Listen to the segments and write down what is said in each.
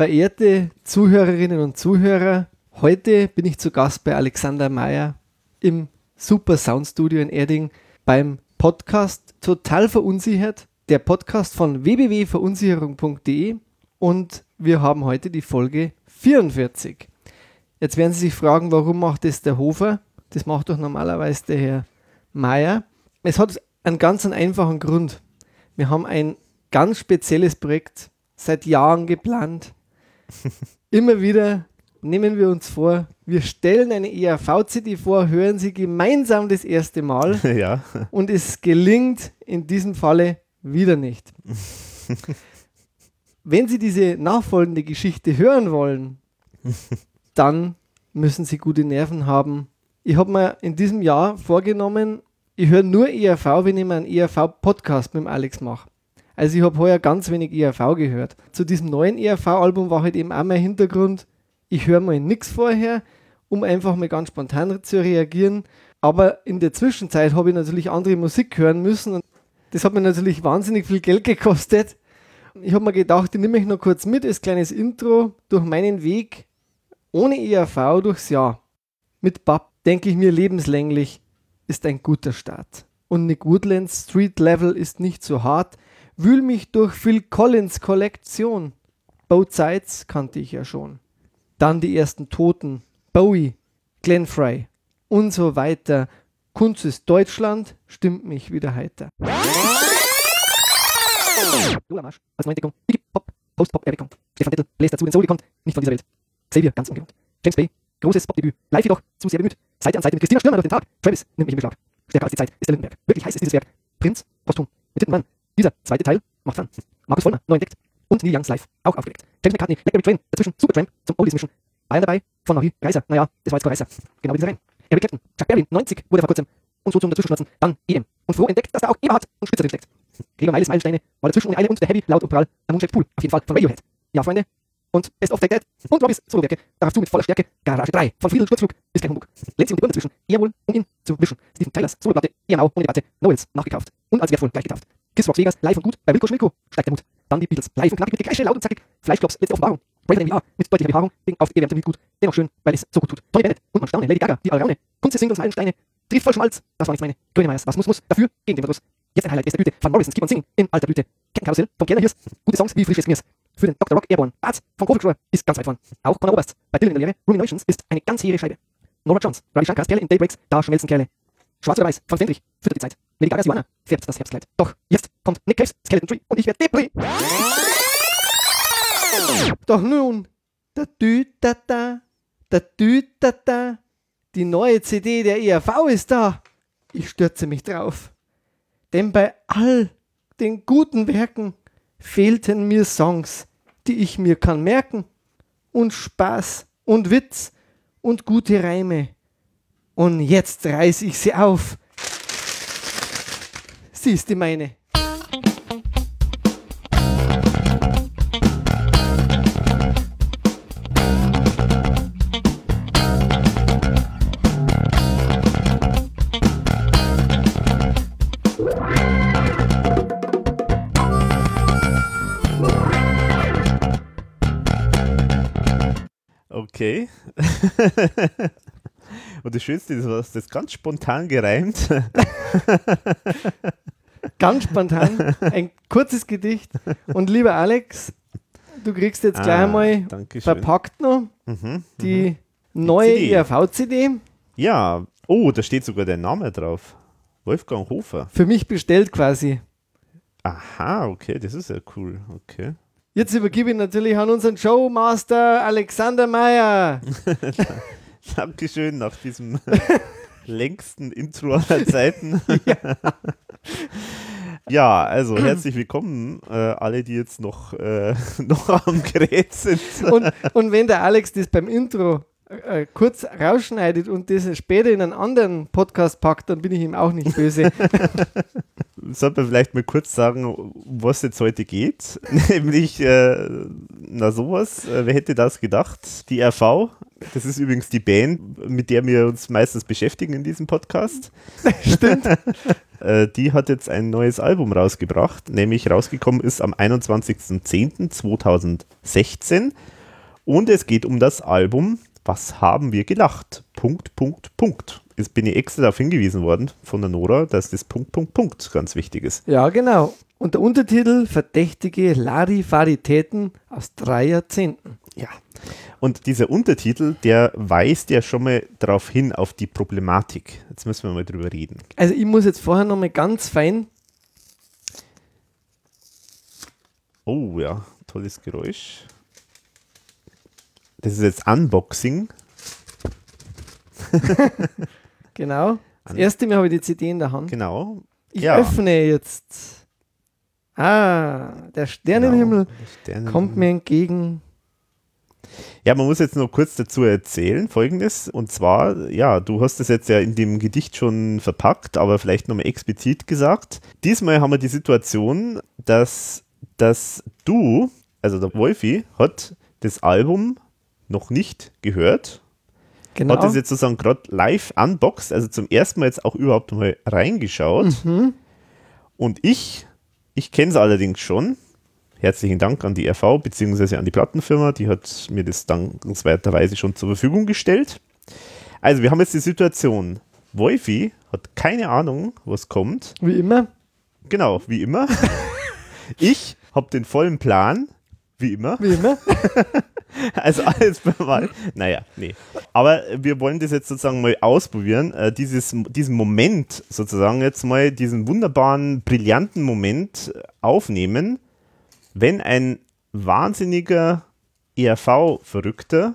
Verehrte Zuhörerinnen und Zuhörer, heute bin ich zu Gast bei Alexander Mayer im Super Sound Studio in Erding beim Podcast Total Verunsichert, der Podcast von www.verunsicherung.de und wir haben heute die Folge 44. Jetzt werden Sie sich fragen, warum macht das der Hofer? Das macht doch normalerweise der Herr Mayer. Es hat einen ganz einfachen Grund. Wir haben ein ganz spezielles Projekt seit Jahren geplant. Immer wieder nehmen wir uns vor, wir stellen eine ERV-CD vor, hören sie gemeinsam das erste Mal Ja. und es gelingt in diesem Falle wieder nicht. Wenn Sie diese nachfolgende Geschichte hören wollen, dann müssen Sie gute Nerven haben. Ich habe mir in diesem Jahr vorgenommen, ich höre nur ERV, wenn ich mir einen ERV-Podcast mit dem Alex mache. Also ich habe heuer ganz wenig ERV gehört. Zu diesem neuen ERV-Album war halt eben auch mein Hintergrund, ich höre mal nichts vorher, um einfach mal ganz spontan zu reagieren. Aber in der Zwischenzeit habe ich natürlich andere Musik hören müssen und das hat mir natürlich wahnsinnig viel Geld gekostet. Ich habe mir gedacht, ich nehme mich noch kurz mit als kleines Intro durch meinen Weg ohne ERV durchs Jahr. Mit Bab denke ich mir lebenslänglich, ist ein guter Start. Und Nick Woodlands Street Level ist nicht so hart. Wühl mich durch Phil Collins Kollektion. Both Sides kannte ich ja schon. Dann die ersten Toten. Bowie, Glenn Fry und so weiter. Kunst ist Deutschland, stimmt mich wieder heiter. Dulamarsch, als Neuentdeckung, Iggy Pop, Post-Pop-Erweckung. Stefan Dettel bläst dazu den Soul gekonnt, nicht von dieser Welt. Xavier, ganz ungewohnt. James Bay, großes Popdebüt, live jedoch zu sehr bemüht. Seite an Seite mit Christina Stürmer durch den Tag. Travis nimmt mich in Beschlag. Stärker als die Zeit ist der Lindenberg. Wirklich heiß ist dieses Werk. Prinz, posthum, mit Mann. Dieser zweite Teil macht Fun. Markus Vollmer, neu entdeckt. Und Neil Youngs live, auch aufgelegt. James McCartney, Blackberry Train, dazwischen Supertramp zum Oldies mischen. Bayern dabei, von Marie Reiser. Naja, das war jetzt kein Reiser. Genau dieser Rein. Eric Clapton, Chuck Berry, 90, wurde vor kurzem. Und so zum Dazwischenschmerzen. Dann EM. Und froh entdeckt, dass da auch Eberhard und Spitzer drin steckt. Gregor Meiles Meilensteine, war dazwischen ohne Eile und der Heavy, laut und prall. Am Moonshaped Pool, auf jeden Fall von Radiohead. Ja, Freunde. Und Best of Take That und Robbys Solowerke. Darauf zu mit voller Stärke. Garage 3 von Friedel Sturzflug ist kein Humbug. Lenzi und die Birne dazwischen. Eher wohl, um ihn zu wischen. Stephen Tylers Soloplatte. Ehrnau ohne Debatte. Noels nachgekauft. Und als wertvoll gleich getauft. Kiss Rocks Vegas live und gut. Bei Wilko Schmilko steigt der Mut. Dann die Beatles live und knackig mit Gekreische, laut und zackig. Fleischklops, letzte Offenbarung. Braver than VR mit deutlicher Behaarung. Ding auf erwärmtem Wildgut. Dennoch schön, weil es so gut tut. Tony Bennett und man staune. Lady Gaga, die Allraune. Kunst des Singles Meilensteine. Trifft voll Schmalz. Das war nicht meine. Grönemeyers, was muss, muss. Dafür gegen den Verdruss. Jetzt ein Highlight bester Blüte von Morrisons Keep on Singen in alter Blüte. Kettenkarussell vom Kerner Hirs. Gute Songs wie frisches Gmirs. Für den Dr. Rock Airborne. Arzt von Grover ist ganz weit vorn. Auch Conor Oberst. Bei Dylan in der Lehre. Ruminations ist eine ganz hehre Scheibe. Nora Jones. Ravi Shankars Kerle in Daybreaks. Da schmelzen Kerle. Schwarz oder weiß. Von Fendrich. Füttert die Zeit. Lady Gagas Joanna. Färbt das Herbstkleid. Doch jetzt kommt Nick Caves Skeleton Tree und ich werde Depri. Doch nun. Da dü da da. Da dü da da. Die neue CD der ERV ist da. Ich stürze mich drauf. Denn bei all den guten Werken fehlten mir Songs, die ich mir kann merken. Und Spaß und Witz und gute Reime. Und jetzt reiß ich sie auf. Sie ist die meine. Okay. Und das Schönste ist, du hast das ganz spontan gereimt. Ganz spontan ein kurzes Gedicht. Und lieber Alex, du kriegst jetzt gleich Ah, einmal Dankeschön. verpackt noch Mhm. die neue CD. ERV-CD. Ja, oh, da steht sogar dein Name drauf. Wolfgang Hofer. Für mich bestellt quasi. Aha, okay, das ist ja cool. Okay. Jetzt übergebe ich natürlich an unseren Showmaster Alexander Meyer. Dankeschön nach diesem längsten Intro aller Zeiten. ja. also herzlich willkommen, äh, alle, die jetzt noch, äh, noch am Gerät sind. Und, und wenn der Alex das beim Intro äh, kurz rausschneidet und das später in einen anderen Podcast packt, dann bin ich ihm auch nicht böse. Sollte man vielleicht mal kurz sagen, um was jetzt heute geht. Nämlich, äh, na sowas, äh, wer hätte das gedacht? Die RV, das ist übrigens die Band, mit der wir uns meistens beschäftigen in diesem Podcast. Stimmt. Äh, die hat jetzt ein neues Album rausgebracht, nämlich rausgekommen ist am 21.10.2016. Und es geht um das Album Was haben wir gelacht? Punkt, Punkt, Punkt. Jetzt bin ich extra darauf hingewiesen worden von der Nora, dass das Punkt, Punkt, Punkt ganz wichtig ist. Ja, genau. Und der Untertitel Verdächtige Larifaritäten aus drei Jahrzehnten. Ja. Und dieser Untertitel, der weist ja schon mal darauf hin, auf die Problematik. Jetzt müssen wir mal drüber reden. Also ich muss jetzt vorher nochmal ganz fein. Oh ja, tolles Geräusch. Das ist jetzt Unboxing. genau. Das erste Mal habe ich die CD in der Hand. Genau. Ich ja. öffne jetzt. Ah, der Sternenhimmel genau, kommt mir entgegen. Ja, man muss jetzt noch kurz dazu erzählen, folgendes. Und zwar, ja, du hast es jetzt ja in dem Gedicht schon verpackt, aber vielleicht nochmal explizit gesagt. Diesmal haben wir die Situation, dass, dass du, also der Wolfi, hat das Album noch nicht gehört. Genau. Hat es jetzt sozusagen gerade live unboxed, also zum ersten Mal jetzt auch überhaupt mal reingeschaut. Mhm. Und ich, ich kenne es allerdings schon herzlichen Dank an die RV bzw. an die Plattenfirma, die hat mir das dankenswerterweise schon zur Verfügung gestellt. Also wir haben jetzt die Situation, Wolfi hat keine Ahnung, was kommt. Wie immer. Genau, wie immer. ich habe den vollen Plan, wie immer. Wie immer. also alles mal. Naja, nee. Aber wir wollen das jetzt sozusagen mal ausprobieren. Äh, dieses, diesen Moment sozusagen jetzt mal, diesen wunderbaren, brillanten Moment aufnehmen wenn ein wahnsinniger ERV-Verrückter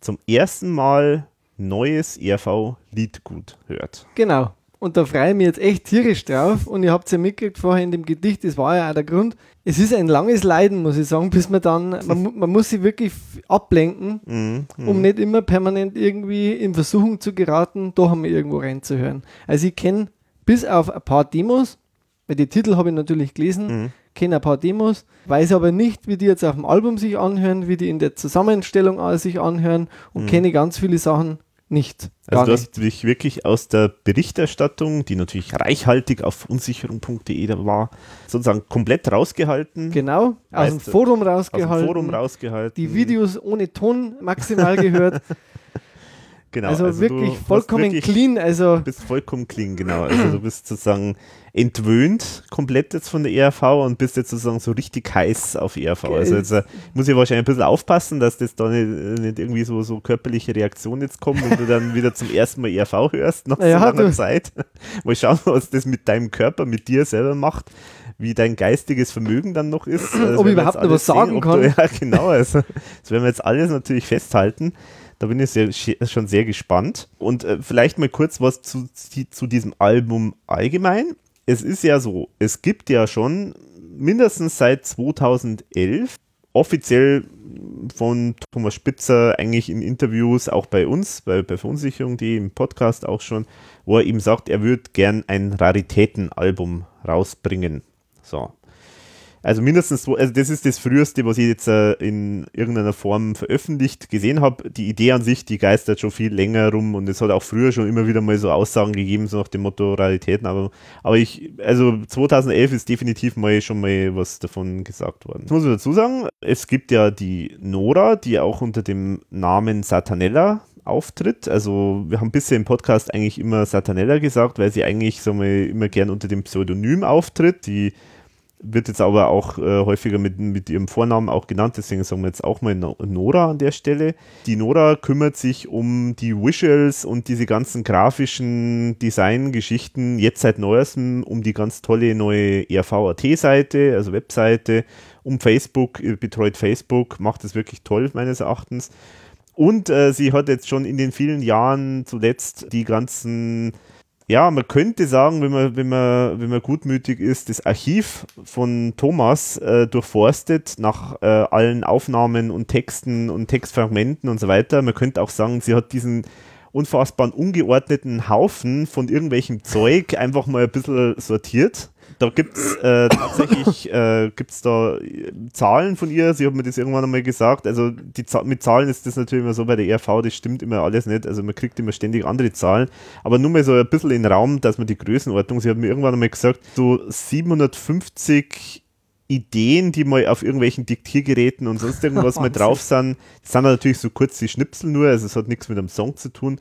zum ersten Mal neues ERV-Liedgut hört. Genau. Und da freue ich mich jetzt echt tierisch drauf. Und ihr habt es ja mitgekriegt vorher in dem Gedicht, das war ja auch der Grund. Es ist ein langes Leiden, muss ich sagen, bis man dann, man, man muss sich wirklich ablenken, mm, mm. um nicht immer permanent irgendwie in Versuchung zu geraten, doch einmal irgendwo reinzuhören. Also ich kenne bis auf ein paar Demos, weil die Titel habe ich natürlich gelesen, mm kenne ein paar Demos, weiß aber nicht, wie die jetzt auf dem Album sich anhören, wie die in der Zusammenstellung sich anhören und mhm. kenne ganz viele Sachen nicht. Also du hast dich wirklich aus der Berichterstattung, die natürlich reichhaltig auf unsicherung.de war, sozusagen komplett rausgehalten. Genau, aus dem Forum rausgehalten. Aus dem Forum rausgehalten. Die Videos ohne Ton maximal gehört. Genau, also, also wirklich vollkommen wirklich, clean. Also du bist vollkommen clean, genau. Also du bist sozusagen entwöhnt komplett jetzt von der ERV und bist jetzt sozusagen so richtig heiß auf ERV. Also jetzt äh, muss ich wahrscheinlich ein bisschen aufpassen, dass das da nicht, nicht, irgendwie so, so körperliche Reaktionen jetzt kommen und du dann wieder zum ersten Mal ERV hörst nach ja, so langer du. Zeit. Mal schauen, was das mit deinem Körper, mit dir selber macht wie dein geistiges Vermögen dann noch ist. Also ob ich überhaupt noch was sagen sehen, kann. Du, ja, genau. Also, das werden wir jetzt alles natürlich festhalten. Da bin ich sehr, schon sehr gespannt. Und äh, vielleicht mal kurz was zu, zu diesem Album allgemein es ist ja so, es gibt ja schon mindestens seit 2011 offiziell von Thomas Spitzer eigentlich in Interviews, auch bei uns, bei, bei Verunsicherung.de im Podcast auch schon, wo er ihm sagt, er würde gern ein Raritätenalbum rausbringen. So. Also mindestens so, also das ist das Früheste, was ich jetzt äh, in irgendeiner Form veröffentlicht gesehen habe. Die Idee an sich, die geistert schon viel länger rum und es hat auch früher schon immer wieder mal so Aussagen gegeben, so nach dem Motto Realitäten. Aber, aber ich, also 2011 ist definitiv mal schon mal was davon gesagt worden. Das muss ich dazu sagen, es gibt ja die Nora, die auch unter dem Namen Satanella auftritt. Also wir haben bisher im Podcast eigentlich immer Satanella gesagt, weil sie eigentlich so mal immer gern unter dem Pseudonym auftritt. Die wird jetzt aber auch äh, häufiger mit, mit ihrem Vornamen auch genannt, deswegen sagen wir jetzt auch mal Nora an der Stelle. Die Nora kümmert sich um die Visuals und diese ganzen grafischen Design-Geschichten, jetzt seit neuestem um die ganz tolle neue ERVAT-Seite, also Webseite, um Facebook, betreut Facebook, macht es wirklich toll meines Erachtens. Und äh, sie hat jetzt schon in den vielen Jahren zuletzt die ganzen ja, man könnte sagen, wenn man, wenn man, wenn man gutmütig ist, das Archiv von Thomas äh, durchforstet nach äh, allen Aufnahmen und Texten und Textfragmenten und so weiter. Man könnte auch sagen, sie hat diesen unfassbaren ungeordneten Haufen von irgendwelchem Zeug einfach mal ein bisschen sortiert. Da gibt es äh, tatsächlich äh, gibt's da äh, Zahlen von ihr. Sie hat mir das irgendwann einmal gesagt. Also die, mit Zahlen ist das natürlich immer so bei der ERV, das stimmt immer alles nicht. Also man kriegt immer ständig andere Zahlen. Aber nur mal so ein bisschen in den Raum, dass man die Größenordnung, sie hat mir irgendwann einmal gesagt, so 750 Ideen, die mal auf irgendwelchen Diktiergeräten und sonst irgendwas mal drauf sind. Das sind natürlich so kurz die Schnipsel nur, also es hat nichts mit einem Song zu tun.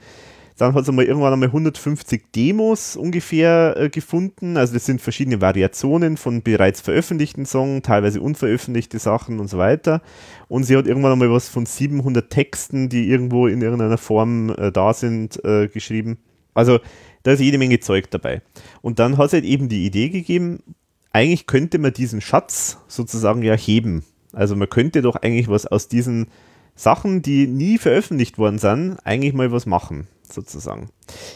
Dann hat es einmal irgendwann einmal 150 Demos ungefähr äh, gefunden. Also das sind verschiedene Variationen von bereits veröffentlichten Songs, teilweise unveröffentlichte Sachen und so weiter. Und sie hat irgendwann einmal was von 700 Texten, die irgendwo in irgendeiner Form äh, da sind, äh, geschrieben. Also da ist jede Menge Zeug dabei. Und dann hat sie halt eben die Idee gegeben, eigentlich könnte man diesen Schatz sozusagen ja heben. Also man könnte doch eigentlich was aus diesen Sachen, die nie veröffentlicht worden sind, eigentlich mal was machen, sozusagen.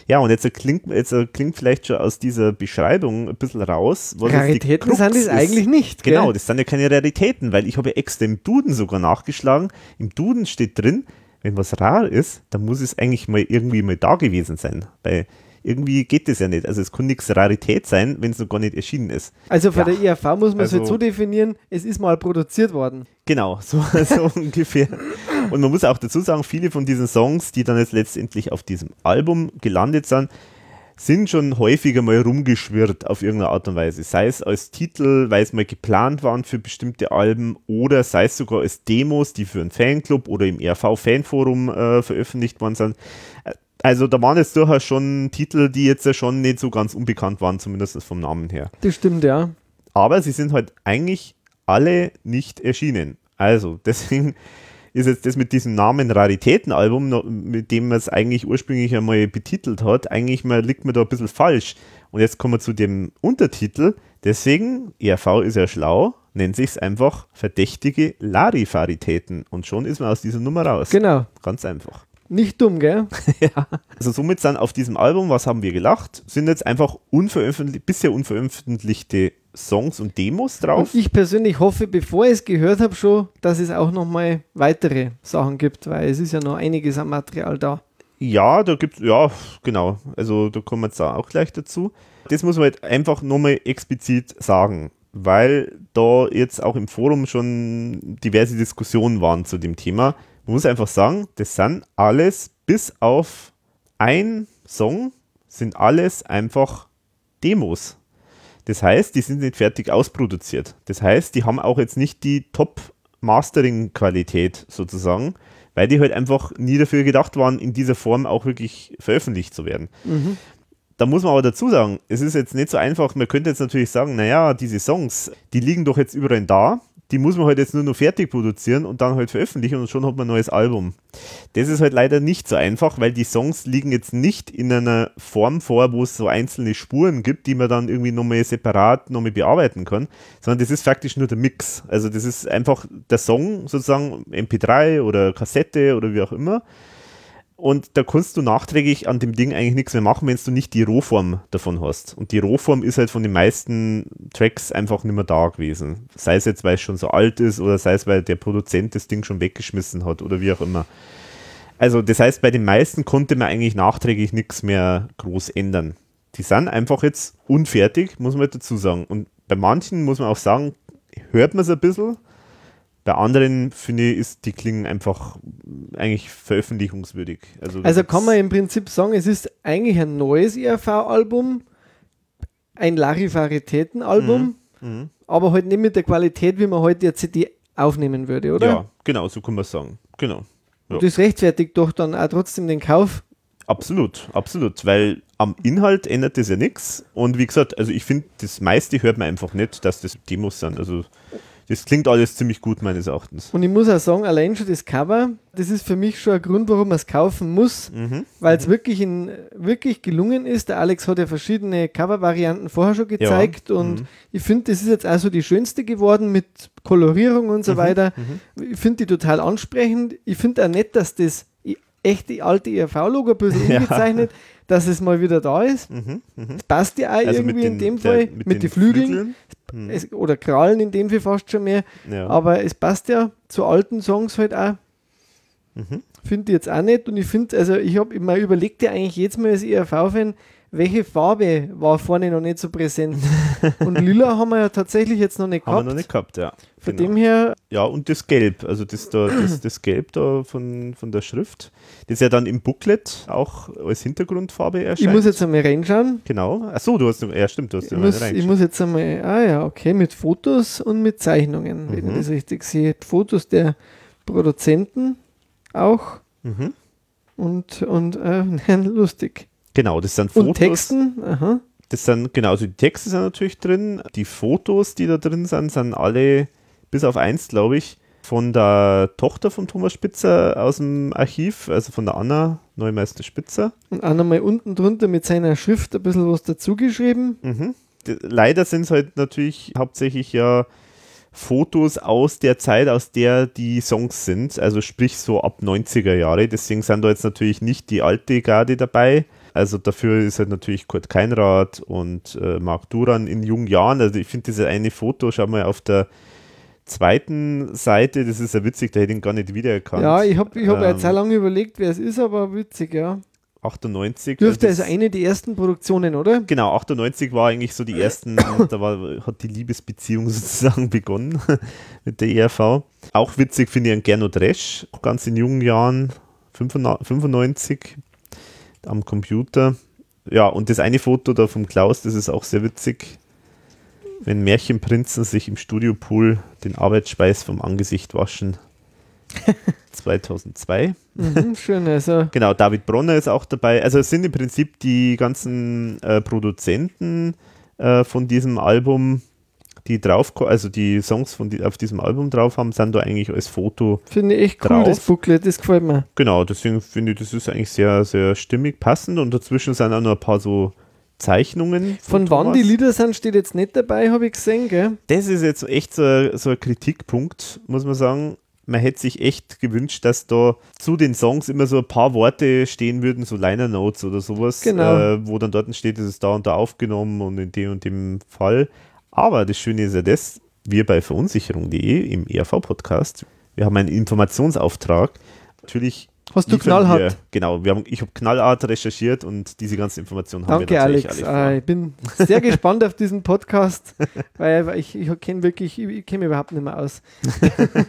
Ja, und jetzt klingt, jetzt klingt vielleicht schon aus dieser Beschreibung ein bisschen raus. Was Raritäten sind es eigentlich nicht. Gell? Genau, das sind ja keine Raritäten, weil ich habe ja extra im Duden sogar nachgeschlagen. Im Duden steht drin, wenn was rar ist, dann muss es eigentlich mal irgendwie mal da gewesen sein. Bei irgendwie geht das ja nicht. Also es kann nichts Rarität sein, wenn es noch gar nicht erschienen ist. Also von ja. der IAV muss man also, es halt so definieren, es ist mal produziert worden. Genau, so, so ungefähr. Und man muss auch dazu sagen, viele von diesen Songs, die dann jetzt letztendlich auf diesem Album gelandet sind, sind schon häufiger mal rumgeschwirrt auf irgendeine Art und Weise. Sei es als Titel, weil es mal geplant waren für bestimmte Alben oder sei es sogar als Demos, die für einen Fanclub oder im RV-Fanforum äh, veröffentlicht worden sind also da waren jetzt durchaus schon Titel, die jetzt ja schon nicht so ganz unbekannt waren, zumindest vom Namen her. Das stimmt, ja. Aber sie sind halt eigentlich alle nicht erschienen. Also deswegen ist jetzt das mit diesem Namen Raritätenalbum, mit dem man es eigentlich ursprünglich einmal betitelt hat, eigentlich mal, liegt man da ein bisschen falsch. Und jetzt kommen wir zu dem Untertitel. Deswegen, ERV ist ja schlau, nennt sich es einfach verdächtige Larifaritäten. Und schon ist man aus dieser Nummer raus. Genau. Ganz einfach. Nicht dumm, gell? ja. Also somit sind auf diesem Album, was haben wir gelacht, sind jetzt einfach unveröffentlicht, bisher unveröffentlichte Songs und Demos drauf. Und ich persönlich hoffe, bevor ich es gehört habe, schon, dass es auch nochmal weitere Sachen gibt, weil es ist ja noch einiges an Material da. Ja, da gibt es, ja, genau. Also da kommen wir jetzt auch gleich dazu. Das muss man halt einfach nochmal explizit sagen, weil da jetzt auch im Forum schon diverse Diskussionen waren zu dem Thema. Man muss einfach sagen, das sind alles, bis auf ein Song, sind alles einfach Demos. Das heißt, die sind nicht fertig ausproduziert. Das heißt, die haben auch jetzt nicht die Top-Mastering-Qualität sozusagen, weil die halt einfach nie dafür gedacht waren, in dieser Form auch wirklich veröffentlicht zu werden. Mhm. Da muss man aber dazu sagen, es ist jetzt nicht so einfach, man könnte jetzt natürlich sagen, naja, diese Songs, die liegen doch jetzt überall da, die muss man halt jetzt nur noch fertig produzieren und dann halt veröffentlichen und schon hat man ein neues Album. Das ist halt leider nicht so einfach, weil die Songs liegen jetzt nicht in einer Form vor, wo es so einzelne Spuren gibt, die man dann irgendwie nochmal separat nochmal bearbeiten kann, sondern das ist faktisch nur der Mix. Also das ist einfach der Song sozusagen MP3 oder Kassette oder wie auch immer und da kannst du nachträglich an dem Ding eigentlich nichts mehr machen, wenn du nicht die Rohform davon hast. Und die Rohform ist halt von den meisten Tracks einfach nicht mehr da gewesen. Sei es jetzt, weil es schon so alt ist oder sei es, weil der Produzent das Ding schon weggeschmissen hat oder wie auch immer. Also das heißt, bei den meisten konnte man eigentlich nachträglich nichts mehr groß ändern. Die sind einfach jetzt unfertig, muss man halt dazu sagen. Und bei manchen muss man auch sagen, hört man es ein bisschen, bei anderen, finde ich, ist die Klingen einfach eigentlich veröffentlichungswürdig. Also, also kann man im Prinzip sagen, es ist eigentlich ein neues ERV-Album, ein Larifaritäten-Album, mhm. mhm. aber halt nicht mit der Qualität, wie man heute halt CD aufnehmen würde, oder? Ja, genau, so kann man sagen. Genau. Ja. Und das rechtfertigt doch dann auch trotzdem den Kauf. Absolut, absolut, weil am Inhalt ändert das ja nichts. Und wie gesagt, also ich finde, das meiste hört man einfach nicht, dass das Demos sind. Also das klingt alles ziemlich gut, meines Erachtens. Und ich muss auch sagen, allein schon das Cover, das ist für mich schon ein Grund, warum man es kaufen muss, mhm. weil es mhm. wirklich, wirklich gelungen ist. Der Alex hat ja verschiedene Cover-Varianten vorher schon gezeigt ja. und mhm. ich finde, das ist jetzt also die schönste geworden mit Kolorierung und so mhm. weiter. Mhm. Ich finde die total ansprechend. Ich finde auch nett, dass das echte alte ERV-Logo ein bisschen ja. umgezeichnet, dass es mal wieder da ist. Mhm, mh. Das passt ja auch also irgendwie den, in dem Fall der, mit, mit den, Flügeln. Flügeln. Mhm. Es, oder Krallen in dem Fall fast schon mehr. Ja. Aber es passt ja zu alten Songs halt auch. Mhm. Finde ich jetzt auch nicht. Und ich finde, also ich habe immer überlegt ja eigentlich jetzt mal als ERV-Fan, welche Farbe war vorne noch nicht so präsent. und lila haben wir ja tatsächlich jetzt noch nicht Haben gehabt. wir noch nicht gehabt, ja. Von Genau. dem her, Ja, und das Gelb, also das, da, das, das Gelb da von, von der Schrift, das ja dann im Booklet auch als Hintergrundfarbe erscheint. ich muss jetzt einmal reinschauen. Genau. Achso, du hast, ja stimmt, du hast Ich muss, ich muss jetzt einmal, ah ja, okay, mit Fotos und mit Zeichnungen, wenn Mhm. ich das richtig sehe. Fotos der Produzenten auch Mhm. und, und äh, lustig. Genau, das sind Fotos. Und Texten, aha. Das sind, genau, also die Texte sind natürlich drin. Die Fotos, die da drin sind, sind alle, bis auf eins, glaube ich, von der Tochter von Thomas Spitzer aus dem Archiv, also von der Anna Neumeister Spitzer. Und auch nochmal unten drunter mit seiner Schrift ein bisschen was dazugeschrieben. Mhm. Leider sind es halt natürlich hauptsächlich ja Fotos aus der Zeit, aus der die Songs sind, also sprich so ab 90er Jahre. Deswegen sind da jetzt natürlich nicht die alte Garde dabei. Also dafür ist halt natürlich Kurt Keinrad und äh, Marc Duran in jungen Jahren. Also ich finde diese eine Foto, schau mal auf der zweiten Seite, das ist ja witzig, da hätte ich ihn gar nicht wiedererkannt. Ja, ich habe ich hab Ähm, jetzt sehr lange überlegt, wer es ist, aber witzig, ja. 98. Dürfte das- also eine der ersten Produktionen, oder? Genau, 98 war eigentlich so die ersten, da war, hat die Liebesbeziehung sozusagen begonnen mit der ERV. Auch witzig finde ich an Gernot Resch, auch ganz in jungen Jahren, 95 am Computer. Ja, und das eine Foto da vom Klaus, das ist auch sehr witzig. Wenn Märchenprinzen sich im Studiopool den Arbeitsschweiß vom Angesicht waschen. 2002. Mhm, schön, also. Genau, David Bronner ist auch dabei. Also es sind im Prinzip die ganzen äh, Produzenten äh, von diesem Album, die drauf, also die Songs von die, auf diesem Album drauf haben, sind da eigentlich als Foto. Finde ich echt cool, Drauf. das Booklet, das gefällt mir. Genau, deswegen finde ich, das ist eigentlich sehr, sehr stimmig, passend und dazwischen sind auch noch ein paar so Zeichnungen. Von wann die. Lieder sind, steht jetzt nicht dabei, habe ich gesehen, gell? Das ist jetzt echt so, so ein Kritikpunkt, muss man sagen. Man hätte sich echt gewünscht, dass da zu den Songs immer so ein paar Worte stehen würden, so Liner Notes oder sowas, Genau. äh, wo dann dort steht, es ist da und da aufgenommen und in dem und dem Fall. Aber das Schöne ist ja das, wir bei verunsicherung.de im ERV-Podcast, wir haben einen Informationsauftrag. Natürlich Hast du knallhart. Wir, genau, wir haben, ich habe knallhart recherchiert und diese ganzen Informationen haben Danke, wir natürlich Alex. alle Ah, ich bin sehr gespannt auf diesen Podcast, weil ich, ich kenne wirklich, ich, kenne mich überhaupt nicht mehr aus.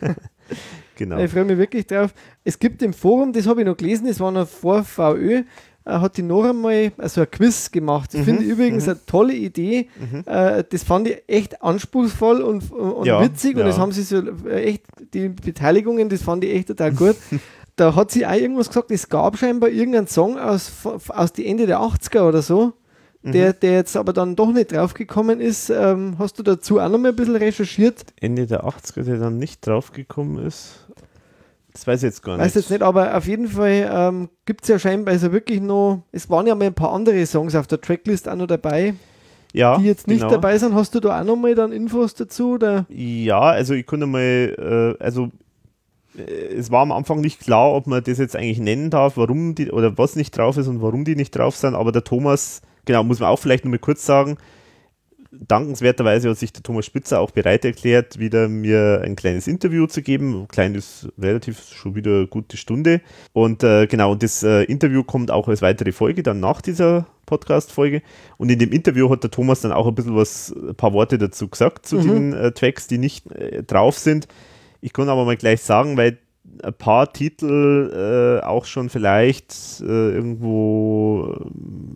Genau. Ich freue mich wirklich drauf. Es gibt im Forum, das habe ich noch gelesen, das war noch vor VÖ, äh, hat die noch einmal so ein Quiz gemacht. Ich Mhm, finde übrigens mhm. eine tolle Idee. Mhm. Äh, das fand ich echt anspruchsvoll und, und Ja, witzig und ja. das haben sie so äh, echt, die Beteiligungen, das fand ich echt total gut. da hat sie auch irgendwas gesagt, es gab scheinbar irgendeinen Song aus, aus die Ende der 80er oder so, Mhm. der, der jetzt aber dann doch nicht draufgekommen ist. Ähm, hast du dazu auch noch mal ein bisschen recherchiert? Ende der 80er, der dann nicht draufgekommen ist. Das weiß ich jetzt gar Weiß nicht. jetzt nicht, aber auf jeden Fall ähm, gibt es ja scheinbar also wirklich noch, es waren ja mal ein paar andere Songs auf der Tracklist auch noch dabei, ja, die jetzt nicht genau. dabei sind. Hast du da auch noch mal dann Infos dazu? Oder? Ja, also ich konnte mal, äh, also es war am Anfang nicht klar, ob man das jetzt eigentlich nennen darf, warum die oder was nicht drauf ist und warum die nicht drauf sind, aber der Thomas, genau, muss man auch vielleicht nur mal kurz sagen, dankenswerterweise hat sich der Thomas Spitzer auch bereit erklärt, wieder mir ein kleines Interview zu geben. Klein ist relativ schon wieder eine gute Stunde. Und äh, genau, und das äh, Interview kommt auch als weitere Folge dann nach dieser Podcast-Folge. Und in dem Interview hat der Thomas dann auch ein bisschen was, ein paar Worte dazu gesagt, zu Mhm. den äh, Tracks, die nicht äh, drauf sind. Ich kann aber mal gleich sagen, weil ein paar Titel äh, auch schon vielleicht äh, irgendwo,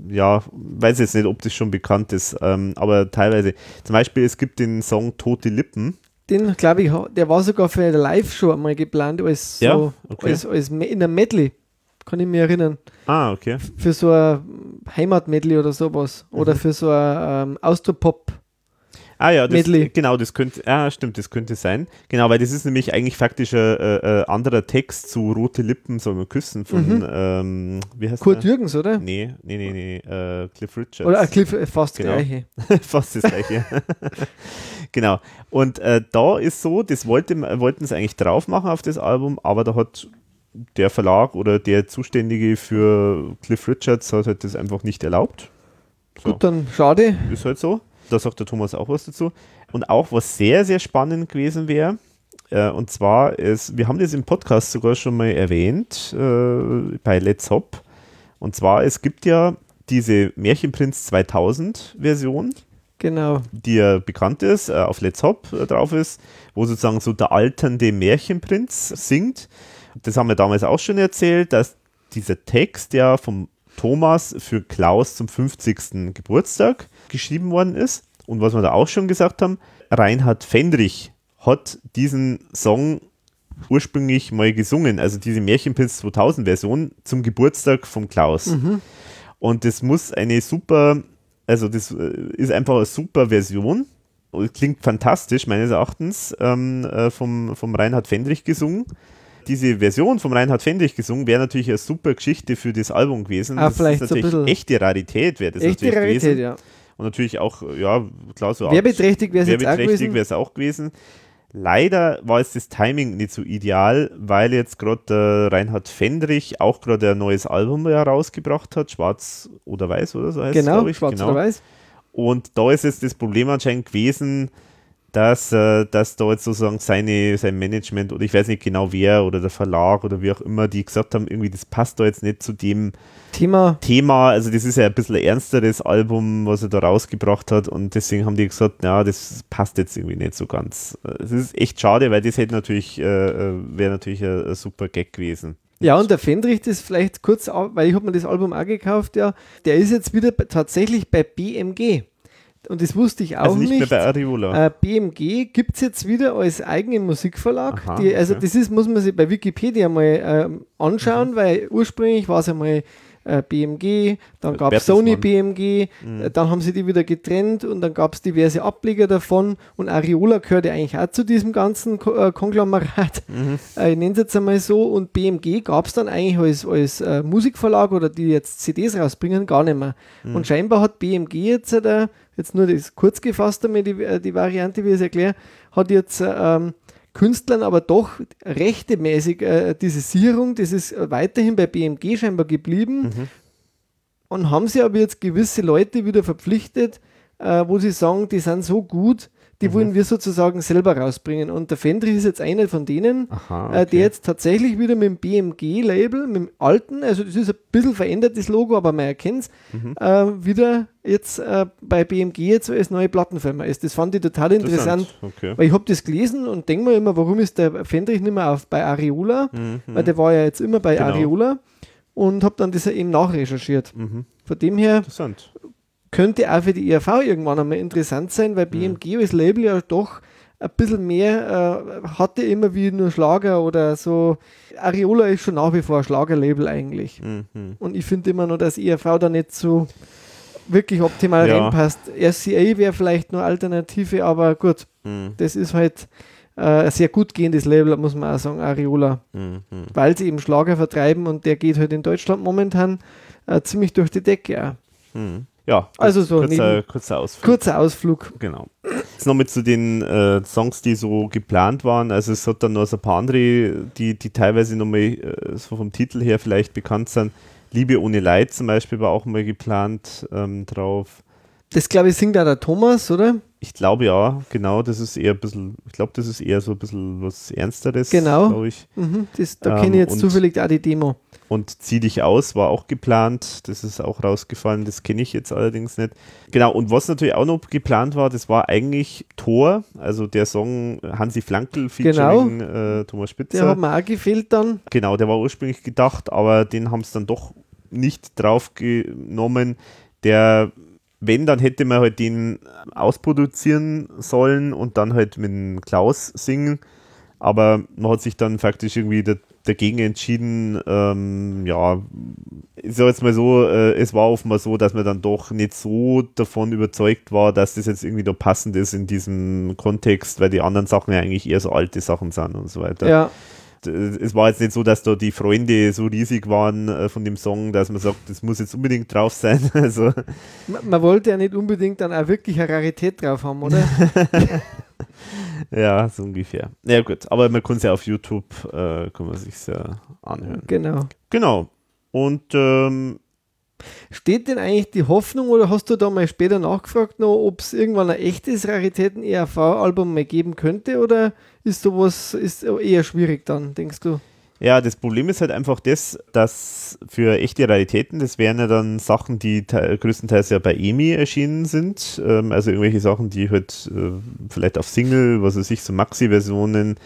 äh, ja, weiß jetzt nicht, ob das schon bekannt ist, ähm, aber teilweise. Zum Beispiel, es gibt den Song Tote Lippen. Den, glaube ich, der war sogar für eine Live-Show einmal geplant, als, so, Ja, okay. als, als in einem Medley. Kann ich mich erinnern. Ah, okay. Für so ein Heimat-Medley oder sowas. Mhm. Oder für so ein ähm, Austropop. Ah ja, das, Medley. genau, das könnte, ja, stimmt, das könnte sein. Genau, weil das ist nämlich eigentlich faktisch ein äh, äh, anderer Text zu Rote Lippen soll man küssen von, Mhm. ähm, wie heißt Kurt der? Jürgens, oder? Nee, nee, nee, nee, äh, Cliff Richards. Oder ein Cliff, äh, fast Genau. gleiche. Fast das gleiche. genau. Und äh, da ist so, das wollte, wollten sie eigentlich drauf machen auf das Album, aber da hat der Verlag oder der Zuständige für Cliff Richards hat halt das einfach nicht erlaubt. So, Gut, dann schade. ist halt so. Da sagt der Thomas auch was dazu. Und auch was sehr, sehr spannend gewesen wäre, Äh, und zwar, ist, wir haben das im Podcast sogar schon mal erwähnt, äh, bei Let's Hop. Und zwar, es gibt ja diese Märchenprinz 2000 Version, Genau. die ja bekannt ist, äh, auf Let's Hop äh, drauf ist, wo sozusagen so der alternde Märchenprinz singt. Das haben wir damals auch schon erzählt, dass dieser Text ja vom Thomas für Klaus zum 50. Geburtstag geschrieben worden ist. Und was wir da auch schon gesagt haben, Reinhard Fendrich hat diesen Song ursprünglich mal gesungen, also diese Märchenprinz 2000 Version zum Geburtstag von Klaus. Und das muss eine super, also das äh, ist einfach eine super Version. Und Klingt fantastisch, meines Erachtens, ähm, äh, vom, vom Reinhard Fendrich gesungen. Diese Version vom Reinhard Fendrich gesungen wäre natürlich eine super Geschichte für das Album gewesen. Ah, das vielleicht ist so natürlich bisschen- echte Rarität, wäre das Echte natürlich Rarität, gewesen. ja. Und natürlich auch, ja, klar, so Werbeträchtig wäre es jetzt auch gewesen. wäre es auch gewesen. Leider war es das Timing nicht so ideal, weil jetzt gerade der Reinhard Fendrich auch gerade ein neues Album herausgebracht hat, Schwarz oder Weiß oder so heißt es, Genau, glaub ich. schwarz genau. oder weiß. Und da ist jetzt das Problem anscheinend gewesen, dass, äh, dass da jetzt sozusagen seine, sein Management oder ich weiß nicht genau wer oder der Verlag oder wie auch immer, die gesagt haben, irgendwie das passt da jetzt nicht zu dem Thema. Thema, also das ist ja ein bisschen ein ernsteres Album, was er da rausgebracht hat und deswegen haben die gesagt, ja, das passt jetzt irgendwie nicht so ganz. Es ist echt schade, weil das hätte natürlich, äh, äh, wäre natürlich ein, ein super Gag gewesen. Ja, und der Fendrich, das vielleicht kurz, weil ich habe mir das Album auch gekauft, ja, der ist jetzt wieder tatsächlich bei BMG. Und das wusste ich auch also nicht, nicht. mehr bei Ariola. Äh, BMG gibt es jetzt wieder als eigenen Musikverlag. Aha, die, also okay. das ist, muss man sich bei Wikipedia mal ähm, anschauen, Mhm. weil ursprünglich war es einmal äh, BMG, dann gab es. Sony BMG, Mhm. äh, dann haben sie die wieder getrennt und dann gab es diverse Ableger davon und Ariola gehört ja eigentlich auch zu diesem ganzen Ko äh, Konglomerat. Mhm. Äh, ich nenne es jetzt einmal so und BMG gab es dann eigentlich als, als äh, Musikverlag oder die jetzt CDs rausbringen, gar nicht mehr. Mhm. Und scheinbar hat BMG jetzt, äh, jetzt nur das kurz gefasst einmal die, äh, die Variante, wie ich es erkläre, hat jetzt äh, ähm, Künstlern aber doch rechtemäßig äh, diese Sicherung, das ist weiterhin bei BMG scheinbar geblieben Mhm. und haben sie aber jetzt gewisse Leute wieder verpflichtet, äh, wo sie sagen, die sind so gut, die Mhm. wollen wir sozusagen selber rausbringen. Und der Fendrich ist jetzt einer von denen, Aha, äh, der jetzt tatsächlich wieder mit dem BMG-Label, mit dem alten, also das ist ein bisschen verändertes Logo, aber man erkennt es, Mhm. äh, wieder jetzt äh, bei BMG jetzt als neue Plattenfirma ist. Das fand ich total interessant, Okay. weil ich habe das gelesen und denke mir immer, warum ist der Fendrich nicht mehr auf, bei Ariola, Mhm. weil der war ja jetzt immer bei Genau. Ariola und habe dann das eben nachrecherchiert. Mhm. Von dem her Interessant. Könnte auch für die ERV irgendwann einmal interessant sein, weil BMG als Label ja doch ein bisschen mehr äh, hatte immer wie nur Schlager oder so. Ariola ist schon nach wie vor ein Schlagerlabel eigentlich. Mhm. Und ich finde immer noch, dass ERV da nicht so wirklich optimal Ja. reinpasst. RCA wäre vielleicht nur Alternative, aber gut, Mhm. das ist halt äh, ein sehr gut gehendes Label, muss man auch sagen, Ariola. Mhm. Weil sie eben Schlager vertreiben und der geht halt in Deutschland momentan äh, ziemlich durch die Decke. Auch. Mhm. Ja, Also so kurzer, kurzer Ausflug. Kurzer Ausflug. Genau. Jetzt nochmal zu den äh, Songs, die so geplant waren. Also es hat dann noch so ein paar andere, die, die teilweise nochmal äh, so vom Titel her vielleicht bekannt sind. Liebe ohne Leid zum Beispiel war auch mal geplant ähm, drauf. Das glaube ich singt auch der Thomas, oder? Ich glaube ja, genau, das ist eher ein bisschen, ich glaube, das ist eher so ein bisschen was Ernsteres, Genau. glaube ich. Mhm, das, da Ähm, kenne ich jetzt und- zufällig auch die Demo. Und Zieh dich aus war auch geplant. Das ist auch rausgefallen. Das kenne ich jetzt allerdings nicht. Genau. Und was natürlich auch noch geplant war, das war eigentlich Tor, also der Song Hansi Flankel featuring äh, Thomas Der Spitzer. hat mir auch gefehlt dann. Genau, der war ursprünglich gedacht, aber den haben es dann doch nicht draufgenommen. Der, wenn, dann hätte man halt den ausproduzieren sollen und dann halt mit Klaus singen. Aber man hat sich dann faktisch irgendwie da, dagegen entschieden, ähm, ja, ich sag jetzt mal so, äh, es war offenbar so, dass man dann doch nicht so davon überzeugt war, dass das jetzt irgendwie da passend ist in diesem Kontext, weil die anderen Sachen ja eigentlich eher so alte Sachen sind und so weiter Ja. Es war jetzt nicht so, dass da die Freunde so riesig waren äh, von dem Song, dass man sagt, das muss jetzt unbedingt drauf sein. Also, Man, man wollte ja nicht unbedingt dann auch wirklich eine Rarität drauf haben, oder? ja, so ungefähr. Ja, gut, aber man kann es ja auf YouTube, äh, kann man sich ja anhören. genau. Genau. Und ähm, Steht denn eigentlich die Hoffnung oder hast du da mal später nachgefragt, ob es irgendwann ein echtes Raritäten-ERV-Album mehr geben könnte oder ist sowas ist eher schwierig dann, denkst du? Ja, das Problem ist halt einfach das, dass für echte Raritäten, das wären ja dann Sachen, die größtenteils ja bei EMI erschienen sind. Ähm, also irgendwelche Sachen, die halt äh, vielleicht auf Single, was weiß ich, so Maxi-Versionen,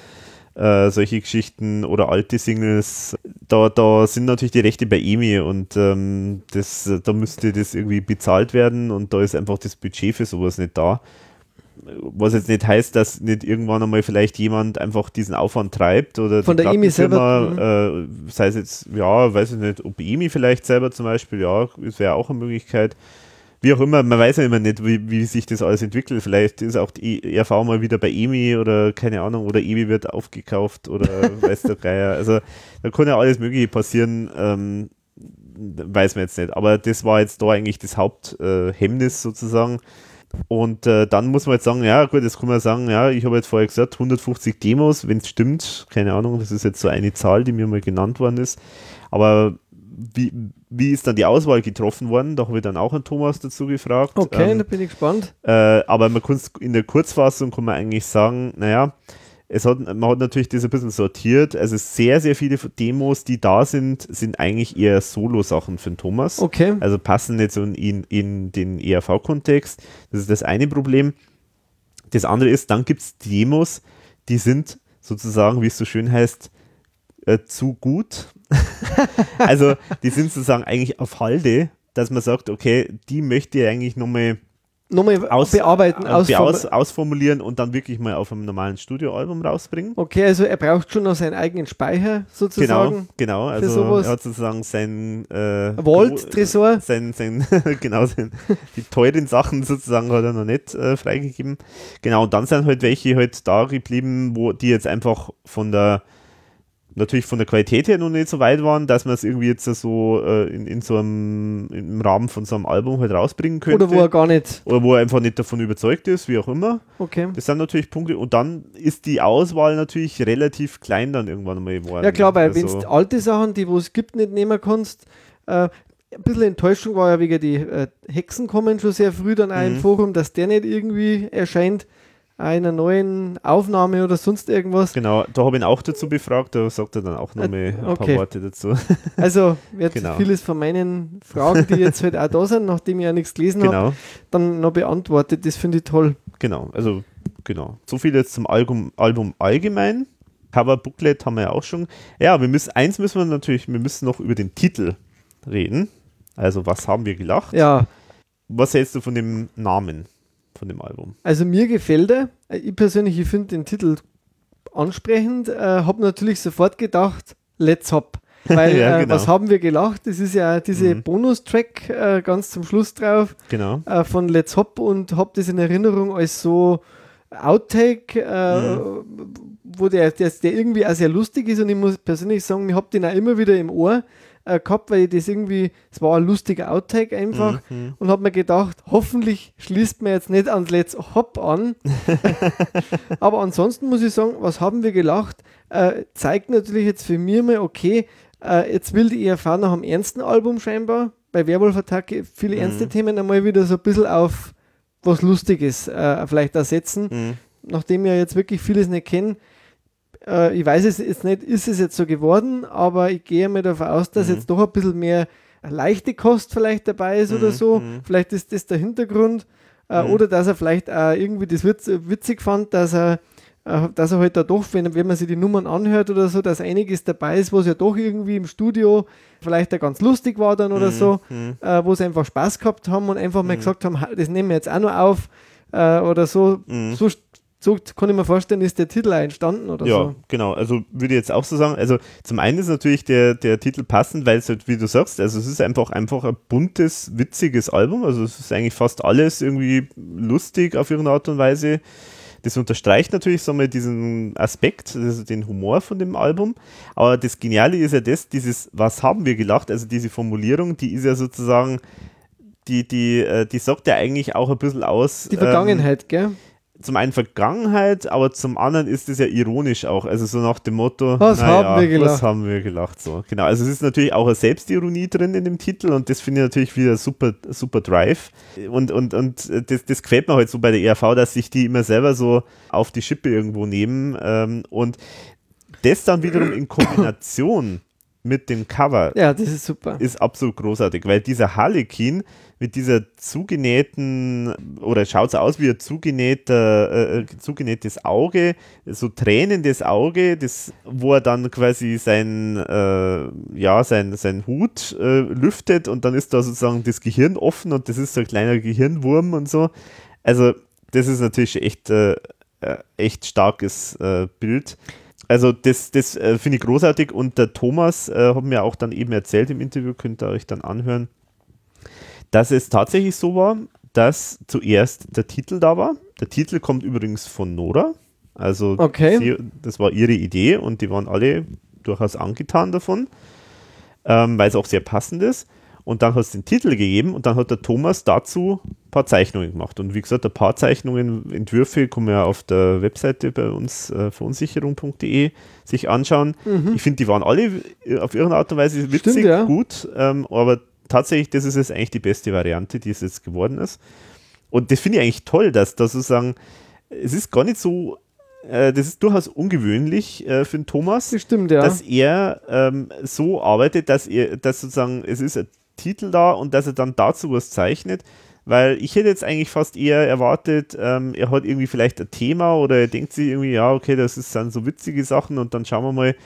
äh, solche Geschichten oder alte Singles, da, da sind natürlich die Rechte bei EMI und ähm, das, da müsste das irgendwie bezahlt werden und da ist einfach das Budget für sowas nicht da was jetzt nicht heißt, dass nicht irgendwann einmal vielleicht jemand einfach diesen Aufwand treibt oder von der EMI selber, äh, sei es jetzt, ja, weiß ich nicht, ob EMI vielleicht selber zum Beispiel, ja, das wäre auch eine Möglichkeit. Wie auch immer, man weiß ja immer nicht, wie, wie sich das alles entwickelt. Vielleicht ist auch die ERV mal wieder bei EMI oder keine Ahnung, oder EMI wird aufgekauft oder weiß der Geier. Also da kann ja alles Mögliche passieren, ähm, weiß man jetzt nicht. Aber das war jetzt da eigentlich das Haupthemmnis äh, sozusagen und äh, dann muss man jetzt sagen, ja gut, jetzt kann man sagen, ja, ich habe jetzt vorher gesagt, 150 Demos, wenn es stimmt, keine Ahnung, das ist jetzt so eine Zahl, die mir mal genannt worden ist. Aber wie, wie ist dann die Auswahl getroffen worden? Da habe ich dann auch an Thomas dazu gefragt. Okay, ähm, da bin ich gespannt. Äh, aber man kann in der Kurzfassung kann man eigentlich sagen, naja, es hat, man hat natürlich das ein bisschen sortiert. Also sehr, sehr viele Demos, die da sind, sind eigentlich eher Solo-Sachen für den Thomas. Okay. Also passen nicht so in, in den ERV-Kontext. Das ist das eine Problem. Das andere ist, dann gibt es Demos, die sind sozusagen, wie es so schön heißt, äh, zu gut. also die sind sozusagen eigentlich auf Halde, dass man sagt, okay, die möchte ich eigentlich nochmal nochmal aus, bearbeiten, äh, ausform aus, ausformulieren und dann wirklich mal auf einem normalen Studioalbum rausbringen. Okay, also er braucht schon noch seinen eigenen Speicher sozusagen. Genau, genau. Also er hat sozusagen sein äh, Vault-Tresor. Sein, sein, genau, sein, die teuren Sachen sozusagen hat er noch nicht äh, freigegeben. Genau, und dann sind halt welche halt da geblieben, wo die jetzt einfach von der natürlich von der Qualität her noch nicht so weit waren, dass man es irgendwie jetzt so äh, in, in so einem im Rahmen von so einem Album halt rausbringen könnte. Oder wo er gar nicht. Oder wo er einfach nicht davon überzeugt ist, wie auch immer. Okay. Das sind natürlich Punkte. Und dann ist die Auswahl natürlich relativ klein dann irgendwann mal geworden. Ja klar, weil also, wenn du alte Sachen, die wo es gibt, nicht nehmen kannst, äh, ein bisschen Enttäuschung war ja wegen die äh, Hexen kommen schon sehr früh dann auch mhm. im Forum, dass der nicht irgendwie erscheint einer neuen Aufnahme oder sonst irgendwas. Genau, da habe ich ihn auch dazu befragt, da sagt er dann auch noch mal ein okay. paar Worte dazu. Also wird genau. vieles von meinen Fragen, die jetzt halt auch da sind, nachdem ich ja nichts gelesen genau. habe, dann noch beantwortet. Das finde ich toll. Genau, also genau. So viel jetzt zum Album, Album allgemein. Cover Booklet haben wir ja auch schon. Ja, wir müssen, eins müssen wir natürlich, wir müssen noch über den Titel reden. Also, was haben wir gelacht? Ja. Was hältst du von dem Namen? Von dem Album. Also mir gefällt er. Ich persönlich, ich finde den Titel ansprechend. Äh, habe natürlich sofort gedacht, let's hop. Weil ja, äh, genau. was haben wir gelacht? Das ist ja diese mhm. Bonustrack äh, ganz zum Schluss drauf genau. äh, von Let's Hop und habe das in Erinnerung als so Outtake, äh, mhm. wo der, der, der irgendwie auch sehr lustig ist und ich muss persönlich sagen, ich habe den auch immer wieder im Ohr äh, gehabt, weil ich das irgendwie, es war ein lustiger Outtake einfach mhm. und habe mir gedacht, hoffentlich schließt man jetzt nicht ans Let's Hop an. Aber ansonsten muss ich sagen, was haben wir gelacht? Äh, zeigt natürlich jetzt für mich mal, okay, äh, jetzt will die ERV nach einem ernsten Album scheinbar, bei Werwolf-Attacke viele mhm. ernste Themen einmal wieder so ein bisschen auf was Lustiges äh, vielleicht ersetzen. Mhm. Nachdem ich jetzt wirklich vieles nicht kenne, äh, ich weiß es jetzt nicht, ist es jetzt so geworden, aber ich gehe mir davon aus, dass mhm. jetzt doch ein bisschen mehr leichte Kost vielleicht dabei ist mhm. oder so. Mhm. Vielleicht ist das der Hintergrund. Äh, mhm. Oder dass er vielleicht auch irgendwie das witz, witzig fand, dass er äh, dass er halt da doch, wenn, wenn man sich die Nummern anhört oder so, dass einiges dabei ist, was ja doch irgendwie im Studio vielleicht auch ganz lustig war dann oder mhm. so, mhm. Äh, wo sie einfach Spaß gehabt haben und einfach mal gesagt haben, das nehmen wir jetzt auch noch auf äh, oder so. So so kann ich mir vorstellen, ist der Titel entstanden oder ja, so. Ja, genau. Also würde ich jetzt auch so sagen. Also zum einen ist natürlich der, der Titel passend, weil es halt, wie du sagst, also es ist einfach, einfach ein buntes, witziges Album. Also es ist eigentlich fast alles irgendwie lustig auf irgendeine Art und Weise. Das unterstreicht natürlich so mal diesen Aspekt, also den Humor von dem Album. Aber das Geniale ist ja das, dieses, was haben wir gelacht? Also diese Formulierung, die ist ja sozusagen, die, die, äh, die sagt ja eigentlich auch ein bisschen aus. Die Vergangenheit, ähm, gell? Zum einen Vergangenheit, aber zum anderen ist es ja ironisch auch. Also so nach dem Motto, Was naja, haben wir gelacht? Was haben wir gelacht? So, genau. Also es ist natürlich auch eine Selbstironie drin in dem Titel und das finde ich natürlich wieder super, super Drive. Und, und, und das, das gefällt mir halt so bei der ERV, dass sich die immer selber so auf die Schippe irgendwo nehmen. Ähm, und das dann wiederum in Kombination mit dem Cover Ja, das ist super. ist absolut großartig, weil dieser Harlequin mit dieser zugenähten, oder schaut so aus wie ein zugenähter, äh, zugenähtes Auge, so tränendes Auge, das, wo er dann quasi sein, äh, ja, sein, sein Hut äh, lüftet und dann ist da sozusagen das Gehirn offen und das ist so ein kleiner Gehirnwurm und so. Also, das ist natürlich echt, äh, äh, echt starkes äh, Bild. Also das, das äh, finde ich großartig und der Thomas äh, hat mir auch dann eben erzählt im Interview, könnt ihr euch dann anhören, dass es tatsächlich so war, dass zuerst der Titel da war. Der Titel kommt übrigens von Nora. Also Okay. sie, das war ihre Idee und die waren alle durchaus angetan davon, ähm, weil es auch sehr passend ist. Und dann hat es den Titel gegeben und dann hat der Thomas dazu ein paar Zeichnungen gemacht. Und wie gesagt, ein paar Zeichnungen, Entwürfe man ja auf der Webseite bei uns äh, verunsicherung.de sich anschauen. Ich finde, die waren alle äh, auf irgendeine Art und Weise witzig, Mhm. Stimmt, ja. gut, ähm, aber tatsächlich, das ist jetzt eigentlich die beste Variante, die es jetzt geworden ist. Und das finde ich eigentlich toll, dass da sozusagen, es ist gar nicht so, äh, das ist durchaus ungewöhnlich äh, für den Thomas, Das stimmt, ja. dass er ähm, so arbeitet, dass er, dass sozusagen, es ist ein Titel da und dass er dann dazu was zeichnet. Weil ich hätte jetzt eigentlich fast eher erwartet, ähm, er hat irgendwie vielleicht ein Thema oder er denkt sich irgendwie, ja, okay, das ist dann so witzige Sachen und dann schauen wir mal,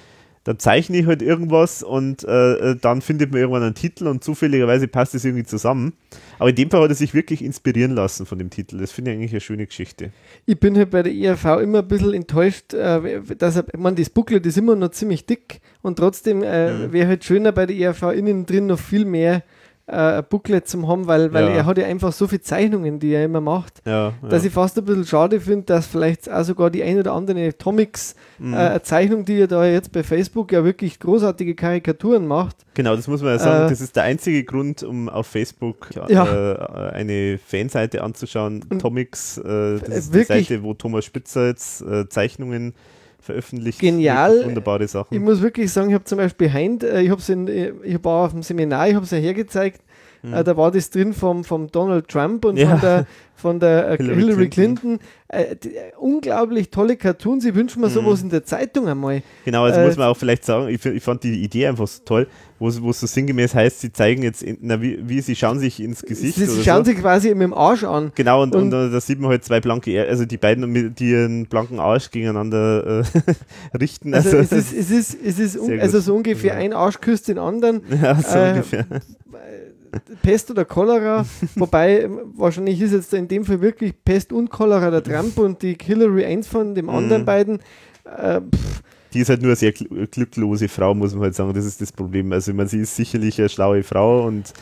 dann zeichne ich halt irgendwas und äh, äh, dann findet man irgendwann einen Titel und zufälligerweise passt es irgendwie zusammen. Aber in dem Fall hat er sich wirklich inspirieren lassen von dem Titel. Das finde ich eigentlich eine schöne Geschichte. Ich bin halt bei der IRV immer ein bisschen enttäuscht, äh, dass er, meine, das Booklet ist immer noch ziemlich dick und trotzdem äh, Mhm. wäre halt schöner bei der IRV innen drin noch viel mehr äh, Booklet zu haben, weil, weil Ja. er hat ja einfach so viele Zeichnungen, die er immer macht, Ja, dass ich fast ein bisschen schade finde, dass vielleicht auch sogar die ein oder andere Tomics Mhm. äh, Zeichnung, die er da jetzt bei Facebook ja wirklich großartige Karikaturen macht. Genau, das muss man ja sagen. Äh, das ist der einzige Grund, um auf Facebook äh, eine Fanseite anzuschauen. Tomics, äh, das ist die Seite, wo Thomas Spitzer jetzt äh, Zeichnungen veröffentlicht. Genial. Wunderbare Sachen. Ich muss wirklich sagen, ich habe zum Beispiel Heint, äh, ich habe es hab auch auf dem Seminar, ich habe es ja hergezeigt, äh, da war das drin vom, vom Donald Trump und Mhm. Ja. von der, von der äh, Hillary Hillary, Clinton. Clinton. Äh, die, äh, unglaublich tolle Cartoons, ich wünsche mir Mhm. sowas in der Zeitung einmal. Genau, also Äh, muss man auch vielleicht sagen, ich, ich fand die Idee einfach so toll, wo es so sinngemäß heißt, sie zeigen jetzt, in, na, wie, wie sie schauen sich ins Gesicht. Sie, sie schauen so. sich quasi mit dem Arsch an. Genau, und, und, und- da sieht man halt zwei blanke, also die beiden, mit- die ihren blanken Arsch gegeneinander äh, richten. Also, Also, es ist, es ist, es ist also so ungefähr Ja. ein Arsch küsst den anderen. ja, so äh, ungefähr. Pest oder Cholera, wobei ähm, wahrscheinlich ist jetzt in dem Fall wirklich Pest und Cholera der Trump und die Hillary eins von dem anderen Mhm. beiden. Äh, Die ist halt nur eine sehr gl- glücklose Frau, muss man halt sagen. Das ist das Problem. Also, ich meine, sie ist sicherlich eine schlaue Frau und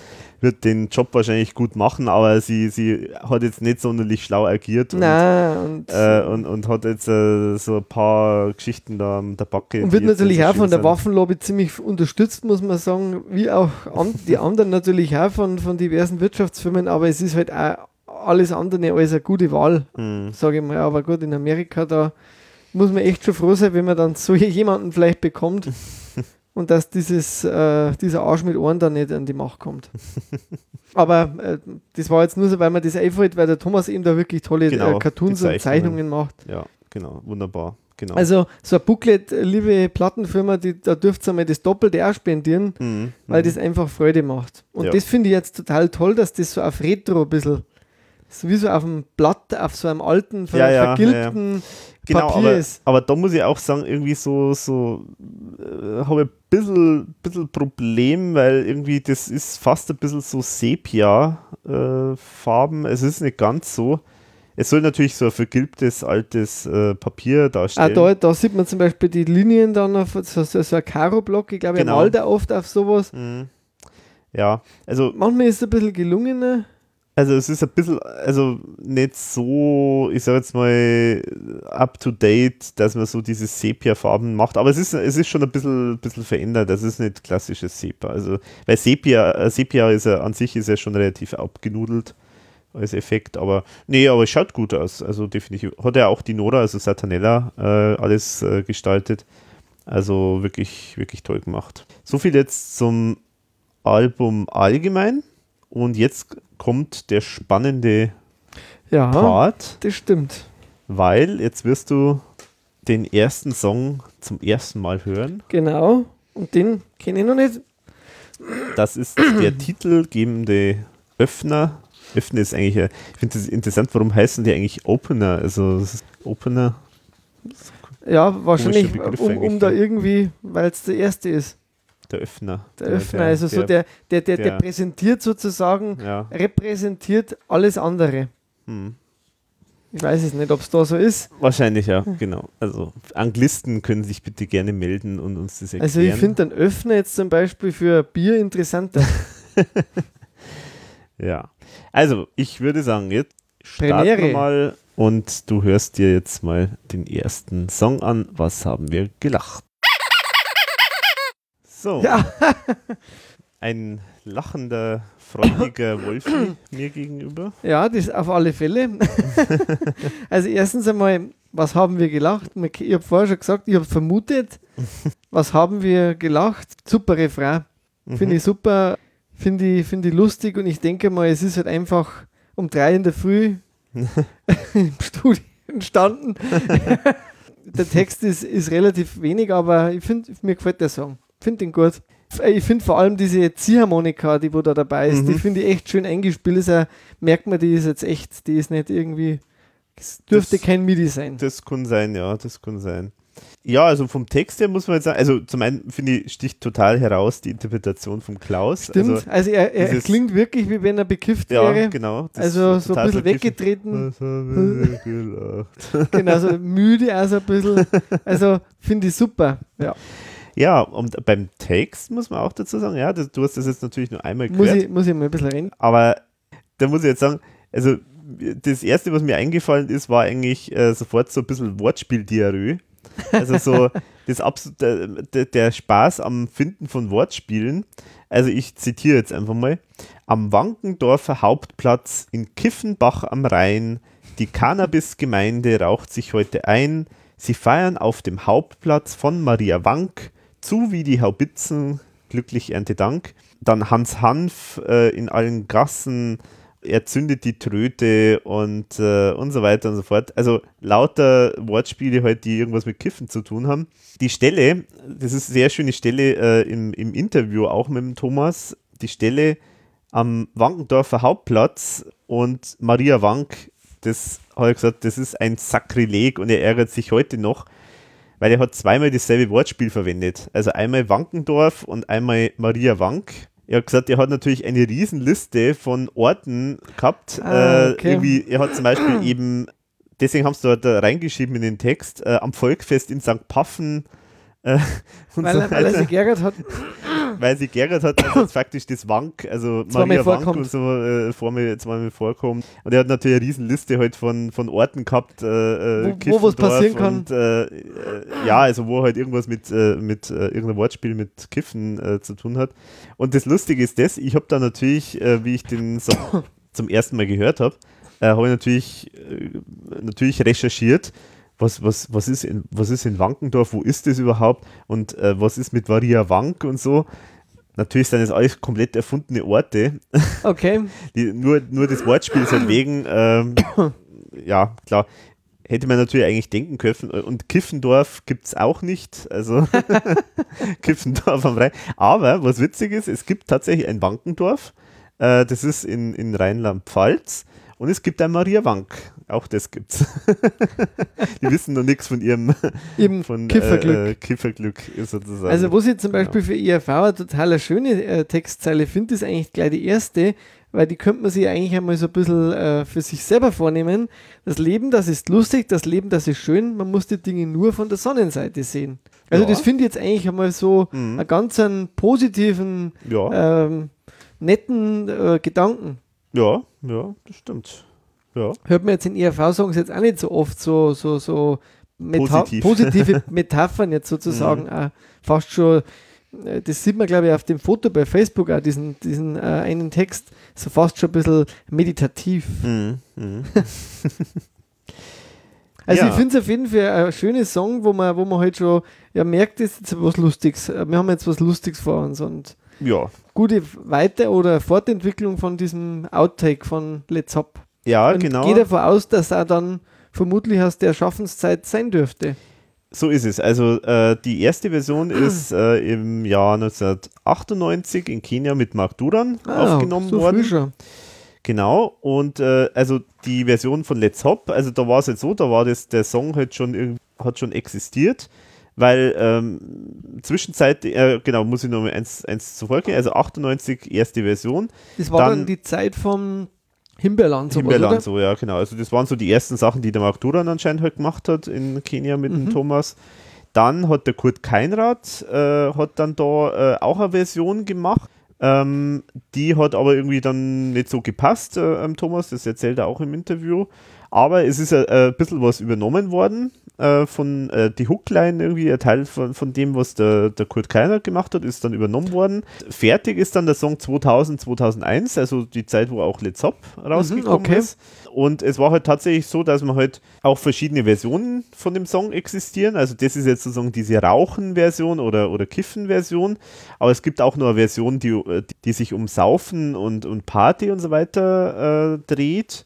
wird den Job wahrscheinlich gut machen, aber sie, sie hat jetzt nicht sonderlich schlau agiert und, na, und, äh, und, und hat jetzt äh, so ein paar Geschichten da der Backe. und wird natürlich auch von der sind. Waffenlobby ziemlich unterstützt, muss man sagen, wie auch die anderen natürlich auch von, von diversen Wirtschaftsfirmen, aber es ist halt auch alles andere als eine gute Wahl, Hm. sage ich mal. Aber gut, in Amerika, da muss man echt schon froh sein, wenn man dann so jemanden vielleicht bekommt und dass dieses, äh, dieser Arsch mit Ohren da nicht an die Macht kommt. Aber äh, das war jetzt nur so, weil man das einfällt, weil der Thomas eben da wirklich tolle Genau, äh, Cartoons die und Zeichnungen macht. Ja, genau. Wunderbar. Genau. Also so ein Booklet, äh, liebe Plattenfirma, die, da dürft ihr mal das Doppelte auch spendieren, Mhm. weil Mhm. das einfach Freude macht. Und Ja. das finde ich jetzt total toll, dass das so auf Retro ein bisschen, so wie so auf dem Blatt, auf so einem alten, Ja, ja, vergilbten Genau, Papier aber, ist. aber da muss ich auch sagen, irgendwie so, so äh, habe ich bisschen, bisschen Problem, weil irgendwie das ist fast ein bisschen so Sepia-Farben. es ist nicht ganz so. Es soll natürlich so ein vergilbtes altes äh, Papier Ah, darstellen. da, da sieht man zum Beispiel die Linien dann auf so, so, so ein Karo-Block. Ich glaube, Genau. er malt da oft auf sowas. Mhm. Ja, also Manchmal ist es ein bisschen gelungener. Also es ist ein bisschen, also nicht so, ich sag jetzt mal, up to date, dass man so diese Sepia-Farben macht, aber es ist, es ist schon ein bisschen, bisschen verändert, das ist nicht klassisches Sepia. Also, weil Sepia, äh, Sepia ist ja an sich ist ja schon relativ abgenudelt. als Effekt, aber nee, aber es schaut gut aus. Also definitiv. Hat ja auch die Nora, also Satanella, äh, alles äh, gestaltet. Also wirklich, wirklich toll gemacht. So viel jetzt zum Album allgemein. Und jetzt kommt der spannende Ja, Part, das stimmt. weil jetzt wirst du den ersten Song zum ersten Mal hören. Genau. Und den kenne ich noch nicht. Das ist der titelgebende Öffner. Öffner ist eigentlich, äh, ich finde es interessant, warum heißen die eigentlich Opener? Also Opener, Ja, wahrscheinlich, Begriff um, um da irgendwie, weil es der erste ist. Der Öffner. Der, Öffner, also so der, der, der, der, der- präsentiert sozusagen, Ja, repräsentiert alles andere. hm. Ich weiß es nicht, ob es da so ist. wahrscheinlich ja, genau. Also Anglisten können sich bitte gerne melden und uns das erklären. Also ich finde den Öffner jetzt zum Beispiel für Bier interessanter. Ja. Also, ich würde sagen, jetzt starten Premiere. wir mal und du hörst dir jetzt mal den ersten Song an. Was haben wir gelacht? So, ja, ein lachender, freudiger Wolfi mir gegenüber. ja, das auf alle Fälle. also erstens einmal, was haben wir gelacht? Ich habe vorher schon gesagt, ich habe vermutet, was haben wir gelacht? Super Refrain. Finde ich super, finde ich, finde ich lustig und ich denke mal, es ist halt einfach um drei in der Früh im Studio entstanden. der Text ist, ist relativ wenig, aber ich finde, mir gefällt der Song. Finde den gut. Ich finde vor allem diese Ziehharmonika, die wo da dabei ist, die Mhm. finde ich echt schön eingespielt. Ist ja, merkt man, die ist jetzt echt, die ist nicht irgendwie, es dürfte Das- kein MIDI sein. Das kann sein, ja, das kann sein. Ja, also vom Text her muss man jetzt sagen, also zum einen finde ich, sticht total heraus die Interpretation von Klaus. Stimmt, Also, also, er, er dieses- klingt wirklich, wie wenn er bekifft ja, wäre. genau. Also so ein bisschen weggetreten. Genau, so müde, also ein bisschen. Also finde ich super. Ja, Ja, und beim Text muss man auch dazu sagen, ja, das, du hast das jetzt natürlich nur einmal muss gehört, ich, muss ich mal ein bisschen rennen. aber da muss ich jetzt sagen, also das erste, was mir eingefallen ist, war eigentlich äh, sofort so ein bisschen Wortspiel-Diarrhoe. Also so das absolut, der, der, der Spaß am Finden von Wortspielen. Also ich zitiere jetzt einfach mal. Am Wankendorfer Hauptplatz in Kiffenbach am Rhein, die Cannabis-Gemeinde raucht sich heute ein. Sie feiern auf dem Hauptplatz von Maria Wank, zu wie die Haubitzen, glücklich Erntedank. Dann Hans Hanf äh, in allen Gassen, er zündet die Tröte und, äh, und so weiter und so fort. Also lauter Wortspiele halt, die irgendwas mit Kiffen zu tun haben. Die Stelle, das ist eine sehr schöne Stelle äh, im, im Interview auch mit dem Thomas, die Stelle am Wankendorfer Hauptplatz und Maria Wank, das habe ich gesagt, das ist ein Sakrileg und er ärgert sich heute noch, weil er hat zweimal dasselbe Wortspiel verwendet. Also einmal Wankendorf und einmal Maria Wank. Er hat gesagt, er hat natürlich eine Riesenliste von Orten gehabt. Ah, äh, okay. irgendwie, er hat zum Beispiel eben, deswegen haben sie dort da reingeschrieben in den Text, äh, am Volkfest in St. Paffen. Äh, Weil, so weil er sich geärgert hat. weil sie geärgert hat, dass jetzt faktisch das Wank, also Zweimal Maria Wank und so äh, vor mir zweimal vorkommt. Und er hat natürlich eine Riesenliste halt von, von Orten gehabt, äh, äh, Wo- wo was passieren kann. Und, äh, äh, ja, also wo halt irgendwas mit, äh, mit irgendeinem Wortspiel mit Kiffen zu tun hat. Und das Lustige ist das, ich habe da natürlich, wie ich den Song zum ersten Mal gehört habe, habe ich natürlich, natürlich recherchiert, was, was, was, ist in, was ist in Wankendorf, wo ist das überhaupt und äh, was ist mit Maria Wank und so. Natürlich sind das alles komplett erfundene Orte, Okay. die, nur, nur des Wortspiels halt wegen, ähm, ja, klar, hätte man natürlich eigentlich denken können. Und Kiffendorf gibt es auch nicht, also Kiffendorf am Rhein. Aber was witzig ist, es gibt tatsächlich ein Wankendorf, äh, das ist in, in Rheinland-Pfalz. Und es gibt ein Maria Wank. Auch das gibt's. Die wissen noch nichts von ihrem Eben von, Kifferglück. Äh, Kifferglück sozusagen. Also, was ich zum Beispiel für IRV eine total schöne äh, Textzeile finde, ist eigentlich gleich die erste, weil die könnte man sich eigentlich einmal so ein bisschen äh, für sich selber vornehmen. Das Leben, das ist lustig, das Leben, das ist schön, man muss die Dinge nur von der Sonnenseite sehen. Also, Ja. das finde ich jetzt eigentlich einmal so Mhm. einen ganz positiven, ja, ähm, netten äh, Gedanken. ja, ja, das stimmt. Ja. Hört man jetzt in IRV-Songs jetzt auch nicht so oft so, so, so Meta Positiv. positive Metaphern jetzt sozusagen, Mhm. auch fast schon äh, das sieht man, glaube ich, auf dem Foto bei Facebook auch, diesen, diesen äh, einen Text, so fast schon ein bisschen meditativ. Mhm. Mhm. Also Ja. ich finde es auf jeden Fall ein schönes Song, wo man, wo man halt schon ja, merkt, es ist jetzt was Lustiges. Wir haben jetzt was Lustiges vor uns und Ja. gute Weiter- oder Fortentwicklung von diesem Outtake von Let's Hop. Ja, und genau. gehe davon aus, dass er dann vermutlich aus der Schaffenszeit sein dürfte. So ist es. Also äh, die erste Version ist äh, im Jahr 1998 in Kenia mit Mark Duran aufgenommen Ah, so worden. Früh schon. Genau. Und äh, also die Version von Let's Hop, also da war es jetzt so, da war das der Song halt schon hat schon existiert, weil ähm, Zwischenzeit, äh, genau, muss ich noch mal eins, eins zuvor gehen, also 98 erste Version, Das war dann, Dann- die Zeit vom Himbeerland, Himbeerland so, ja, genau. Also das waren so die ersten Sachen, die der Mark Duran anscheinend halt gemacht hat in Kenia mit Mhm. dem Thomas. Dann hat der Kurt Keinrad äh, hat dann da äh, auch eine Version gemacht. Ähm, die hat aber irgendwie dann nicht so gepasst, äh, Thomas, das erzählt er auch im Interview. Aber es ist äh, ein bisschen was übernommen worden äh, von äh, die Hookline irgendwie, ein Teil von, von dem, was der, der Kurt Keinrad gemacht hat, ist dann übernommen worden. Fertig ist dann der Song 2000, 2001, also die Zeit, wo auch Let's Hop rausgekommen okay. ist. Und es war halt tatsächlich so, dass man halt auch verschiedene Versionen von dem Song existieren. Also das ist jetzt sozusagen diese Rauchen-Version oder, oder Kiffen-Version. Aber es gibt auch noch eine Version, die, äh, die sich um Saufen und, und Party und so weiter äh, dreht.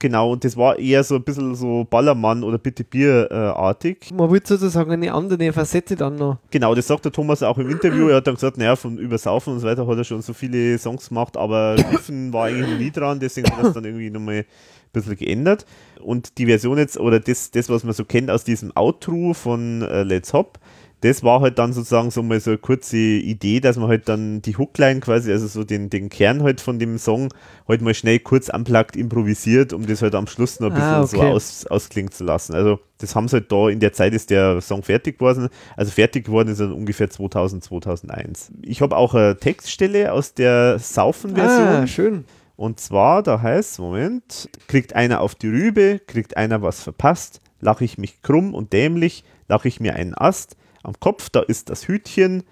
Genau, und das war eher so ein bisschen so Ballermann oder Bitte Bier-artig. Man will sozusagen eine andere Facette dann noch. Genau, das sagt der Thomas auch im Interview. Er hat dann gesagt, naja, von Übersaufen und so weiter hat er schon so viele Songs gemacht, aber Kiffen war eigentlich noch nie dran, deswegen hat er es dann irgendwie nochmal ein bisschen geändert. Und die Version jetzt, oder das, das was man so kennt aus diesem Outro von äh, Let's Hop, das war halt dann sozusagen so mal so eine kurze Idee, dass man halt dann die Hookline quasi, also so den, den Kern halt von dem Song, halt mal schnell kurz unplugged improvisiert, um das halt am Schluss noch ein bisschen Ah, so okay. aus, ausklingen zu lassen. Also das haben sie halt da, in der Zeit ist der Song fertig geworden, also fertig geworden ist er ungefähr 2000, 2001. Ich habe auch eine Textstelle aus der Saufen-Version. Ah, schön. Und zwar, da heißt Moment, kriegt einer auf die Rübe, kriegt einer was verpasst, lache ich mich krumm und dämlich, lache ich mir einen Ast, am Kopf, da ist das Hütchen,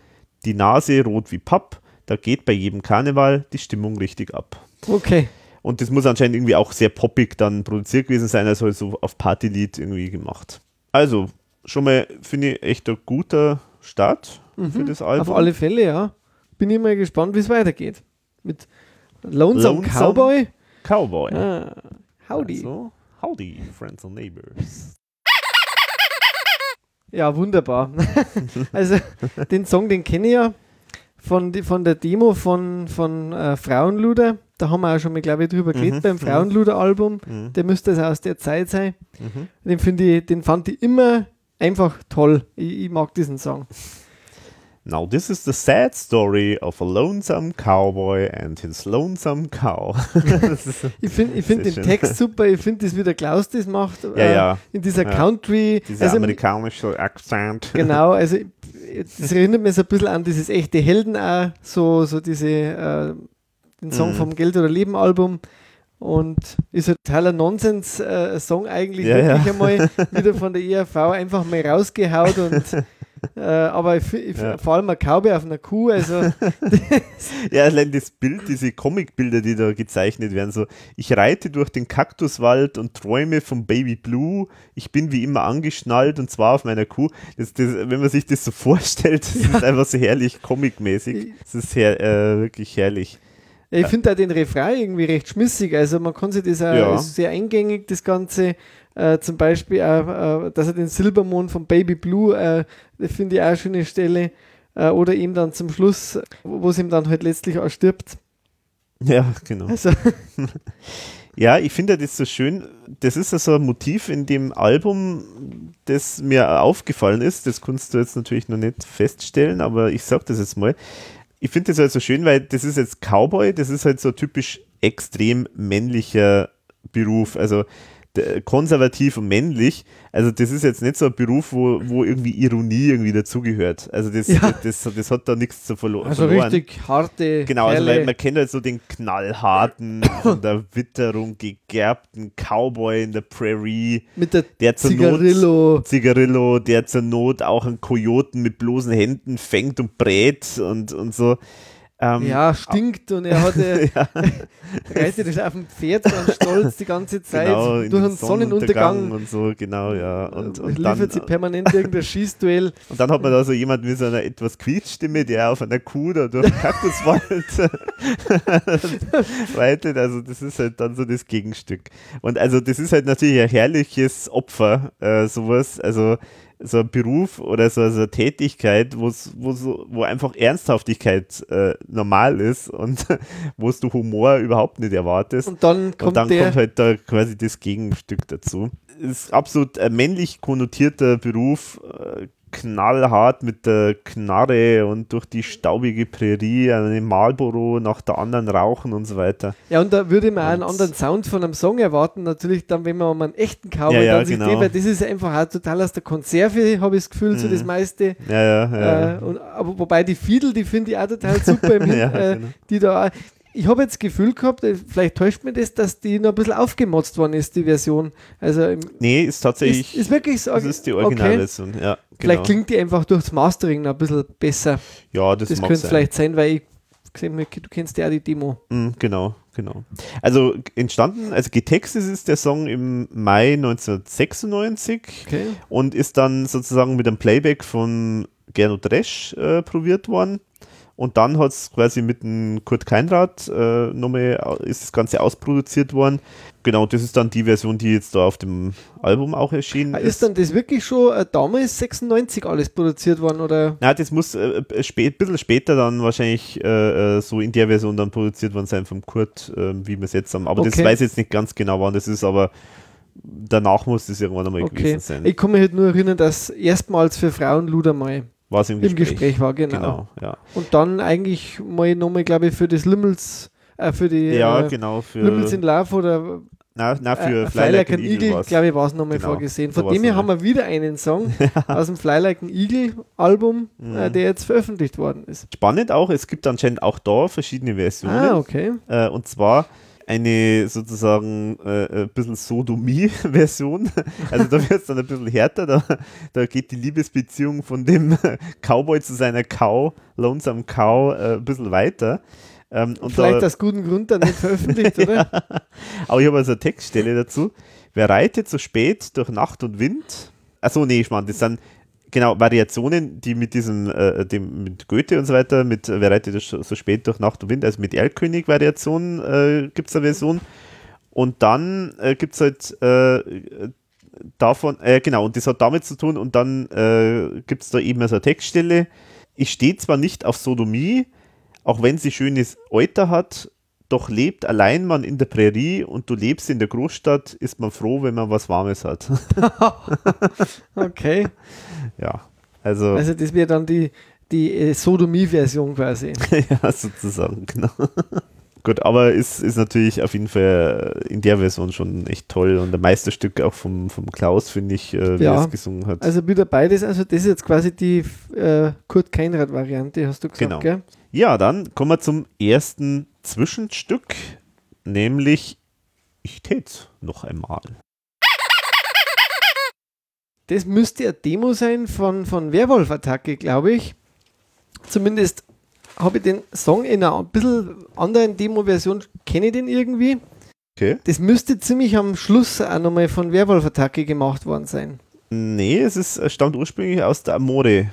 die Nase rot wie Papp, da geht bei jedem Karneval die Stimmung richtig ab. Okay. Und das muss anscheinend irgendwie auch sehr poppig dann produziert gewesen sein, also so auf Partylied irgendwie gemacht. Also, schon mal finde ich echt ein guter Start für das Album. Mhm. Auf alle Fälle, ja. Bin ich mal gespannt, wie es weitergeht. Mit Lonesome, Lonesome Cowboy. Cowboy. Ah, howdy. Also, howdy, friends and neighbors. Ja, wunderbar. also, den Song, den kenne ich ja von, von der Demo von, von äh, Frauenluder. Da haben wir auch schon mal, glaube ich, drüber geredet Mhm, beim mhm. Frauenluder-Album. Mhm. Der müsste also aus der Zeit sein. Mhm. Den, finde ich, den fand ich immer einfach toll. Ich, ich mag diesen Song. Now, this is the sad story of a lonesome cowboy and his lonesome cow. Ich finde find den. Text super. Ich finde das, wie der Klaus das macht. ja, ja, In dieser Ja. Country. dieser also, amerikanische Akzent. Genau, also das erinnert mich so ein bisschen an dieses echte Helden auch, so, so diese, äh, den Song Mhm. vom Geld oder Leben Album und ist ein totaler Nonsens-Song eigentlich Ja, wirklich ja. einmal wieder von der ERV einfach mal rausgehaut und äh, aber ich, ich, Ja. vor allem ein Cowboy auf einer Kuh, also Ja, allein das Bild, diese Comicbilder, die da gezeichnet werden, so, ich reite durch den Kaktuswald und träume vom Baby Blue, ich bin wie immer angeschnallt und zwar auf meiner Kuh. Das, das, wenn man sich das so vorstellt, das ist einfach so herrlich comicmäßig. Das ist her, äh, wirklich herrlich. Ja, ich finde auch den Refrain irgendwie recht schmissig. Also man kann sich das auch Ja. ist sehr eingängig, das Ganze. Äh, zum Beispiel auch, äh, dass er den Silbermond von Baby Blue, äh, finde ich auch eine schöne Stelle. Äh, oder eben dann zum Schluss, wo es ihm dann halt letztlich auch stirbt. Ja, genau. Also, Ja, ich finde das so schön. Das ist ja so ein Motiv in dem Album, das mir aufgefallen ist. Das kannst du jetzt natürlich noch nicht feststellen, aber ich sag das jetzt mal. Ich finde das halt so schön, weil das ist jetzt Cowboy, das ist halt so typisch extrem männlicher Beruf. Also konservativ und männlich. Also das ist jetzt nicht so ein Beruf, wo, wo irgendwie Ironie irgendwie dazugehört. Also das, Ja. das, das, das hat da nichts zu verlo Also verloren. richtig harte Genau, also man, man kennt halt so den knallharten, von der Witterung gegerbten Cowboy in der Prairie, mit der der Zigarillo. Not, Zigarillo, der zur Not auch einen Kojoten mit bloßen Händen fängt und brät und, und so. Ähm, Ja, stinkt und er hatte, ja, reitet auf dem Pferd ganz stolz die ganze Zeit genau, durch den einen Sonnenuntergang. und so, genau, ja. Und, Und liefert dann, sie permanent irgendein Schießduell. und dann hat man da so jemand mit so einer etwas Quietschstimme, der auf einer Kuh da durch den Kaktuswald reitet. Also das ist halt dann so das Gegenstück. Und also das ist halt natürlich ein herrliches Opfer, äh, sowas. Also so ein Beruf oder so, so eine Tätigkeit, wo's, wo, so, wo einfach Ernsthaftigkeit äh, normal ist und wo du Humor überhaupt nicht erwartest. Und dann kommt Und dann kommt halt da quasi das Gegenstück dazu. Ist absolut ein männlich konnotierter Beruf, äh, knallhart mit der Knarre und durch die staubige Prärie eine Marlboro nach der anderen rauchen und so weiter. ja, und da würde man auch einen Und- anderen Sound von einem Song erwarten. Natürlich dann, wenn man um einen echten Cowboy Ja, ja, dann sich genau. geht, das ist einfach auch total aus der Konserve, habe ich das Gefühl, so Mhm. das meiste. Ja, ja, ja. Äh, und, aber wobei die Fiedel, die finde ich auch total super, Hin- äh, genau. die da auch, ich habe jetzt das Gefühl gehabt, äh, vielleicht täuscht mir das, dass die noch ein bisschen aufgemotzt worden ist, die Version. Also im, nee, ist tatsächlich, ist, ist wirklich so. das ist die okay. Originalversion. Ja, genau. Vielleicht klingt die einfach durchs Mastering noch ein bisschen besser. ja, das, Das, könnte sein. vielleicht sein, weil ich gesehen habe, du kennst ja die Demo. Mm, Genau, genau. Also entstanden, also getextet ist der Song im Mai 1996 Okay. und ist dann sozusagen mit einem Playback von Gernot Resch äh, probiert worden. Und dann hat es quasi mit dem Kurt Keinrad äh, nochmal, ist das Ganze ausproduziert worden. Genau, das ist dann die Version, die jetzt da auf dem Album auch erschienen Ah, Ist dann das wirklich schon äh, damals 96 alles produziert worden oder? Na, das muss äh, ein spät, bisschen später dann wahrscheinlich äh, äh, so in der Version dann produziert worden sein vom Kurt, äh, wie wir es jetzt haben. Aber das Okay. weiß ich jetzt nicht ganz genau, wann das ist, aber danach muss das irgendwann einmal Okay. gewesen sein. Ich kann mich halt nur erinnern, dass erstmals für Frauen Luder mal War es im im Gespräch. Gespräch war, genau. Genau, ja. Und dann eigentlich mal nochmal, glaube ich, für das Limmels, äh, für die Ja, äh, genau. Für, Limmels in Love oder na, na, für äh, Fly Like an Eagle, Eagle, glaube ich, war es nochmal Genau, vorgesehen. Von dem her haben wir wieder einen Song aus dem Fly Like an Eagle Album, äh, Mhm. der jetzt veröffentlicht worden ist. Spannend auch, es gibt anscheinend auch da verschiedene Versionen. Ah, okay. Äh, und zwar eine sozusagen äh, ein bisschen Sodomie-Version. Also da wird es dann ein bisschen härter. Da, da geht die Liebesbeziehung von dem Cowboy zu seiner Cow, Lonesome Cow, äh, ein bisschen weiter. Ähm, Vielleicht da, aus gutem Grund dann nicht veröffentlicht, oder? aber ich habe also eine Textstelle dazu. Wer reitet so spät durch Nacht und Wind? Achso, nee, ich meine, das sind genau Variationen, die mit diesem, äh, dem, mit Goethe und so weiter, mit äh, Wer reitet so so spät durch Nacht und Wind, also mit Erlkönig-Variationen äh, gibt es eine Version. Und dann äh, gibt es halt äh, davon, äh, genau, und das hat damit zu tun, und dann äh, gibt es da eben so eine Textstelle. Ich stehe zwar nicht auf Sodomie, auch wenn sie schönes Euter hat, doch lebt allein man in der Prärie und du lebst in der Großstadt, ist man froh, wenn man was Warmes hat. Okay. Ja, also, Also das wäre dann die, die äh, Sodomie-Version quasi. ja, sozusagen, genau. Gut, aber ist, ist natürlich auf jeden Fall in der Version schon echt toll und ein Meisterstück auch vom, vom Klaus, finde ich, äh, wie Ja. er es gesungen hat. Also wieder beides, also das ist jetzt quasi die äh, Kurt Keinrad-Variante, hast du gesagt, Genau. gell? Ja, dann kommen wir zum ersten Zwischenstück, nämlich Ich tät's noch einmal. Das müsste eine Demo sein von, von Werwolf-Attacke, glaube ich. Zumindest habe ich den Song in einer ein bisschen anderen Demo-Version, kenne ich den irgendwie. Okay. Das müsste ziemlich am Schluss auch nochmal von Werwolf-Attacke gemacht worden sein. Nee, es ist, stammt ursprünglich aus der Amore.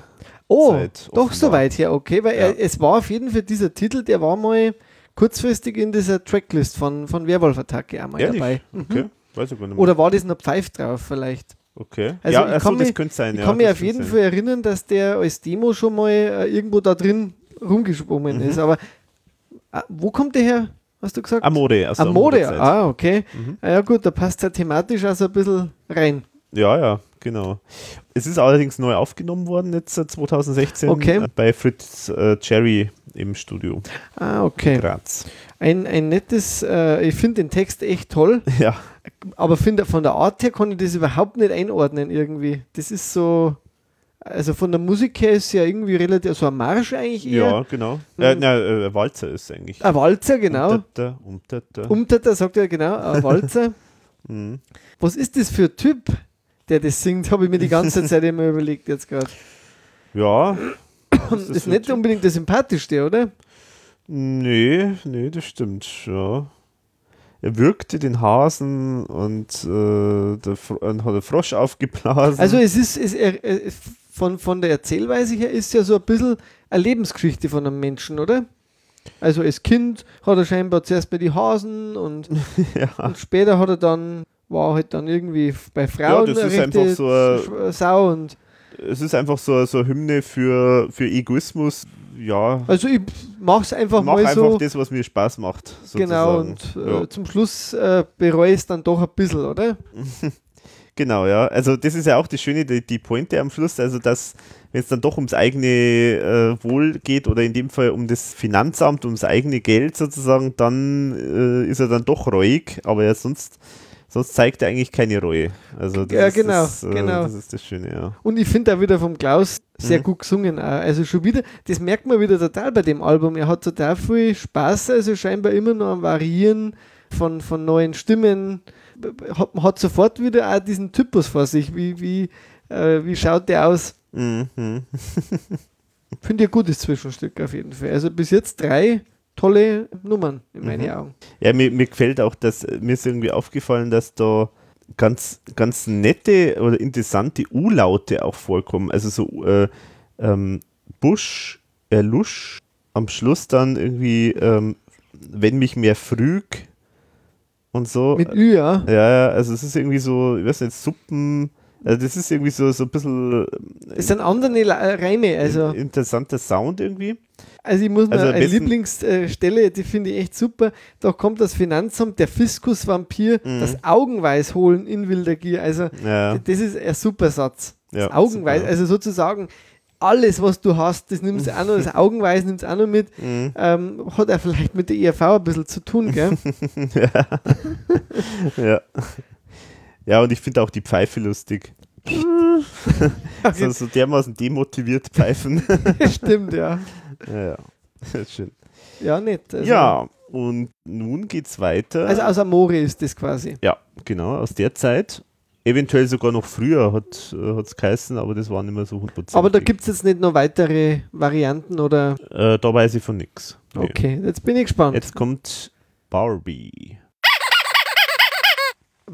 Oh, Zeit, doch offenbar. so weit her, okay, weil Ja. er, es war auf jeden Fall dieser Titel, der war mal kurzfristig in dieser Tracklist von, von Werwolf-Attacke einmal Ehrlich? dabei. Mhm. Okay, weiß ich gar nicht mehr. Oder war das noch Pfeif drauf vielleicht? Okay. Also ja, ich achso, kann das mich- könnte sein. Ich ja, kann mich auf jeden sein. Fall erinnern, dass der als Demo schon mal äh, irgendwo da drin rumgeschwommen Mhm. ist. Aber äh, wo kommt der her? Hast du gesagt? Amore, aus der Amore. Ah, okay. Mhm. Ah, ja gut, da passt er thematisch also ein bisschen rein. Ja, ja, genau. Es ist allerdings neu aufgenommen worden, jetzt äh, 2016 Okay. äh, bei Fritz äh, Cherry im Studio Ah, okay. Graz. Ein, ein nettes, äh, ich finde den Text echt toll, Ja, aber finde von der Art her kann ich das überhaupt nicht einordnen irgendwie. Das ist so, also von der Musik her ist ja irgendwie relativ, so ein Marsch eigentlich eher. ja, genau. Äh, Mhm. na, äh, Walzer ist eigentlich. Ein Walzer, genau. Umtata, umtata. Umtata sagt er genau, ein Walzer. Mhm. Was ist das für ein Typ, der das singt, habe ich mir die ganze Zeit immer überlegt jetzt gerade. Ja. Das ist nicht unbedingt der sympathischste, oder? Nee, nee, das stimmt, ja. Er würgte den Hasen und, äh, der, und hat einen Frosch aufgeblasen. Also es ist, es, er, er, von, von der Erzählweise her ist ja so ein bisschen eine Lebensgeschichte von einem Menschen, oder? Also als Kind hat er scheinbar zuerst bei die Hasen und, ja. und später hat er dann, war halt dann irgendwie bei ja, Frauen das ist eine einfach so ein, Sch- Sau und es ist einfach so, so eine Hymne für, für Egoismus. Ja, also ich mach's einfach mach mal einfach so. das, was mir Spaß macht. Sozusagen. Genau, und äh, ja. zum Schluss äh, bereue ich es dann doch ein bisschen, oder? Genau, ja. Also das ist ja auch das Schöne, die, die Pointe am Schluss, also dass, wenn es dann doch ums eigene äh, Wohl geht oder in dem Fall um das Finanzamt, ums eigene Geld sozusagen, dann äh, ist er dann doch reuig, aber ja sonst, sonst zeigt er eigentlich keine Reue. Also das Ja, ist genau, das, äh, genau. das ist das Schöne, ja. Und ich finde auch wieder vom Klaus sehr Mhm. gut gesungen. Auch. Also schon wieder, das merkt man wieder total bei dem Album. Er hat total viel Spaß, also scheinbar immer noch am Variieren von, von neuen Stimmen. Hat, man hat sofort wieder auch diesen Typus vor sich. Wie, wie, äh, wie schaut der aus? Mhm. Finde ich ein gutes Zwischenstück auf jeden Fall. Also bis jetzt drei tolle Nummern in meinen Mhm. Augen. Ja, mir, mir gefällt auch, dass mir ist irgendwie aufgefallen, dass da ganz, ganz nette oder interessante U-Laute auch vorkommen. Also so äh, ähm, Busch, Erlusch, am Schluss dann irgendwie, ähm, wenn mich mehr früg und so. Mit Ü, ja. ja, ja, also es ist irgendwie so, ich weiß nicht, Suppen, also das ist irgendwie so, so ein bisschen Es sind andere äh, Reime. Also, in- interessanter Sound irgendwie. also ich muss mal Also eine Lieblingsstelle, die finde ich echt super. Da kommt das Finanzamt, der Fiskus-Vampir, Mhm. das Augenweiß holen in wilder Gier. Also Ja, das ist ein super Satz. ja, Das Augenweiß, super. also sozusagen alles, was du hast, das nimmst du auch noch, das Augenweiß nimmst du auch noch mit. Mhm. Ähm, hat er vielleicht mit der ERV ein bisschen zu tun, gell? ja. Ja, und ich finde auch die Pfeife lustig. So, so dermaßen demotiviert pfeifen. Stimmt, ja. ja, ja. Schön. Ja, nicht. Also, ja, und nun geht's weiter. Also aus Amore ist das quasi. ja, genau, aus der Zeit. Eventuell sogar noch früher hat es geheißen, aber das war nicht mehr so 100%. Aber da gibt es jetzt nicht noch weitere Varianten oder. Äh, da weiß ich von nichts. Okay, jetzt bin ich gespannt. Jetzt kommt Barbie.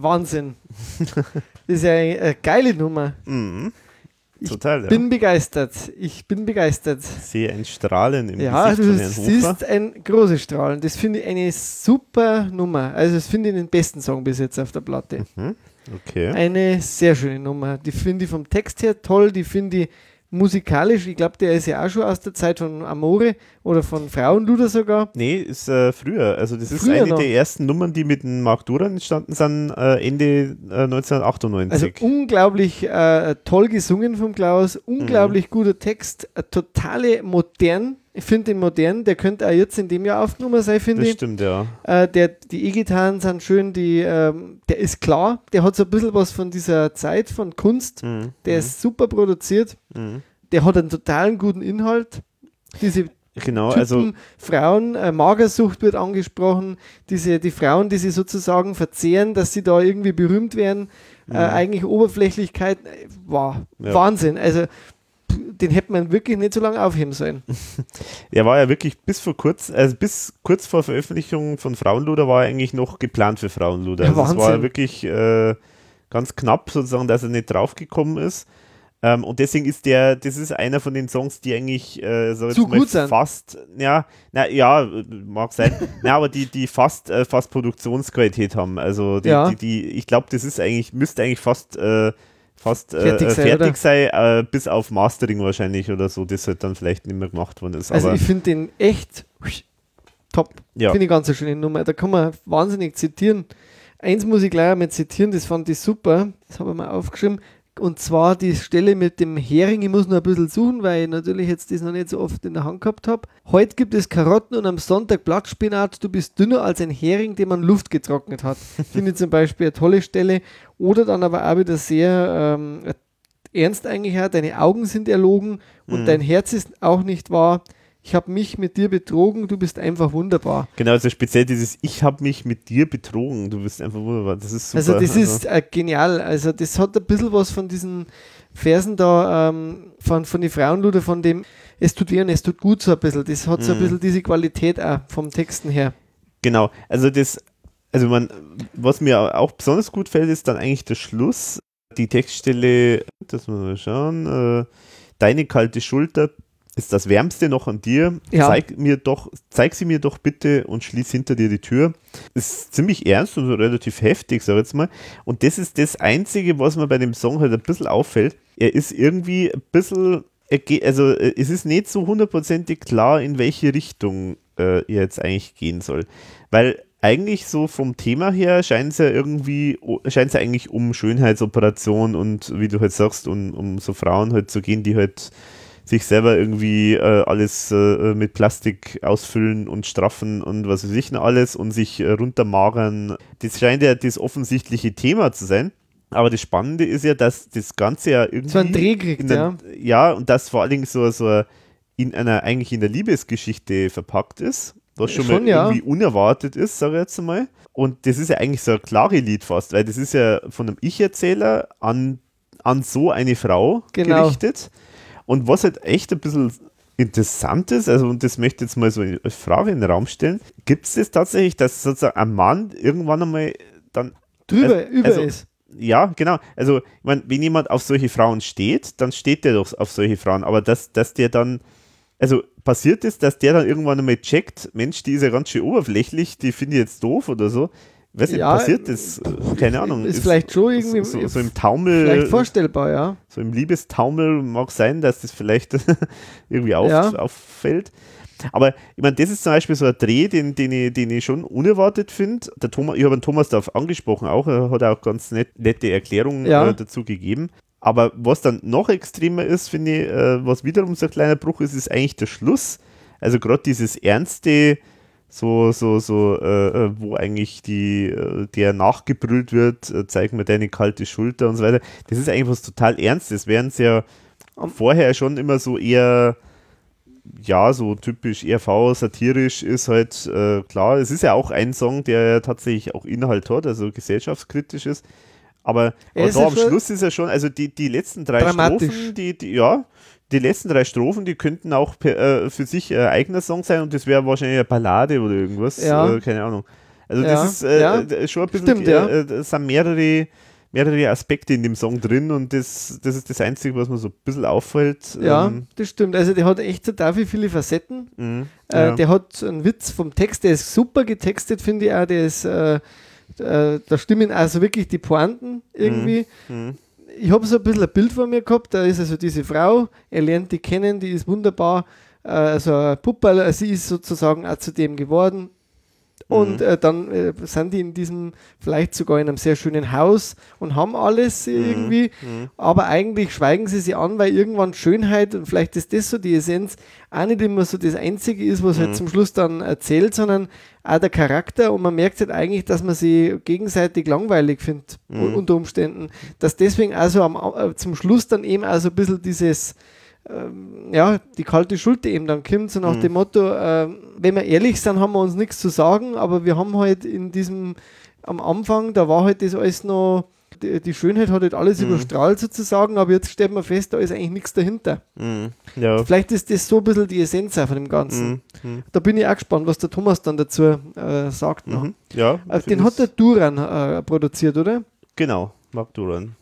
Wahnsinn. Das ist ja eine, eine geile Nummer. Mhm. Ich Total, ja. Bin begeistert. Ich bin begeistert. Sehe ein Strahlen im Ja, Gesicht du von Herrn Hofer. siehst ein großes Strahlen. Das finde ich eine super Nummer. Also, das finde ich den besten Song bis jetzt auf der Platte. Mhm. Okay. Eine sehr schöne Nummer. Die finde ich vom Text her toll. Die finde ich musikalisch. Ich glaube, der ist ja auch schon aus der Zeit von Amore oder von Frauenluder sogar. Nee, ist äh, früher. Also das ist Früher eine noch. der ersten Nummern, die mit dem Mark Duran entstanden sind, äh, Ende äh, 1998. Also unglaublich äh, toll gesungen vom Klaus, unglaublich guter Text, äh, totale modern. Ich finde den modern, der könnte auch jetzt in dem Jahr aufgenommen sein, finde das ich. stimmt, ja. Äh, der, die E-Gitarren sind schön, die, ähm, der ist klar, der hat so ein bisschen was von dieser Zeit, von Kunst, Mhm. der mhm. ist super produziert, Mhm. der hat einen totalen guten Inhalt. Diese Genau, Typen, also Frauen, äh, Magersucht wird angesprochen, diese, die Frauen, die sie sozusagen verzehren, dass sie da irgendwie berühmt werden, äh, Mhm. eigentlich Oberflächlichkeit, äh, wow, Ja. Wahnsinn. Also den hätte man wirklich nicht so lange aufheben sollen. er war ja wirklich bis vor kurz, also bis kurz vor Veröffentlichung von Frauenluder war er eigentlich noch geplant für Frauenluder. Ja, Also es war wirklich äh, ganz knapp sozusagen, dass er nicht draufgekommen ist. Ähm, und deswegen ist der, das ist einer von den Songs, die eigentlich äh, ich Zu gut sind. fast, ja, na, ja, mag sein, na, aber die, die fast, äh, fast Produktionsqualität haben. Also die, Ja. die, die ich glaube, das ist eigentlich, müsste eigentlich fast äh, fast äh, Fertig sein, sein, fertig sein äh, bis auf Mastering wahrscheinlich oder so, das halt dann vielleicht nicht mehr gemacht worden ist. Also aber ich finde den echt top. ja. Finde ich ganz eine schöne Nummer. Da kann man wahnsinnig zitieren. Eins muss ich gleich einmal zitieren, das fand ich super. Das habe ich mal aufgeschrieben. Und zwar die Stelle mit dem Hering, ich muss noch ein bisschen suchen, weil ich natürlich jetzt das noch nicht so oft in der Hand gehabt habe. Heute gibt es Karotten und am Sonntag Blattspinat. Du bist dünner als ein Hering, den man Luft getrocknet hat. Finde ich zum Beispiel eine tolle Stelle. Oder dann aber auch wieder sehr ähm, ernst eigentlich. Deine Augen sind erlogen und Mhm. dein Herz ist auch nicht wahr. Ich habe mich mit dir betrogen, du bist einfach wunderbar. Genau, also speziell dieses Ich habe mich mit dir betrogen, du bist einfach wunderbar. Das ist super. Also das ist äh, genial. Also das hat ein bisschen was von diesen Versen da, ähm, von, von die Frauenluder, von dem es tut weh und es tut gut so ein bisschen. Das hat so ein Mhm. bisschen diese Qualität auch vom Texten her. Genau, also das, also man, was mir auch besonders gut fällt, ist dann eigentlich der Schluss. Die Textstelle, das muss man mal schauen, äh, deine kalte Schulter ist das Wärmste noch an dir. Ja. Zeig mir doch, zeig sie mir doch bitte und schließ hinter dir die Tür. Ist ziemlich ernst und relativ heftig, sag ich jetzt mal. Und das ist das Einzige, was mir bei dem Song halt ein bisschen auffällt. Er ist irgendwie ein bisschen, er geht, also äh, es ist nicht so hundertprozentig klar, in welche Richtung äh, er jetzt eigentlich gehen soll. Weil eigentlich so vom Thema her scheint es ja irgendwie, scheint es ja eigentlich um Schönheitsoperation und wie du halt sagst, um, um so Frauen halt zu gehen, die halt sich selber irgendwie äh, alles äh, mit Plastik ausfüllen und straffen und was weiß ich noch alles und sich äh, runtermagern. Das scheint ja das offensichtliche Thema zu sein. Aber das Spannende ist ja, dass das Ganze ja irgendwie. So ein Dreh kriegt, der, ja. und das vor allen Dingen so, so in einer, eigentlich in der Liebesgeschichte verpackt ist. Was schon, Schon, mal ja. irgendwie unerwartet ist, sage ich jetzt mal. Und das ist ja eigentlich so ein klare Lied fast, weil das ist ja von einem Ich-Erzähler an, an so eine Frau Genau. gerichtet. Und was halt echt ein bisschen interessant ist, also und das möchte ich jetzt mal so als Frage in den Raum stellen, gibt es das tatsächlich, dass sozusagen ein Mann irgendwann einmal dann Drüber, Also- über also- ist. ja, genau. Also, ich meine, wenn jemand auf solche Frauen steht, dann steht der doch auf solche Frauen. Aber dass, dass der dann, also passiert ist, dass der dann irgendwann einmal checkt, Mensch, die ist ja ganz schön oberflächlich, die finde ich jetzt doof oder so. Weiß nicht, Ja, passiert das? Keine Ahnung. Ist vielleicht schon irgendwie so, so, so im vielleicht Taumel, vorstellbar, ja. so im Liebestaumel mag sein, dass das vielleicht irgendwie auf, Ja. auffällt. Aber ich meine, das ist zum Beispiel so ein Dreh, den, den, ich, den ich schon unerwartet finde. Ich habe den Thomas da angesprochen auch, er hat auch ganz nett, nette Erklärungen Ja. äh, dazu gegeben. Aber was dann noch extremer ist, finde ich, äh, was wiederum so ein kleiner Bruch ist, ist eigentlich der Schluss. Also gerade dieses ernste, so, so, so, äh, äh, wo eigentlich die, äh, der nachgebrüllt wird, äh, zeig mir deine kalte Schulter und so weiter. Das ist eigentlich was total Ernstes, während es ja vorher schon immer so eher, ja, so typisch ERV, satirisch ist halt äh, klar. Es ist ja auch ein Song, der ja tatsächlich auch Inhalt hat, also gesellschaftskritisch ist. Aber, Er aber da ja am Schluss ist er schon, also die, die letzten drei dramatisch. Strophen, die, die, ja, die letzten drei Strophen, die könnten auch per, äh, für sich ein eigener Song sein und das wäre wahrscheinlich eine Ballade oder irgendwas. Ja. Äh, keine Ahnung. Also Ja, das ist äh, ja. äh, schon ein bisschen, Stimmt, ja. äh, es sind mehrere, mehrere Aspekte in dem Song drin und das, das ist das Einzige, was mir so ein bisschen auffällt. Ja, Ähm, das stimmt. Also der hat echt total viele Facetten. mh, Äh, ja. Der hat einen Witz vom Text, der ist super getextet, finde ich auch. Der ist, äh, äh, da stimmen also wirklich die Pointen irgendwie. Mhm. Ich habe so ein bisschen ein Bild vor mir gehabt, da ist also diese Frau, er lernt die kennen, die ist wunderbar, äh, also ein Pupperl, äh, sie ist sozusagen auch zu dem geworden. Und Mhm. äh, dann äh, sind die in diesem, vielleicht sogar in einem sehr schönen Haus und haben alles irgendwie, Mhm. aber eigentlich schweigen sie sie an, weil irgendwann Schönheit und vielleicht ist das so die Essenz auch nicht immer so das Einzige ist, was halt Mhm. zum Schluss dann erzählt, sondern auch der Charakter und man merkt halt eigentlich, dass man sie gegenseitig langweilig findet unter Umständen, dass deswegen also am, äh, zum Schluss dann eben also ein bisschen dieses ähm, ja, die kalte Schulter eben dann kommt, so nach Mhm. dem Motto, ähm, wenn wir ehrlich sind, haben wir uns nichts zu sagen, aber wir haben halt in diesem, am Anfang, da war halt das alles noch, die, die Schönheit hat halt alles Mhm. überstrahlt sozusagen, aber jetzt stellt man fest, da ist eigentlich nichts dahinter. Mhm. Ja. Vielleicht ist das so ein bisschen die Essenz von dem Ganzen. Mhm. Mhm. Da bin ich auch gespannt, was der Thomas dann dazu äh, sagt. Mhm. Ja, Äh, den hat der Duran äh, produziert, oder? Genau, Marc Duran.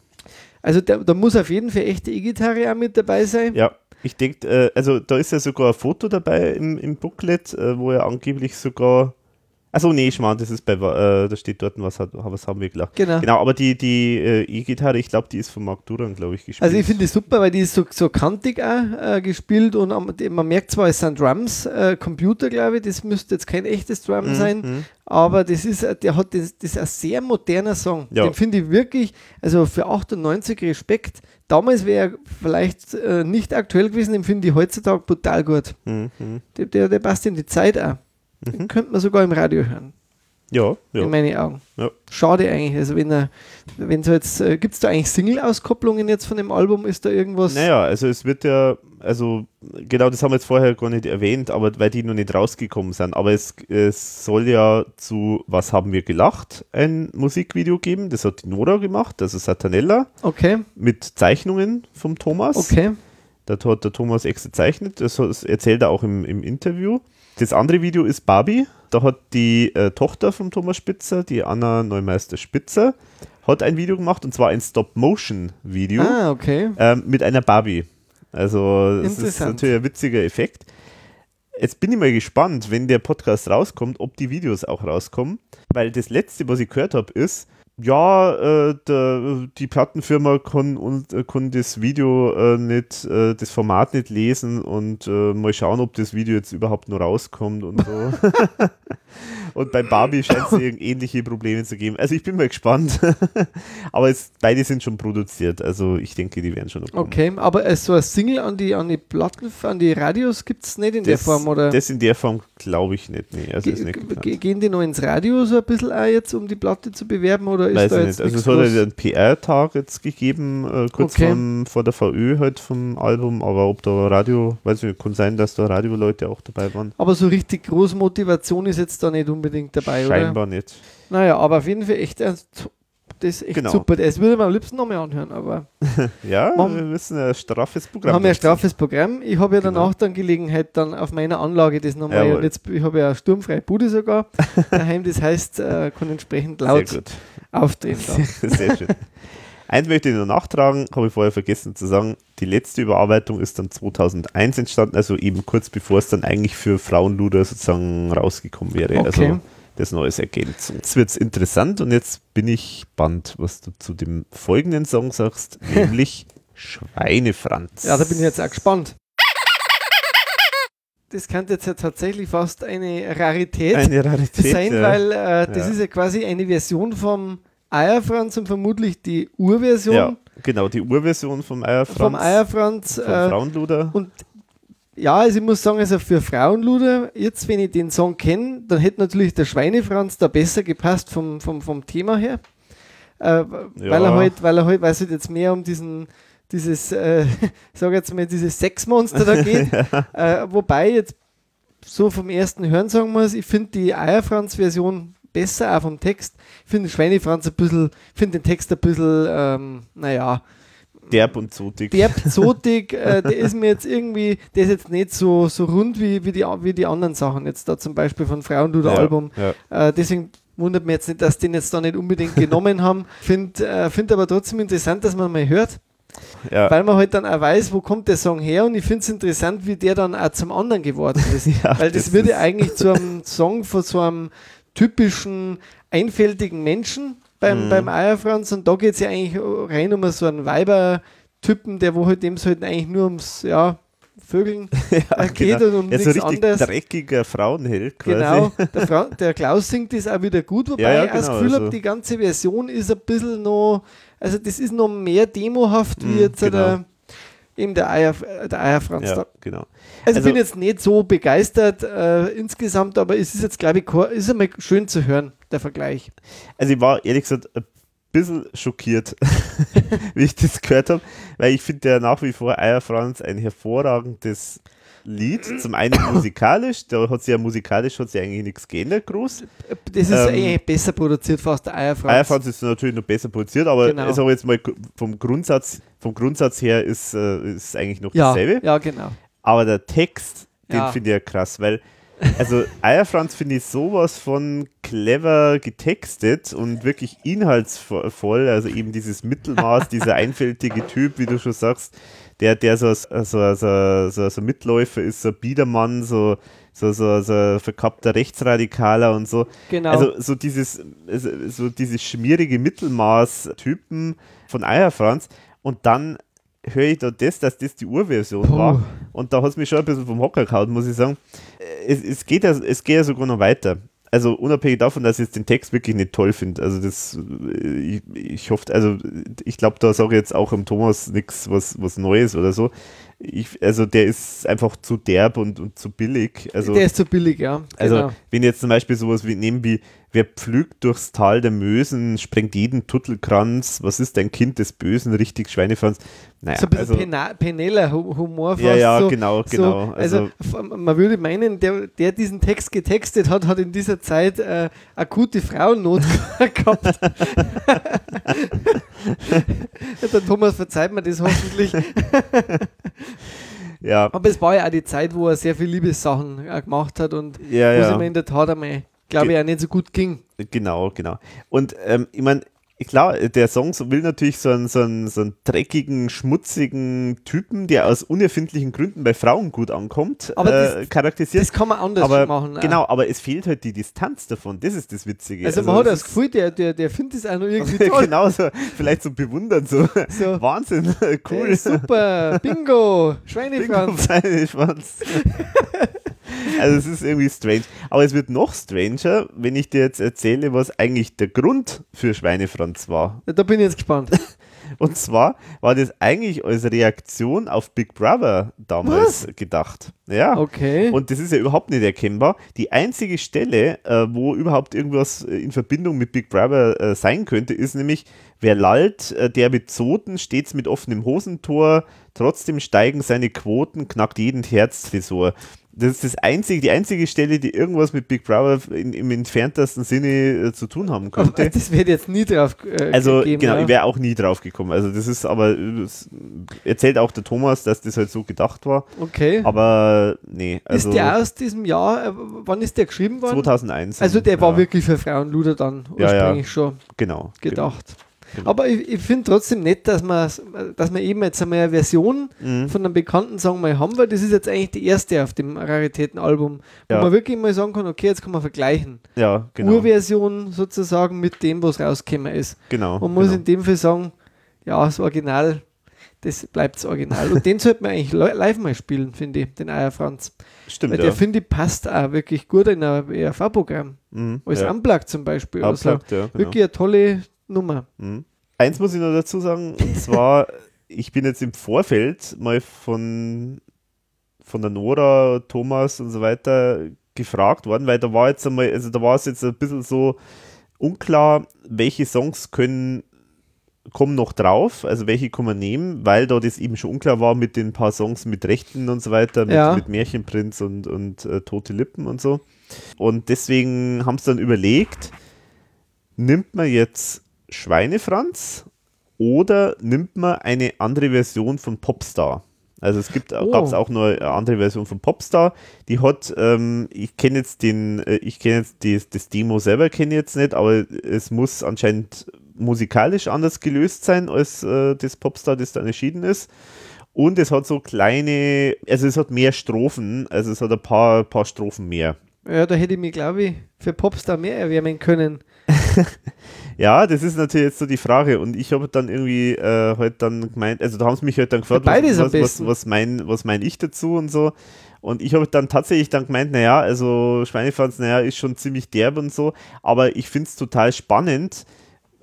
Also der, da muss auf jeden Fall echte E-Gitarre auch mit dabei sein. Ja, ich denke, äh, also da ist ja sogar ein Foto dabei im, im Booklet, äh, wo er angeblich sogar, Achso, nee, Schmarrn, das ist bei, äh, da steht dort, was, hat, was haben wir gelacht. Genau. Genau, aber die, die äh, E-Gitarre, ich glaube, die ist von Mark Duran, glaube ich, gespielt. Also ich finde die super, weil die ist so, so kantig auch äh, gespielt und am- die- man merkt zwar, es sind Drums, äh, Computer, glaube ich, das müsste jetzt kein echtes Drum Mhm, sein, mhm. aber das ist, äh, der hat das, das ist ein sehr moderner Song. Ja. Den finde ich wirklich, also für 98 Respekt. Damals wäre er vielleicht äh, nicht aktuell gewesen, den finde ich heutzutage brutal gut. Mhm, mhm. Der, der, der passt in die Zeit auch. Den könnte man sogar im Radio hören, Ja, ja. in meinen Augen. Ja. Schade eigentlich. Also wenn er, wenn so jetzt, äh, gibt es da eigentlich Single-Auskopplungen jetzt von dem Album? Ist da irgendwas? Naja, also es wird ja, also genau das haben wir jetzt vorher gar nicht erwähnt, aber weil die noch nicht rausgekommen sind. Aber es, es soll ja zu Was haben wir gelacht ein Musikvideo geben. Das hat die Nora gemacht, also Satanella, Okay, mit Zeichnungen vom Thomas. okay. Das hat der Thomas extra gezeichnet, das erzählt er auch im, im Interview. Das andere Video ist Barbie. Da hat die äh, Tochter von Thomas Spitzer, die Anna Neumeister Spitzer, hat ein Video gemacht und zwar ein Stop-Motion-Video Ah, okay. ähm, mit einer Barbie. Also das ist natürlich ein witziger Effekt. Jetzt bin ich mal gespannt, wenn der Podcast rauskommt, ob die Videos auch rauskommen. Weil das letzte, was ich gehört habe, ist, ja, äh, der, die Plattenfirma kann, und, äh, kann das Video äh, nicht, äh, das Format nicht lesen und äh, mal schauen, ob das Video jetzt überhaupt noch rauskommt und so. und bei Barbie scheint es ähnliche Probleme zu geben. Also ich bin mal gespannt. Aber es, beide sind schon produziert, also ich denke, die werden schon noch kommen. Okay, aber äh, so ein Single an die, an die Platten, an die Radios gibt es nicht in der Das, Form, oder? das in der Form glaube ich nicht. Nee, also Ge- nicht ge- gehen die noch ins Radio so ein bisschen auch jetzt, um die Platte zu bewerben, oder ist Weiß da ich jetzt nicht. Also es hat ja einen PR-Tag jetzt gegeben, äh, kurz Okay. vom, vor der VÖ halt vom Album, aber ob da Radio, weiß ich nicht, kann sein, dass da Radioleute auch dabei waren. Aber so richtig große Motivation ist jetzt da nicht unbedingt dabei, oder? Scheinbar nicht. Naja, aber auf jeden Fall echt, äh, das ist echt Genau. super. Das würde man am liebsten nochmal anhören, aber Ja, Machen- wir müssen ein straffes wir Programm haben ja ein straffes Programm. Ich habe ja Genau. danach dann Gelegenheit, dann auf meiner Anlage das nochmal, und jetzt, ich habe ja eine sturmfreie Bude sogar daheim, das heißt, äh, kann entsprechend laut Sehr gut. aufdrehen. Sehr, sehr schön. Eins möchte ich noch nachtragen, habe ich vorher vergessen zu sagen. Die letzte Überarbeitung ist dann 2001 entstanden, also eben kurz bevor es dann eigentlich für Frauenluder sozusagen rausgekommen wäre. Okay. Also das Neues Ergänzung. Jetzt wird es interessant und jetzt bin ich gespannt, was du zu dem folgenden Song sagst, nämlich Schweinefranz. Ja, da bin ich jetzt auch gespannt. Das könnte jetzt ja tatsächlich fast eine Rarität Eine Rarität. sein, ja. weil äh, das Ja. ist ja quasi eine Version vom Eierfranz und vermutlich die Urversion ja, genau, die Urversion vom Eierfranz. vom Eierfranz. Vom Äh, Frauenluder. und ja, also ich muss sagen, also für Frauenluder, jetzt wenn ich den Song kenne, dann hätte natürlich der Schweinefranz da besser gepasst vom, vom, vom Thema her. Äh, Weil er halt, weil er halt, weil es halt jetzt mehr um diesen, dieses, äh, sag jetzt mal, dieses Sexmonster da geht. äh, wobei jetzt so vom ersten Hören sagen muss, ich finde die Eierfranz-Version besser, auch vom Text. Ich finde Schweinefranz ein bisschen, finde den Text ein bisschen, ähm, naja, Derb und zotig. derbzotig, äh, der ist mir jetzt irgendwie, der ist jetzt nicht so, so rund wie, wie, die, wie die anderen Sachen, jetzt da zum Beispiel von Frauenluder Ja. Äh, deswegen wundert mich jetzt nicht, dass die den jetzt da nicht unbedingt genommen haben. Finde äh, find aber trotzdem interessant, dass man mal hört, Ja. weil man halt dann auch weiß, wo kommt der Song her und ich finde es interessant, wie der dann auch zum anderen geworden ist. Ja, weil das, das würde eigentlich zu einem Song von so einem typischen, einfältigen Menschen beim, Mhm. beim Eierfranz und da geht es ja eigentlich rein um so einen Weiber-Typen, der wo halt dem halt eigentlich nur ums, ja, Vögeln äh, geht und um ja, so nichts anderes. dreckiger Frauenheld quasi. Genau, der, Fra der Klaus singt das auch wieder gut, wobei Ja, ja, ich das genau, Gefühl also- habe, die ganze Version ist ein bisschen noch, also das ist noch mehr demohaft wie Mm, jetzt genau. der, eben der, Eier, der Eierfranz Ja, da. genau. Also, Also- ich bin jetzt nicht so begeistert äh, insgesamt, aber es ist jetzt, glaube ich, ist einmal schön zu hören, der Vergleich. Also ich war ehrlich gesagt ein bisschen schockiert, wie ich das gehört habe, weil ich finde ja nach wie vor Eier Franz ein hervorragendes Lied. Zum einen musikalisch, da hat sie ja musikalisch hat sie eigentlich nichts geändert groß. Das ist Ähm, eigentlich besser produziert fast, der Eierfranz. Eier Franz ist natürlich noch besser produziert, aber Genau. sage jetzt mal vom Grundsatz, vom Grundsatz her ist äh, ist eigentlich noch ja, dasselbe. ja, genau. Aber der Text, den Ja. finde ich ja krass, weil, also Eierfranz finde ich sowas von clever getextet und wirklich inhaltsvoll, also eben dieses Mittelmaß, dieser einfältige Typ, wie du schon sagst, der, der so, so, so, so, so Mitläufer ist, so Biedermann, so, so, so, so verkappter Rechtsradikaler und so. Genau. Also so dieses, so dieses schmierige Mittelmaß-Typen von Eierfranz und dann höre ich da das, dass das die Urversion Puh. war und da hat es mich schon ein bisschen vom Hocker gehauen, muss ich sagen. Es, es, geht ja, es geht ja sogar noch weiter. Also unabhängig davon, dass ich jetzt den Text wirklich nicht toll finde. Also das, äh, ich, ich hoffe, also ich glaube, da sage ich jetzt auch am Thomas nichts was, was Neues oder so. Ich, also der ist einfach zu derb und, und zu billig. Also, der ist zu billig, ja. also genau. wenn jetzt zum Beispiel sowas wie nehmen wie Wer pflügt durchs Tal der Mösen, sprengt jeden Tuttelkranz, was ist ein Kind des Bösen, richtig Schweinefranz. Naja, so ein bisschen also, Pena- Peneller Hu- Humor fast. Ja, ja, so, genau, so, genau. Also, f- man würde meinen, der, der diesen Text getextet hat, hat in dieser Zeit äh, akute Frauennot gehabt. der Thomas verzeiht mir das hoffentlich. ja, Aber es war ja auch die Zeit, wo er sehr viele Liebessachen äh, gemacht hat und ja, wo es ja. ihm in der Tat einmal, glaube ich, auch nicht so gut ging. Genau, genau. Und ähm, ich meine, klar, der Song so will natürlich so einen, so, einen, so einen dreckigen, schmutzigen Typen, der aus unerfindlichen Gründen bei Frauen gut ankommt, Aber äh, das- charakterisiert. Das kann man anders aber machen. äh. genau, aber es fehlt halt die Distanz davon. Das ist das Witzige. Also, man hat das Gefühl, der, der, der findet es auch noch irgendwie toll. genau so, vielleicht so bewundern, so, So. Wahnsinn, cool. Ey, super, Bingo, Bingo, Schweinefranz. Also es ist irgendwie strange. Aber es wird noch stranger, wenn ich dir jetzt erzähle, was eigentlich der Grund für Schweinefranz war. Da bin ich jetzt gespannt. Und zwar war das eigentlich als Reaktion auf Big Brother damals gedacht. Ja. Okay. Und das ist ja überhaupt nicht erkennbar. Die einzige Stelle, äh, wo überhaupt irgendwas äh, in Verbindung mit Big Brother äh, sein könnte, ist nämlich, wer lallt, äh, der mit Zoten stets mit offenem Hosentor, trotzdem steigen seine Quoten, knackt jeden Herztresor. Das ist das einzige, die einzige Stelle, die irgendwas mit Big Brother in, im entferntesten Sinne äh, zu tun haben könnte. das wird jetzt nie drauf äh, Also gegeben. genau, ja. ich wäre auch nie drauf gekommen. Also das ist aber, das erzählt auch der Thomas, dass das halt so gedacht war. Okay. Aber nee, also ist der aus diesem Jahr, äh, wann ist der geschrieben worden? 2001. Also der war ja, wirklich für Frauenluder dann Ja, ja. ursprünglich schon Genau. gedacht. Genau. Aber ich, ich finde trotzdem nett, dass man, dass man eben jetzt einmal eine Version Mhm. von einem bekannten Song mal haben, weil das ist jetzt eigentlich die erste auf dem Raritätenalbum, wo Ja. man wirklich mal sagen kann, okay, jetzt kann man vergleichen. Ja, genau. Urversion sozusagen mit dem, was rausgekommen ist. genau. Man muss genau. in dem Fall sagen, ja, das Original, das bleibt das Original. Und den sollte man eigentlich li- live mal spielen, finde ich, den Eier Franz. Stimmt, Weil ja. der, finde ich, passt auch wirklich gut in ein ERV-Programm. mhm, Als ja. Unplugged zum Beispiel. Also Unplugged, ja, genau. wirklich eine tolle Nummer. Mhm. Eins muss ich noch dazu sagen, und zwar, ich bin jetzt im Vorfeld mal von, von der Nora, Thomas und so weiter gefragt worden, weil da war jetzt einmal, also da war es jetzt ein bisschen so unklar, welche Songs können kommen noch drauf, also welche kann man nehmen, weil da das eben schon unklar war mit den paar Songs mit Rechten und so weiter, mit, Ja. mit Märchenprinz und, und äh, Tote Lippen und so. Und deswegen haben sie dann überlegt, nimmt man jetzt Schweinefranz oder nimmt man eine andere Version von Popstar? Also es gibt, Oh. gab es auch noch eine andere Version von Popstar, die hat, ähm, ich kenne jetzt den, äh, ich kenne jetzt die, das Demo selber kenne ich jetzt nicht, aber es muss anscheinend musikalisch anders gelöst sein als äh, das Popstar, das dann erschienen ist. Und es hat so kleine, also es hat mehr Strophen, also es hat ein paar, paar Strophen mehr. Ja, da hätte ich mich, glaube ich, für Popstar mehr erwärmen können. Ja, das ist natürlich jetzt so die Frage. Und ich habe dann irgendwie äh, halt dann gemeint, also da haben sie mich halt dann gefragt, was, was, was, besten. was, mein, was mein ich dazu und so. Und ich habe dann tatsächlich dann gemeint, naja, also Schweinefranz, naja, ist schon ziemlich derb und so. Aber ich finde es total spannend,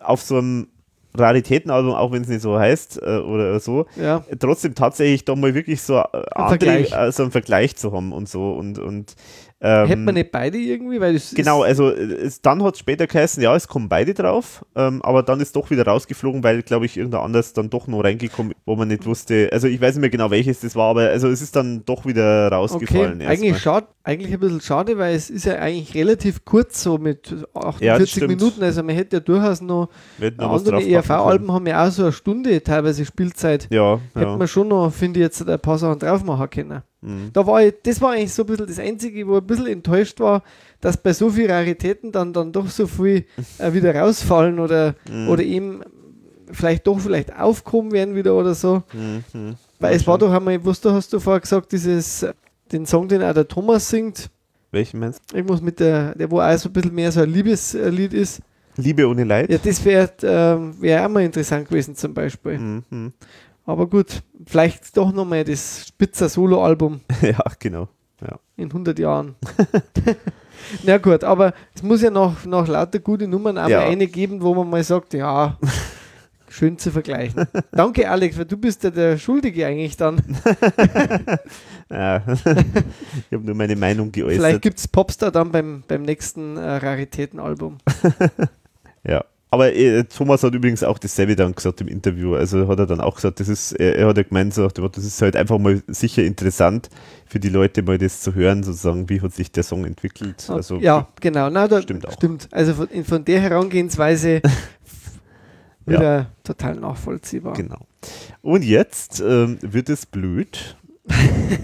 auf so einem Raritätenalbum, auch wenn es nicht so heißt äh, oder so, Ja, trotzdem tatsächlich da mal wirklich so, äh, andere, Vergleich. äh, so einen Vergleich zu haben und so. Und, und ähm, hätten wir nicht beide irgendwie, weil Genau, also es, dann hat es später geheißen, ja, es kommen beide drauf, ähm, aber dann ist doch wieder rausgeflogen, weil, glaube ich, irgendein anderes dann doch noch reingekommen, wo man nicht wusste, also ich weiß nicht mehr genau, welches das war, aber also es ist dann doch wieder okay, rausgefallen. eigentlich, erstmal. schade, eigentlich ein bisschen schade, weil es ist ja eigentlich relativ kurz so mit Ja, das 48 stimmt. Minuten, also man hätte ja durchaus noch, noch andere ERV-Alben haben ja auch so eine Stunde teilweise Spielzeit. Ja, Hätte ja. man schon noch, finde ich, jetzt ein paar Sachen drauf machen können. Mhm. Da war ich, das war eigentlich so ein bisschen das Einzige, wo ich ein bisschen enttäuscht war, dass bei so vielen Raritäten dann, dann doch so viel äh, wieder rausfallen oder, Mhm. oder eben vielleicht doch vielleicht aufkommen werden wieder oder so. Mhm. Weil es war doch einmal, was du hast du vorher gesagt, dieses, den Song, den auch der Thomas singt, Welchen meinst irgendwas mit der, der wo auch so ein bisschen mehr so ein Liebeslied ist. du? Liebe ohne Leid? Ja, das wäre ähm, wär auch mal interessant gewesen zum Beispiel. Mhm. Aber gut, vielleicht doch nochmal das Spitzer Solo-Album ja, genau. in 100 Jahren. Na gut, aber es muss ja noch, noch lauter gute Nummern auch Ja. mal eine geben, wo man mal sagt, ja, schön zu vergleichen. Danke, Alex, weil du bist ja der Schuldige eigentlich dann. Ja. ich habe nur meine Meinung Vielleicht geäußert. gibt es Popstar dann beim, beim nächsten äh, Raritätenalbum. Ja. Aber äh, Thomas hat übrigens auch dasselbe dann gesagt im Interview. Also hat er dann auch gesagt, das ist, er, er hat ja gemeint, so, das ist halt einfach mal sicher interessant für die Leute mal das zu hören, sozusagen, wie hat sich der Song entwickelt. Also ja, genau. Na, da, stimmt auch. Stimmt. Also von, von der Herangehensweise wieder total nachvollziehbar. Genau. Und jetzt ähm, wird es blöd,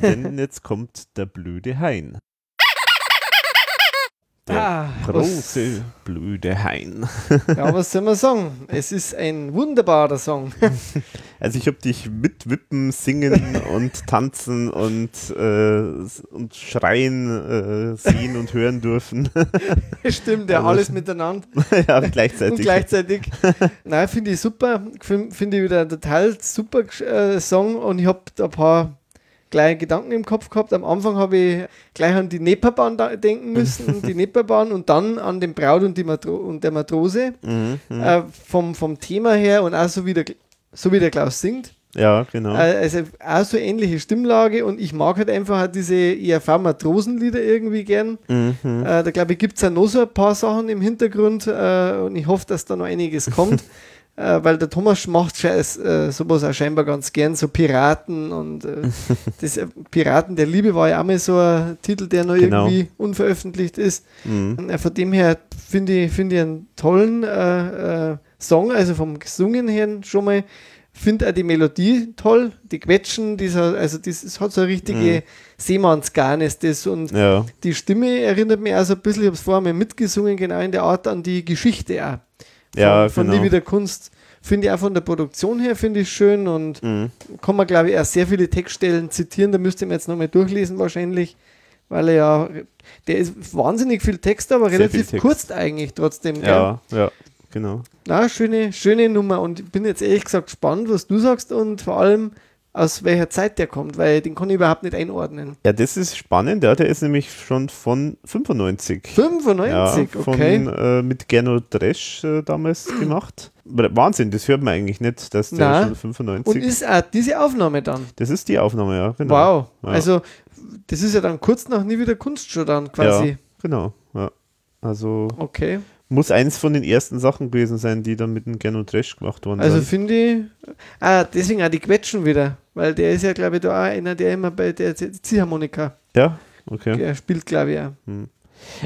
denn jetzt kommt der blöde Hein. Der Ah, große blöde Hein. Ja, was soll man sagen? Es ist ein wunderbarer Song. Also ich habe dich mit Wippen, Singen und Tanzen und, äh, und Schreien äh, sehen und hören dürfen. Stimmt, ja, Also- alles miteinander. ja, gleichzeitig. Und gleichzeitig. Nein, finde ich super. Fin- Finde ich wieder total super äh, Song und ich habe da ein paar kleine Gedanken im Kopf gehabt. Am Anfang habe ich gleich an die Nepperbahn da denken müssen, die Nepperbahn und dann an den Braut und, die Matro und der Matrose. Mhm, mhm. Äh, vom, vom Thema her und auch so wie der, so wie der Klaus singt. ja, genau. Äh, also auch so ähnliche Stimmlage und ich mag halt einfach auch diese IRV-Matrosenlieder irgendwie gern. Mhm. Äh, da glaube ich, gibt es ja noch so ein paar Sachen im Hintergrund äh, und ich hoffe, dass da noch einiges kommt. äh, weil der Thomas macht scheiß, äh, sowas auch scheinbar ganz gern, so Piraten und äh, das äh, Piraten der Liebe war ja auch mal so ein Titel, der noch Genau. irgendwie unveröffentlicht ist. Mhm. Äh, Von dem her finde ich, finde ich einen tollen äh, Song, also vom Gesungen her schon mal. Finde auch die Melodie toll, die Quetschen, dieser, also das, es hat so eine richtige Mhm. Seemannsgarnis das und Ja, die Stimme erinnert mich also ein bisschen, ich habe es vorher mal mitgesungen, genau in der Art an die Geschichte auch. Von, Ja, von genau. Liebe der Kunst. Finde ich auch von der Produktion her, finde ich schön und mhm. kann man, glaube ich, auch sehr viele Textstellen zitieren. Da müsste man jetzt nochmal durchlesen wahrscheinlich, weil er ja, der ist wahnsinnig viel Text, aber Sehr relativ Text. kurz eigentlich trotzdem. gell? ja, ja, genau. Na, schöne, schöne Nummer und ich bin jetzt ehrlich gesagt gespannt, was du sagst und vor allem aus welcher Zeit der kommt, weil den kann ich überhaupt nicht einordnen. Ja, das ist spannend. Ja, der ist nämlich schon von 95. 95, ja, von, okay. äh, mit Gernot Dresch äh, damals gemacht. Wahnsinn, das hört man eigentlich nicht, dass der Na. schon 95 Und ist auch diese Aufnahme dann? Das ist die Aufnahme, ja, genau. Wow. Ja. Also, das ist ja dann kurz nach Nie wieder Kunst schon dann quasi. Ja, genau. Ja. Also Okay. Muss eins von den ersten Sachen gewesen sein, die dann mit dem Gernot Dresch gemacht worden Also finde ich. Ah, deswegen auch die Quetschen wieder. Weil der ist ja, glaube ich, da auch einer, der immer bei der Ziehharmonika Ja, okay. der spielt, glaube ich, auch.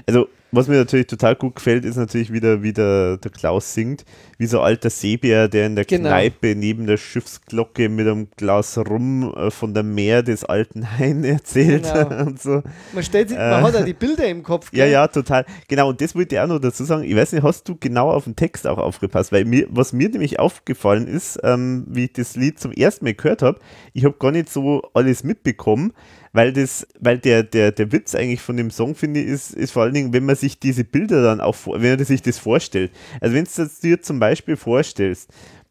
Also, was mir natürlich total gut gefällt, ist natürlich wieder, wie der, der Klaus singt, wie so ein alter Seebär, der in der Genau. Kneipe neben der Schiffsglocke mit einem Glas Rum äh, von der Meer des alten Hain erzählt Genau. und so. Man stellt sich, Äh. man hat ja die Bilder im Kopf. Ja, gell? ja, total. Genau, und das wollte ich auch noch dazu sagen. Ich weiß nicht, hast du genau auf den Text auch aufgepasst? Weil mir, was mir nämlich aufgefallen ist, ähm, wie ich das Lied zum ersten Mal gehört habe, ich habe gar nicht so alles mitbekommen, weil das, weil der, der, der Witz eigentlich von dem Song, finde ich, ist, ist vor allen Dingen, wenn man sich diese Bilder dann auch, wenn man sich das vorstellt. Also wenn du dir zum Beispiel vorstellst,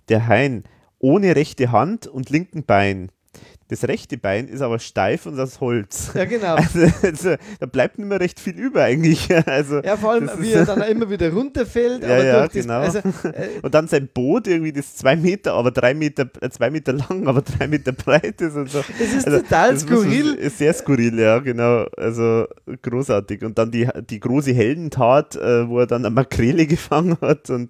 der Hein ohne rechte Hand und linken Bein. Das rechte Bein ist aber steif und aus Holz. Ja, genau. Also, also, da bleibt nicht mehr recht viel über eigentlich. Also, Ja, vor allem, das wie er dann immer wieder runterfällt. Ja, aber ja, durch das, genau. Also, äh, und dann sein Boot irgendwie, das zwei Meter, aber drei Meter, äh, zwei Meter lang, aber drei Meter breit ist und so. das ist Also, total das skurril. Ist sehr skurril, ja, genau. Also großartig. Und dann die, die große Heldentat, äh, wo er dann eine Makrele gefangen hat und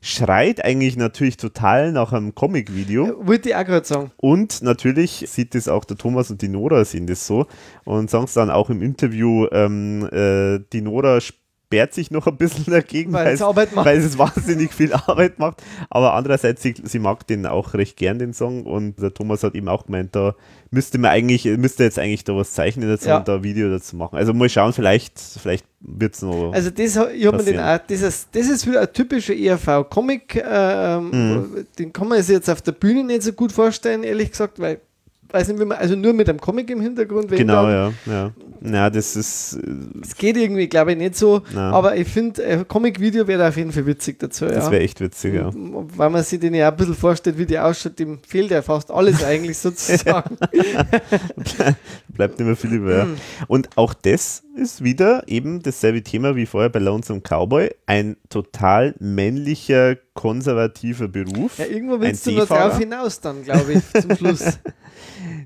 schreit eigentlich natürlich total nach einem Comic-Video. Wollte ich auch gerade sagen. Und natürlich sieht es auch der Thomas und die Nora sehen das so und sagen es dann auch im Interview, ähm, äh, die Nora sperrt sich noch ein bisschen dagegen, Weil es Arbeit macht. weil es wahnsinnig viel Arbeit macht. Aber andererseits, sie, sie mag den auch recht gern, den Song. Und der Thomas hat eben auch gemeint, da müsste man eigentlich, müsste jetzt eigentlich da was zeichnen dazu Ja. und da ein Video dazu machen. Also mal schauen, vielleicht, vielleicht wird es noch. Also das, ich hab den auch, das, ist, das ist wieder ein typischer ERV-Comic. Ähm, Mhm. Den kann man sich jetzt auf der Bühne nicht so gut vorstellen, ehrlich gesagt, weil weiß nicht, wie man, also nur mit einem Comic im Hintergrund. Genau, dann. ja, ja. Na, das ist, äh, Es geht irgendwie, glaube ich, nicht so. Na. Aber ich finde, ein Comic-Video wäre auf jeden Fall witzig dazu. das ja. wäre echt witzig, ja. Weil man sich den ja auch ein bisschen vorstellt, wie die ausschaut, dem fehlt ja fast alles eigentlich sozusagen. Bleibt nicht mehr viel über. Ja. Mhm. Und auch das ist wieder eben dasselbe Thema wie vorher bei Lonesome Cowboy. Ein total männlicher, konservativer Beruf. Ja, irgendwo willst du noch drauf hinaus dann, glaube ich, zum Schluss.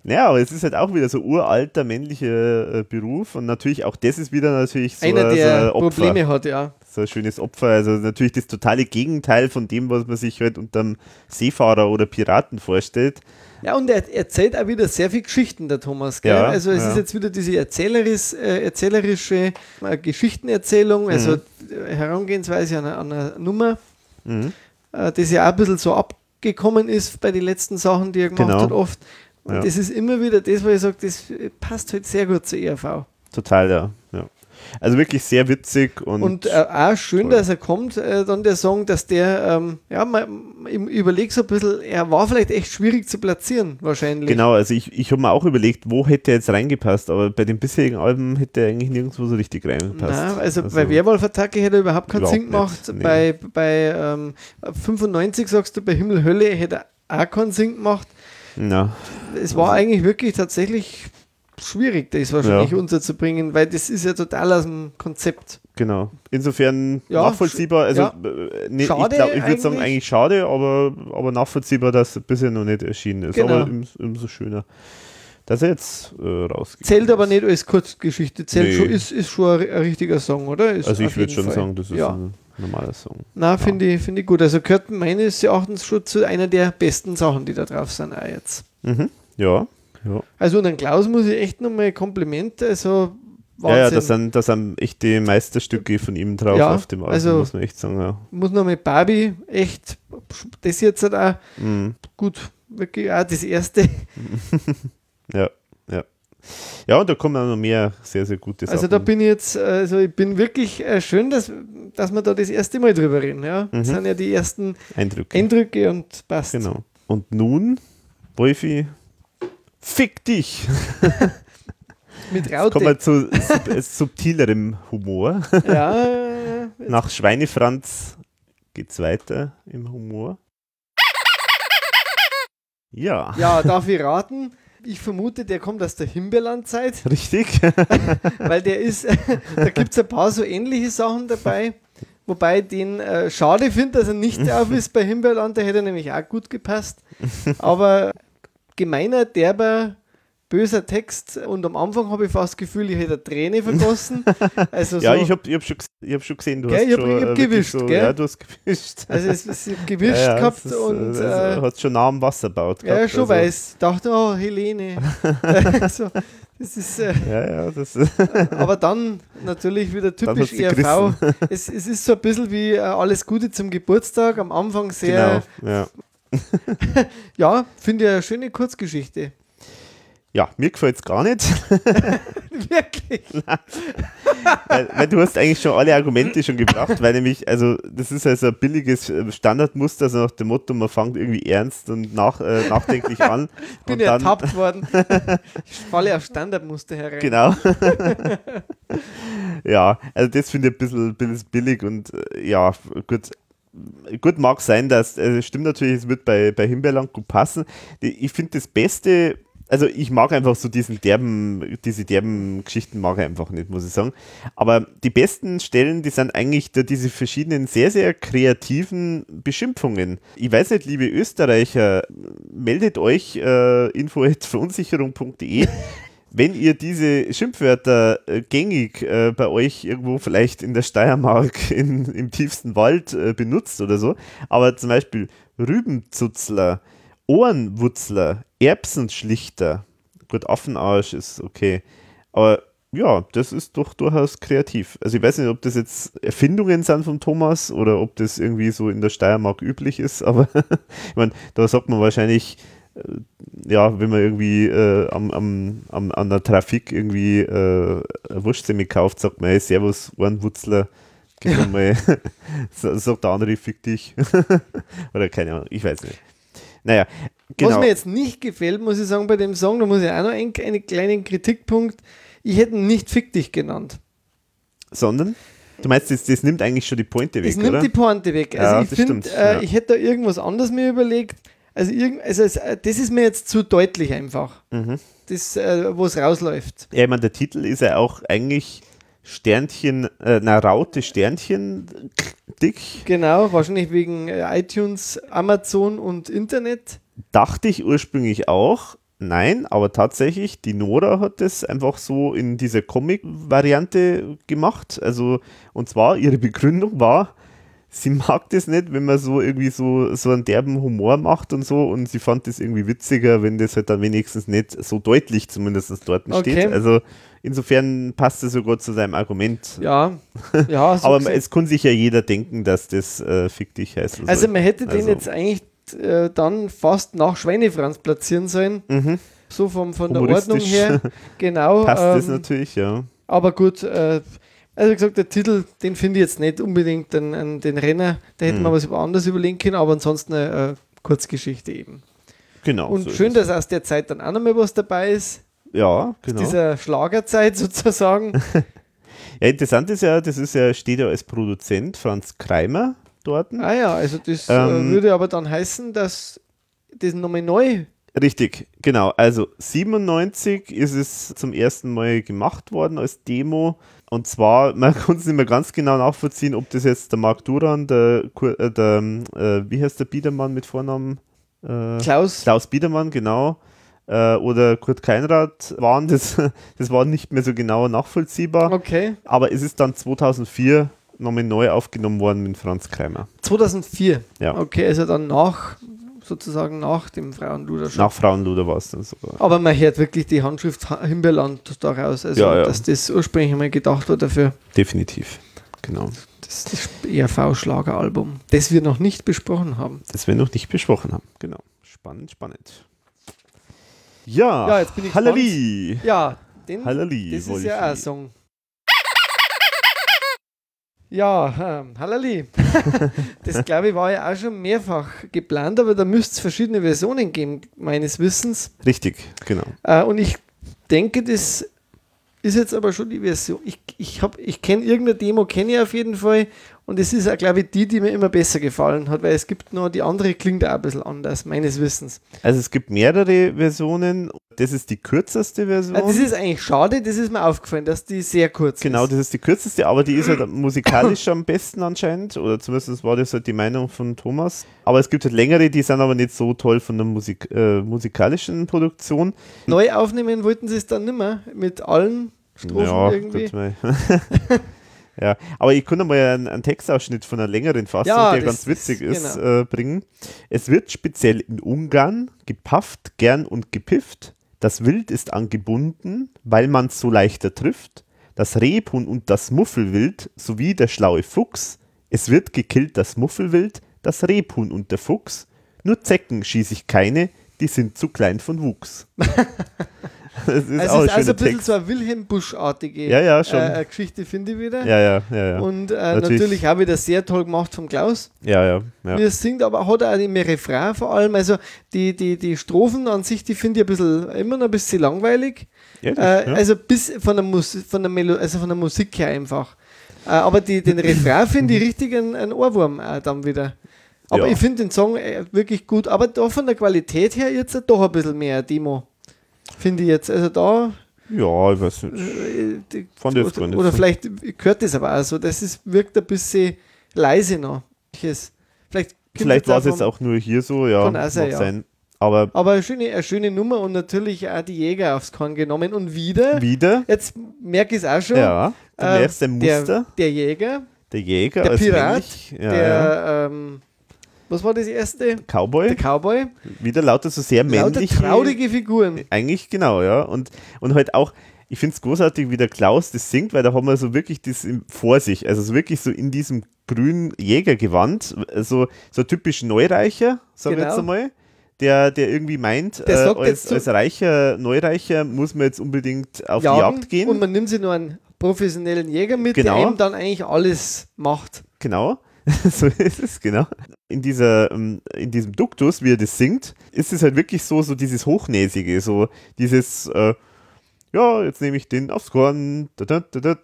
Ja, aber es ist halt auch wieder so uralter männlicher äh, Beruf und natürlich auch das ist wieder natürlich so, Einer, ein- so der ein Opfer, Probleme hat, ja. so ein schönes Opfer. Also natürlich das totale Gegenteil von dem, was man sich halt unterm Seefahrer oder Piraten vorstellt. Ja, und er erzählt auch wieder sehr viel Geschichten, der Thomas. Gell? Ja, also es ja. ist jetzt wieder diese erzähleris, äh, erzählerische äh, Geschichtenerzählung, also äh, Herangehensweise an, einer- an einer Nummer, Mhm. äh, das ja auch ein bisschen so abgekommen ist bei den letzten Sachen, die er gemacht Genau. hat oft. Und Ja. das ist immer wieder das, wo ich sage, das passt halt sehr gut zur ERV. Total, ja. ja. Also wirklich sehr witzig und, Und äh, auch schön, toll. dass er kommt, äh, dann der Song, dass der, ähm, ja, man, ich überlege so ein bisschen, er war vielleicht echt schwierig zu platzieren, wahrscheinlich. Genau, also ich, ich habe mir auch überlegt, wo hätte er jetzt reingepasst, aber bei den bisherigen Alben hätte er eigentlich nirgendwo so richtig reingepasst. Nein, also, bei Werwolf-Attacke hätte er überhaupt keinen Überhaupt Sinn gemacht. nicht, nee. Bei, bei ähm, 95 sagst du, bei Himmel Hölle hätte er auch keinen Sinn gemacht. Na, Es war eigentlich wirklich tatsächlich schwierig, das wahrscheinlich Ja. unterzubringen, weil das ist ja total aus dem Konzept. genau. Insofern Ja, nachvollziehbar. Also, ja. äh, nee, Schade ich, glaub, ich würde sagen, eigentlich. schade, aber, aber nachvollziehbar, dass er bisher noch nicht erschienen ist. Genau. Aber um- umso schöner, dass er jetzt äh, rausgeht. Zählt aber nicht als Kurzgeschichte, zählt Nee. schon, ist, ist schon ein, richtiger Song, oder? Ist Also, ich würde schon Fall. sagen, das ist ja. ein normaler Song. Na, finde ich, find ich gut. Also gehört meines Erachtens schon zu einer der besten Sachen, die da drauf sind auch jetzt. Mhm. Ja. Ja. Also und an Klaus muss ich echt nochmal Komplimente, also Ja, ja, Wahnsinn. das sind, das sind echte Meisterstücke von ihm drauf Ja, auf dem Album, also- muss man echt sagen. Ja. muss noch mit Barbie echt, das jetzt halt auch Mhm. gut, wirklich auch das erste. ja, ja. Und da kommen auch noch mehr sehr, sehr gute Sachen. Also da bin ich jetzt, also ich bin wirklich äh, schön, dass, dass wir da das erste Mal drüber reden. Ja? Das Mhm. sind ja die ersten Eindrücke. Eindrücke und passt. Genau. Und nun, Wolfi, fick dich. Mit Kommen wir Raute. zu sub äh, subtilerem Humor. Ja, Nach Schweinefranz geht's weiter im Humor. Ja, ja, darf ich raten? Ich vermute, der kommt aus der Himbeerlandzeit, richtig. weil der ist, da gibt es ein paar so ähnliche Sachen dabei. Wobei ich den äh, schade finde, dass er nicht auf ist bei Himbeerland, der hätte nämlich auch gut gepasst. Aber gemeiner, derber, böser Text und am Anfang habe ich fast das Gefühl, ich hätte eine Träne vergossen. Also ja, so, ich habe ich hab schon, ich hab schon gesehen, du Gell, hast ich hab- schon ich hab äh, gewischt, so, gell? Ja, du hast gewischt. also es ist gewischt ja, ja, gehabt es ist, und äh, äh, hat schon nah am Wasser baut. ja, gehabt, schon also. weiß. Dachte, oh, Helene. so, das ist, äh, Ja, ja, das aber dann natürlich wieder typisch sie ERV. Es, es ist so ein bisschen wie äh, alles Gute zum Geburtstag. Am Anfang sehr, genau. Ja. ja, finde ich eine schöne Kurzgeschichte. Ja, mir gefällt es gar nicht. Wirklich. weil, weil du hast eigentlich schon alle Argumente schon gebracht, weil nämlich, also das ist also ein billiges äh, Standardmuster, also nach dem Motto, man fängt irgendwie ernst und nach, äh, nachdenklich an. Bin und ja ertappt worden. ich falle auf Standardmuster herein. Genau. ja, also das finde ich ein bisschen, bisschen billig und äh, ja, gut. Gut, mag sein, dass, also es stimmt natürlich, es wird bei, bei Himbeerland gut passen. Ich finde das Beste, also ich mag einfach so diesen derben, diese derben Geschichten mag ich einfach nicht, muss ich sagen. Aber die besten Stellen, die sind eigentlich da diese verschiedenen sehr, sehr kreativen Beschimpfungen. Ich weiß nicht, liebe Österreicher, meldet euch äh, info.verunsicherung.de wenn ihr diese Schimpfwörter äh, gängig äh, bei euch irgendwo vielleicht in der Steiermark in, im tiefsten Wald äh, benutzt oder so, aber zum Beispiel Rübenzutzler, Ohrenwutzler, Erbsenschlichter, gut, Affenarsch ist okay, aber ja, das ist doch durchaus kreativ. Also ich weiß nicht, ob das jetzt Erfindungen sind von Thomas oder ob das irgendwie so in der Steiermark üblich ist, aber ich meine, da sagt man wahrscheinlich, äh, ja, wenn man irgendwie äh, am, am, am, an der Trafik irgendwie äh, eine Wurstsemmel kauft, sagt man, hey, Servus, Ohrenwutzler, gib mir mal, sa- sagt der andere, fick dich. Oder keine Ahnung, ich weiß nicht. Naja, Was Genau. mir jetzt nicht gefällt, muss ich sagen, bei dem Song, da muss ich auch noch einen, einen kleinen Kritikpunkt. Ich hätte ihn nicht Fick dich genannt. Sondern? Du meinst, das, das nimmt eigentlich schon die Pointe weg, Es nimmt oder? die Pointe weg. Also Ja, ich finde, äh, ja. ich hätte da irgendwas anderes mir überlegt. Also, irgend, also es, äh, das ist mir jetzt zu deutlich einfach. Mhm. Das, äh, wo es rausläuft. Ja, ich meine, der Titel ist ja auch eigentlich Sternchen, äh, na, Raute Sternchen dick. Genau, wahrscheinlich wegen äh, iTunes, Amazon und Internet. Dachte ich ursprünglich auch. Nein, aber tatsächlich, die Nora hat das einfach so in dieser Comic-Variante gemacht. Also, und zwar, ihre Begründung war, sie mag das nicht, wenn man so irgendwie so, so einen derben Humor macht und so. Und sie fand das irgendwie witziger, wenn das halt dann wenigstens nicht so deutlich zumindest dort Okay. steht. Also, insofern passt es sogar zu seinem Argument. Ja, ja. So aber gesehen. es kann sich ja jeder denken, dass das äh, fick dich heißt. also man hätte den also- jetzt eigentlich äh, dann fast nach Schweinefranz platzieren sollen. Mhm. So vom, von der Ordnung her. Genau. Passt das ähm, natürlich, ja. Aber gut, äh, also wie gesagt, der Titel, den finde ich jetzt nicht unbedingt den, den, den Renner. Da hätten Mhm. wir was über anderes überlegen können, aber ansonsten eine äh, Kurzgeschichte eben. Genau. Und so schön, dass aus der Zeit dann auch noch mal was dabei ist. Ja, genau. Dieser Schlagerzeit sozusagen. Ja, interessant ist ja, das ist ja, steht ja als Produzent Franz Kreimer dort. ah ja, also das Ähm, äh, würde aber dann heißen, dass das nochmal neu. Richtig, genau. Also 97 ist es zum ersten Mal gemacht worden als Demo. Und zwar, man konnte es nicht mehr ganz genau nachvollziehen, ob das jetzt der Marc Duran, der, äh, der äh, wie heißt der Biedermann mit Vornamen? Äh, Klaus, Klaus Biedermann, genau. Äh, oder Kurt Keinrad waren. Das, das war nicht mehr so genau nachvollziehbar. okay. Aber es ist dann 2004 nochmal neu aufgenommen worden mit Franz Kreimer. 2004. Ja. Okay, also dann nach, sozusagen nach dem Frauenluder schon. Nach Frauenluder war es dann sogar. Aber man hört wirklich die Handschrift Ha- Himbeerland daraus. Also, Ja, ja. dass das ursprünglich mal gedacht war dafür. Definitiv. Genau. Das ist das ERV-Schlageralbum, das wir noch nicht besprochen haben. Das wir noch nicht besprochen haben. Genau. Spannend, spannend. Ja, Ja, jetzt bin ich Hallali. Ja, den, Hallali. das ist ja auch ein Song. Ja, ähm, Hallali. das glaube ich war ja auch schon mehrfach geplant, aber da müsste es verschiedene Versionen geben, meines Wissens. Richtig, genau. Äh, und ich denke, das ist jetzt aber schon die Version. Ich, ich, hab- ich kenne irgendeine Demo, kenne ich auf jeden Fall. Und es ist auch, glaube ich, die, die mir immer besser gefallen hat, weil es gibt noch, die andere klingt auch ein bisschen anders, meines Wissens. Also es gibt mehrere Versionen. Das ist die kürzeste Version. Äh, das ist eigentlich schade, das ist mir aufgefallen, dass die sehr kurz Genau, ist. das ist die kürzeste, aber die ist halt musikalisch am besten anscheinend. Oder zumindest war das halt die Meinung von Thomas. Aber es gibt halt längere, die sind aber nicht so toll von der Musik, äh, musikalischen Produktion. Neu aufnehmen wollten sie es dann nicht mehr, mit allen Strophen ja, irgendwie. gut. ja, aber ich konnte mal einen, einen Textausschnitt von einer längeren Fassung, Ja, der ganz witzig ist, genau. äh, bringen. Es wird speziell in Ungarn gepafft, gern und gepifft. Das Wild ist angebunden, weil man's so leichter trifft. Das Rebhuhn und das Muffelwild sowie der schlaue Fuchs. Es wird gekillt das Muffelwild, das Rebhuhn und der Fuchs. Nur Zecken schieß ich keine, die sind zu klein von Wuchs. das ist Also auch es ein ist also ein bisschen Text. so eine Wilhelm Busch-artige Ja, ja, schon. äh, Geschichte, finde ich wieder. Ja, ja, ja, ja. Und äh, Natürlich. natürlich. auch wieder sehr toll gemacht vom Klaus. Ja, ja, ja. Wie es singt, aber hat auch im Refrain vor allem, also die, die, die Strophen an sich, die finde ich ein bisschen, immer noch ein bisschen langweilig. Ehrlich, Äh, ja. Also bis von der, Mus von der Melo also von der Musik her einfach. Äh, aber die, den Refrain finde ich richtig ein, ein Ohrwurm auch dann wieder. Aber Ja. ich finde den Song äh, wirklich gut. Aber da von der Qualität her jetzt doch ein bisschen mehr Demo. Finde ich jetzt. Also da. ja, ich weiß nicht. äh, die, Fand ich jetzt gar nicht oder vielleicht gehört das aber auch so. Das ist, wirkt ein bisschen leise noch. Vielleicht, Vielleicht war es jetzt auch nur hier so, ja, Kann auch sein, ja. sein. Aber Aber eine schöne, eine schöne Nummer und natürlich auch die Jäger aufs Korn genommen. Und wieder, wieder, jetzt merke ich es auch schon, ja, du äh, merkst ein Muster, der, der Jäger, der, Jäger der als Pirat, ja, der, ja. Ähm, was war das erste? Cowboy, Der Cowboy. wieder lauter so sehr Lauter männlich. traurige Figuren. Eigentlich genau, ja. Und, und halt auch, ich finde es großartig, wie der Klaus das singt, weil da haben wir so wirklich das vor sich, also so wirklich so in diesem grünen Jägergewand, so, so typisch Neureicher, sagen wir Genau. jetzt einmal. Der, der irgendwie meint, Der äh, als, als reicher Neureicher muss man jetzt unbedingt auf die Jagd gehen. Und man nimmt sich nur einen professionellen Jäger mit, Genau. der eben dann eigentlich alles macht. Genau, so ist es, genau in, dieser, ähm, in diesem Duktus, wie er das singt, ist es halt wirklich so, so dieses Hochnäsige, so dieses, äh, ja, jetzt nehme ich den aufs Korn. Also da genau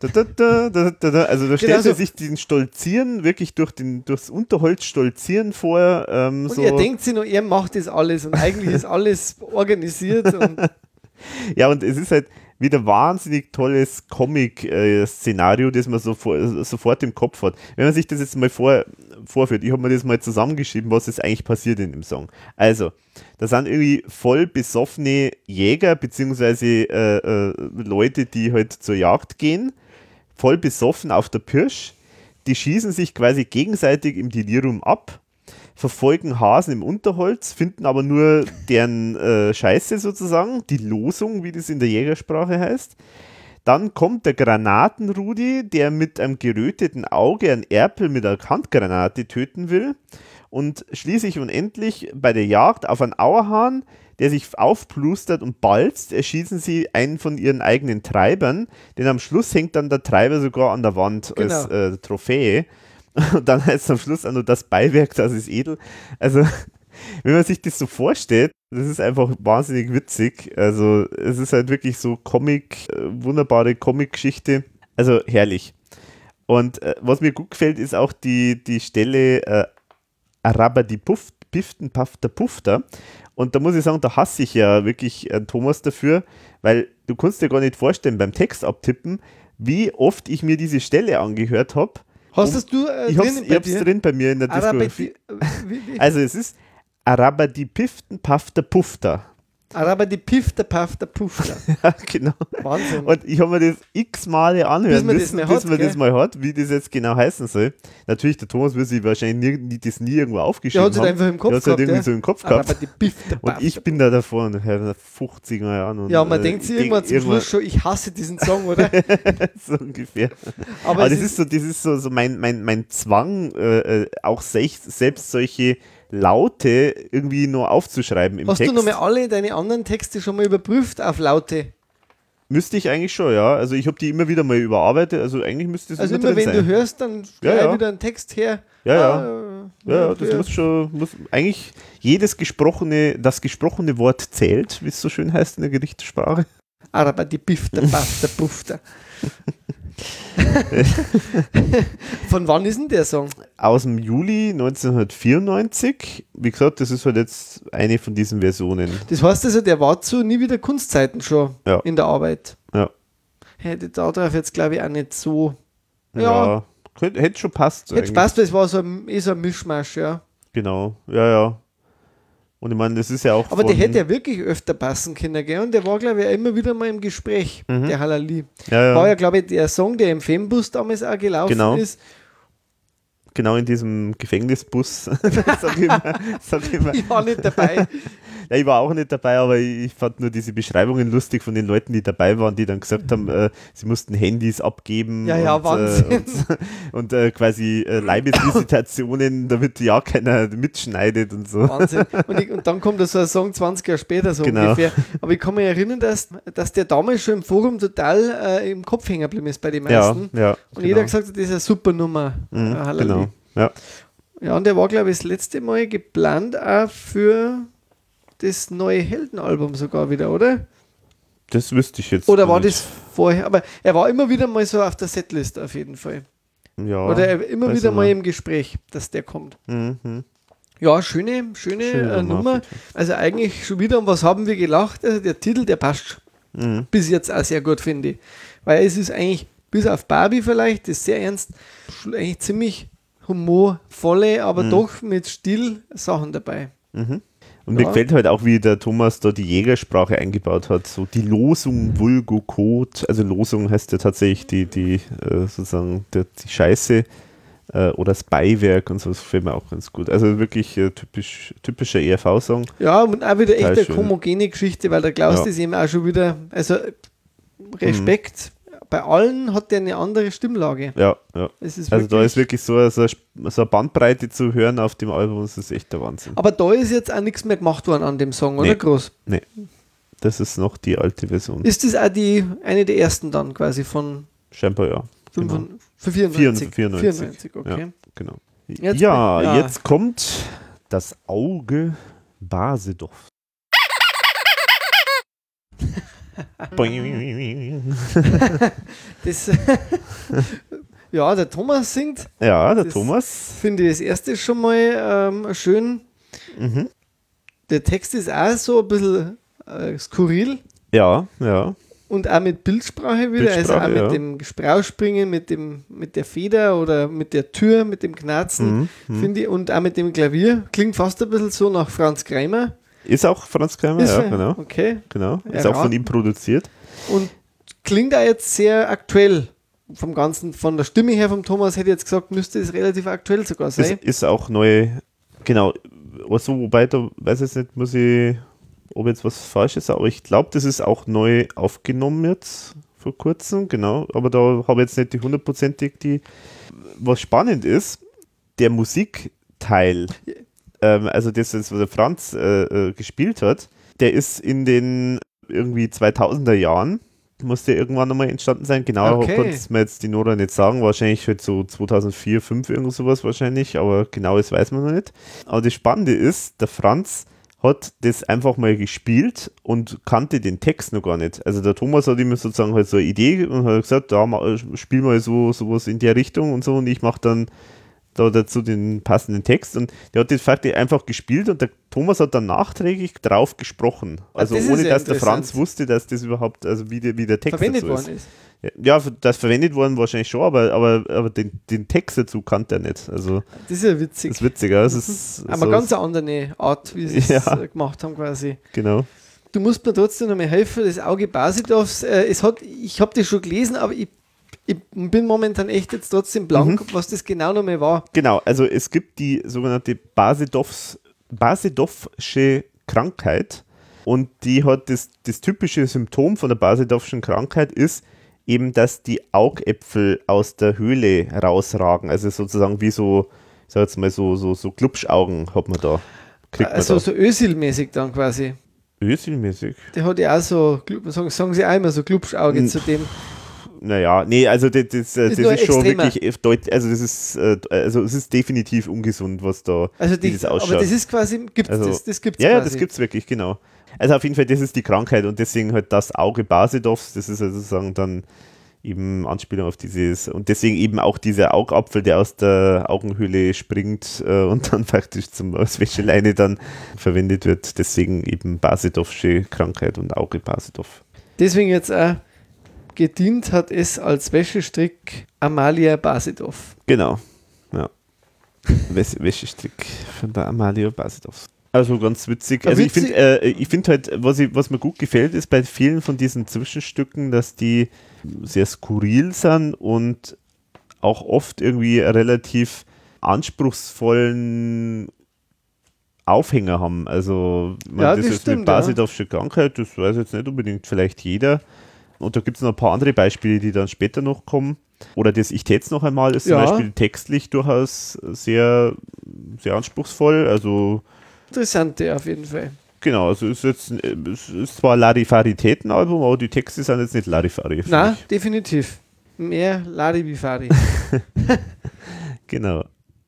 stellt genau so. sich den Stolzieren wirklich durch den, durchs Unterholz Stolzieren vor. Ähm, und so. er denkt sich nur, er macht das alles und eigentlich ist alles organisiert. Und ja, und es ist halt wieder wahnsinnig tolles Comic-Szenario, äh, das man so äh, sofort im Kopf hat. Wenn man sich das jetzt mal vor, vorführt, ich habe mir das mal zusammengeschrieben, was ist eigentlich passiert in dem Song. Also, da sind irgendwie voll besoffene Jäger, beziehungsweise äh, äh, Leute, die halt zur Jagd gehen, voll besoffen auf der Pirsch. Die schießen sich quasi gegenseitig im Delirium ab verfolgen Hasen im Unterholz, finden aber nur deren äh, Scheiße sozusagen, die Losung, wie das in der Jägersprache heißt. Dann kommt der Granatenrudi, der mit einem geröteten Auge einen Erpel mit einer Handgranate töten will. Und schließlich und endlich bei der Jagd auf einen Auerhahn, der sich aufplustert und balzt, erschießen sie einen von ihren eigenen Treibern, denn am Schluss hängt dann der Treiber sogar an der Wand als Genau. äh, Trophäe. Und dann heißt es am Schluss auch noch das Beiwerk, das ist edel. Also, wenn man sich das so vorstellt, das ist einfach wahnsinnig witzig. Also, es ist halt wirklich so Comic, äh, wunderbare Comic-Geschichte. Also, herrlich. Und äh, was mir gut gefällt, ist auch die, die Stelle äh, Araber die Puff, Piften, Pafter, Pufter. Und da muss ich sagen, da hasse ich ja wirklich äh, Thomas dafür, weil du kannst dir gar nicht vorstellen beim Text abtippen, wie oft ich mir diese Stelle angehört habe. hast du äh, Ich hab's, drinnen ich hab's drin bei mir in der Diskografie. äh, Also es ist Araber die Piften, Pafter, Pufter. Araber die Piff, der Paff, der Puff. Ja, genau. Wahnsinn. Und ich habe mir das x Male anhören Bis man das müssen, mal bis hat, man das gell? mal hat, wie das jetzt genau heißen soll. Natürlich, der Thomas wird sich wahrscheinlich nie, das nie irgendwo der aufgeschrieben hat es haben. einfach im Kopf Der halt gehabt. irgendwie ja. so im Kopf Araber gehabt. die Piff, der Und ich der bin da davor, seit 50er Jahren. Und, Ja, und man äh, denkt sich ich irgendwann denk zum Schluss schon, ich hasse diesen Song, oder? so ungefähr. Aber, Aber das ist so, das ist so, so mein, mein, mein Zwang, äh, äh, auch selbst solche Laute irgendwie nur aufzuschreiben im Hast Text. du nochmal alle deine anderen Texte schon mal überprüft auf Laute? Müsste ich eigentlich schon, ja. Also ich habe die immer wieder mal überarbeitet, also eigentlich müsste es Also immer immer wenn sein. du hörst, dann Ja, ja. wieder ein Text her. Ja, ja. Ah, ja, ja, das muss schon, muss eigentlich jedes gesprochene, das gesprochene Wort zählt, wie es so schön heißt in der Gerichtssprache. Araber die der Puff, der. Von wann ist denn der Song? Aus dem Juli 1994. Wie gesagt, das ist halt jetzt eine von diesen Versionen. Das heißt also, der war zu nie wieder Kunstzeiten schon Ja. in der Arbeit. Ja. Hätte da drauf jetzt, glaube ich, auch nicht so. Ja, Ja, hätte schon passt. hätte eigentlich. Spaß, weil es war so ein, eh so ein Mischmasch, ja. Genau, ja, ja. Und ich meine, das ist ja auch. Aber der hätte ja wirklich öfter passen können, gell? Und der war, glaube ich, auch immer wieder mal im Gespräch, der Halali. ja, ja, War ja, glaube ich, der Song, der im Fembus damals auch gelaufen Genau. ist. genau in diesem Gefängnisbus. sag ich immer, sag ich immer. Ich war nicht dabei. Ja, ich war auch nicht dabei, aber ich fand nur diese Beschreibungen lustig von den Leuten, die dabei waren, die dann gesagt haben, äh, sie mussten Handys abgeben Ja, ja, und, Wahnsinn. Äh, und, und äh, quasi äh, Leibesvisitationen, damit ja keiner mitschneidet und so. Wahnsinn. Und, ich, und dann kommt da so ein Song 20 Jahre später so Genau. ungefähr. Aber ich kann mich erinnern, dass, dass der damals schon im Forum total äh, im Kopf hängen geblieben ist bei den Ja, meisten. ja. Und genau. jeder gesagt hat, das ist eine super Nummer. Mhm, äh, Halali. genau. Ja. Ja, und der war, glaube ich, das letzte Mal geplant auch für das neue Heldenalbum sogar wieder, oder? Das wüsste ich jetzt. Oder war nicht. das vorher? Aber er war immer wieder mal so auf der Setlist auf jeden Fall. Ja. Oder er, immer wieder mal im Gespräch, dass der kommt. Mhm. Ja, schöne, schöne, Schöne äh, Nummer. Also eigentlich schon wieder, um was haben wir gelacht? Also der Titel, der passt Mhm. bis jetzt auch sehr gut, finde ich. Weil es ist eigentlich, bis auf Barbie vielleicht, das ist sehr ernst, eigentlich ziemlich humorvolle, aber Mhm. doch mit Stil Sachen dabei. Mhm. Und Ja. mir gefällt halt auch, wie der Thomas da die Jägersprache eingebaut hat. So die Losung Vulgo Code. Also Losung heißt ja tatsächlich die, die äh, sozusagen der, die Scheiße äh, oder das Beiwerk und so. Das gefällt mir auch ganz gut. Also wirklich äh, typisch, typischer ERV-Song. Ja, und auch wieder echt eine homogene Geschichte, weil der Klaus Ja. das eben auch schon wieder, also Respekt, bei allen hat der eine andere Stimmlage. Ja, ja. Es ist Also da ist wirklich so, so, eine- so eine Bandbreite zu hören auf dem Album. Das ist echt der Wahnsinn. aber da ist jetzt auch nichts mehr gemacht worden an dem Song, oder Nee. groß? Das ist noch die alte Version. Ist das auch die, eine der ersten dann quasi von Scheinbar ja. 5, Genau. für 94? 94, 94, okay. Genau. Jetzt ja, bin- ja. jetzt kommt das Auge Basedorf. Das, ja, der Thomas singt, ja, der Das- Thomas. finde ich das erste schon mal ähm, schön. Mhm. Der Text ist auch so ein bisschen äh, skurril Ja, ja. und auch mit Bildsprache wieder, also Bildsprache, auch mit ja. dem Sprauspringen, mit, dem, mit der Feder oder mit der Tür, mit dem Knarzen, Mhm. Mhm. finde ich, und auch mit dem Klavier. Klingt fast ein bisschen so nach Franz Kramer. Ist auch Franz Kramer, Ist ja, er- genau. Okay. genau. Ja, Ist auch ra- von ihm produziert. Und klingt auch jetzt sehr aktuell vom Ganzen, von der Stimme her vom Thomas hätte ich jetzt gesagt, müsste es relativ aktuell sogar Ist, sein. ist auch neu, genau. Also, wobei, da weiß ich jetzt nicht, muss ich, ob jetzt was falsch ist, aber ich glaube, das ist auch neu aufgenommen jetzt vor kurzem, genau. Aber da habe ich jetzt nicht die hundertprozentig die. Was spannend ist, der Musikteil, ähm, also das, was der Franz äh, äh, gespielt hat, der ist in den irgendwie 2000er Jahren, muss der irgendwann nochmal entstanden sein. Genau, Okay. konnte es mir jetzt die Nora nicht sagen. Wahrscheinlich halt so 2004, 2005 irgend sowas wahrscheinlich, aber genau das weiß man noch nicht. Aber das Spannende ist, der Franz hat das einfach mal gespielt und kannte den Text noch gar nicht. Also der Thomas hat immer sozusagen halt so eine Idee und hat gesagt, ja, ma- spiel mal so sowas in der Richtung und so und ich mache dann da dazu den passenden Text und der hat das fertig einfach gespielt und der Thomas hat dann nachträglich drauf gesprochen. Also das ohne ja dass der. Franz wusste, dass das überhaupt, also wie der, wie der Text verwendet worden ist. ist. Ja, das verwendet worden wahrscheinlich schon, aber, aber, aber den, den Text dazu kannte er nicht. Also Das ist ja witzig. das ist witziger. Das ist Aber so, ganz eine andere Art, wie sie es Ja. äh, gemacht haben quasi. genau. Du musst mir trotzdem noch mal helfen, das Auge Basidovs, äh, es hat, ich habe das schon gelesen, aber ich, ich bin momentan echt jetzt trotzdem blank, Mhm. was das genau noch mal war. Genau, also es gibt die sogenannte Basedow's, Basedowsche Krankheit und die hat das, das typische Symptom von der Basedowschen Krankheit ist eben, dass die Augäpfel aus der Höhle rausragen, also sozusagen wie so, ich sag jetzt mal so, so, so Glubschaugen hat man da. Kriegt man Also da. so Ösil-mäßig dann quasi. Öselmäßig. Der hat ja auch so, sagen, sagen sie immer so Glubschauge zu dem. Naja, nee, also das, das, äh, Ist das nur ist schon wirklich deutlich, also das ist, äh, also es ist definitiv ungesund, was da, Also die, das aber ausschaut. das ist quasi, gibt's Also- das, das gibt's Ja, ja, quasi. das gibt's wirklich, genau. Also auf jeden Fall, das ist die Krankheit und deswegen halt das Auge Basedows, das ist also sozusagen dann eben Anspielung auf dieses und deswegen eben auch dieser Augapfel, der aus der Augenhöhle springt äh, und dann praktisch zum als Wäscheleine dann verwendet wird. Deswegen eben Basedowsche Krankheit und Auge Basedov. Deswegen jetzt auch gedient hat es als Wäschestrick Amalia Basidov. Genau, ja. Wäs- Wäschestrick von der Amalia Basedov. Also ganz witzig. Ja, Also ich witzig. finde, äh, ich finde halt, was, ich, was mir gut gefällt, ist bei vielen von diesen Zwischenstücken, dass die sehr skurril sind und auch oft irgendwie relativ anspruchsvollen Aufhänger haben. Also man, Ja, das das ist stimmt, mit Basidowsche Krankheit, das weiß jetzt nicht unbedingt vielleicht jeder. Und da gibt es noch ein paar andere Beispiele, die dann später noch kommen. Oder das Ich tät's noch einmal ist Ja. zum Beispiel textlich durchaus sehr, sehr anspruchsvoll. Also Interessante auf jeden Fall. genau, also ist jetzt es ist zwar Larifaritäten-Album, aber die Texte sind jetzt nicht Larifari. Na, ich. definitiv. Mehr Larifari. Genau.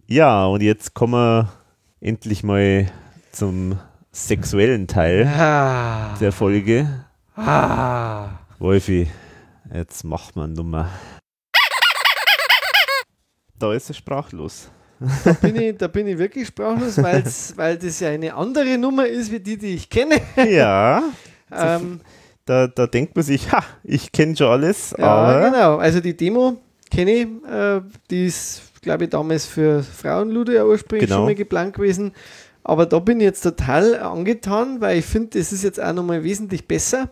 Ja, und jetzt kommen wir endlich mal zum sexuellen Teil ah, der Folge. ah. Wolfi, jetzt macht man Nummer. Da ist er sprachlos. Da bin ich, da bin ich wirklich sprachlos, weil's, weil das ja eine andere Nummer ist, wie die, die ich kenne. Ja, Ähm, da, da denkt man sich, ha, ich kenne schon alles, ja, aber genau. Also die Demo kenne ich. Äh, die ist, glaube ich, damals für Frauenlude ja ursprünglich Genau. schon mal geplant gewesen. Aber da bin ich jetzt total angetan, weil ich finde, das ist jetzt auch nochmal wesentlich besser.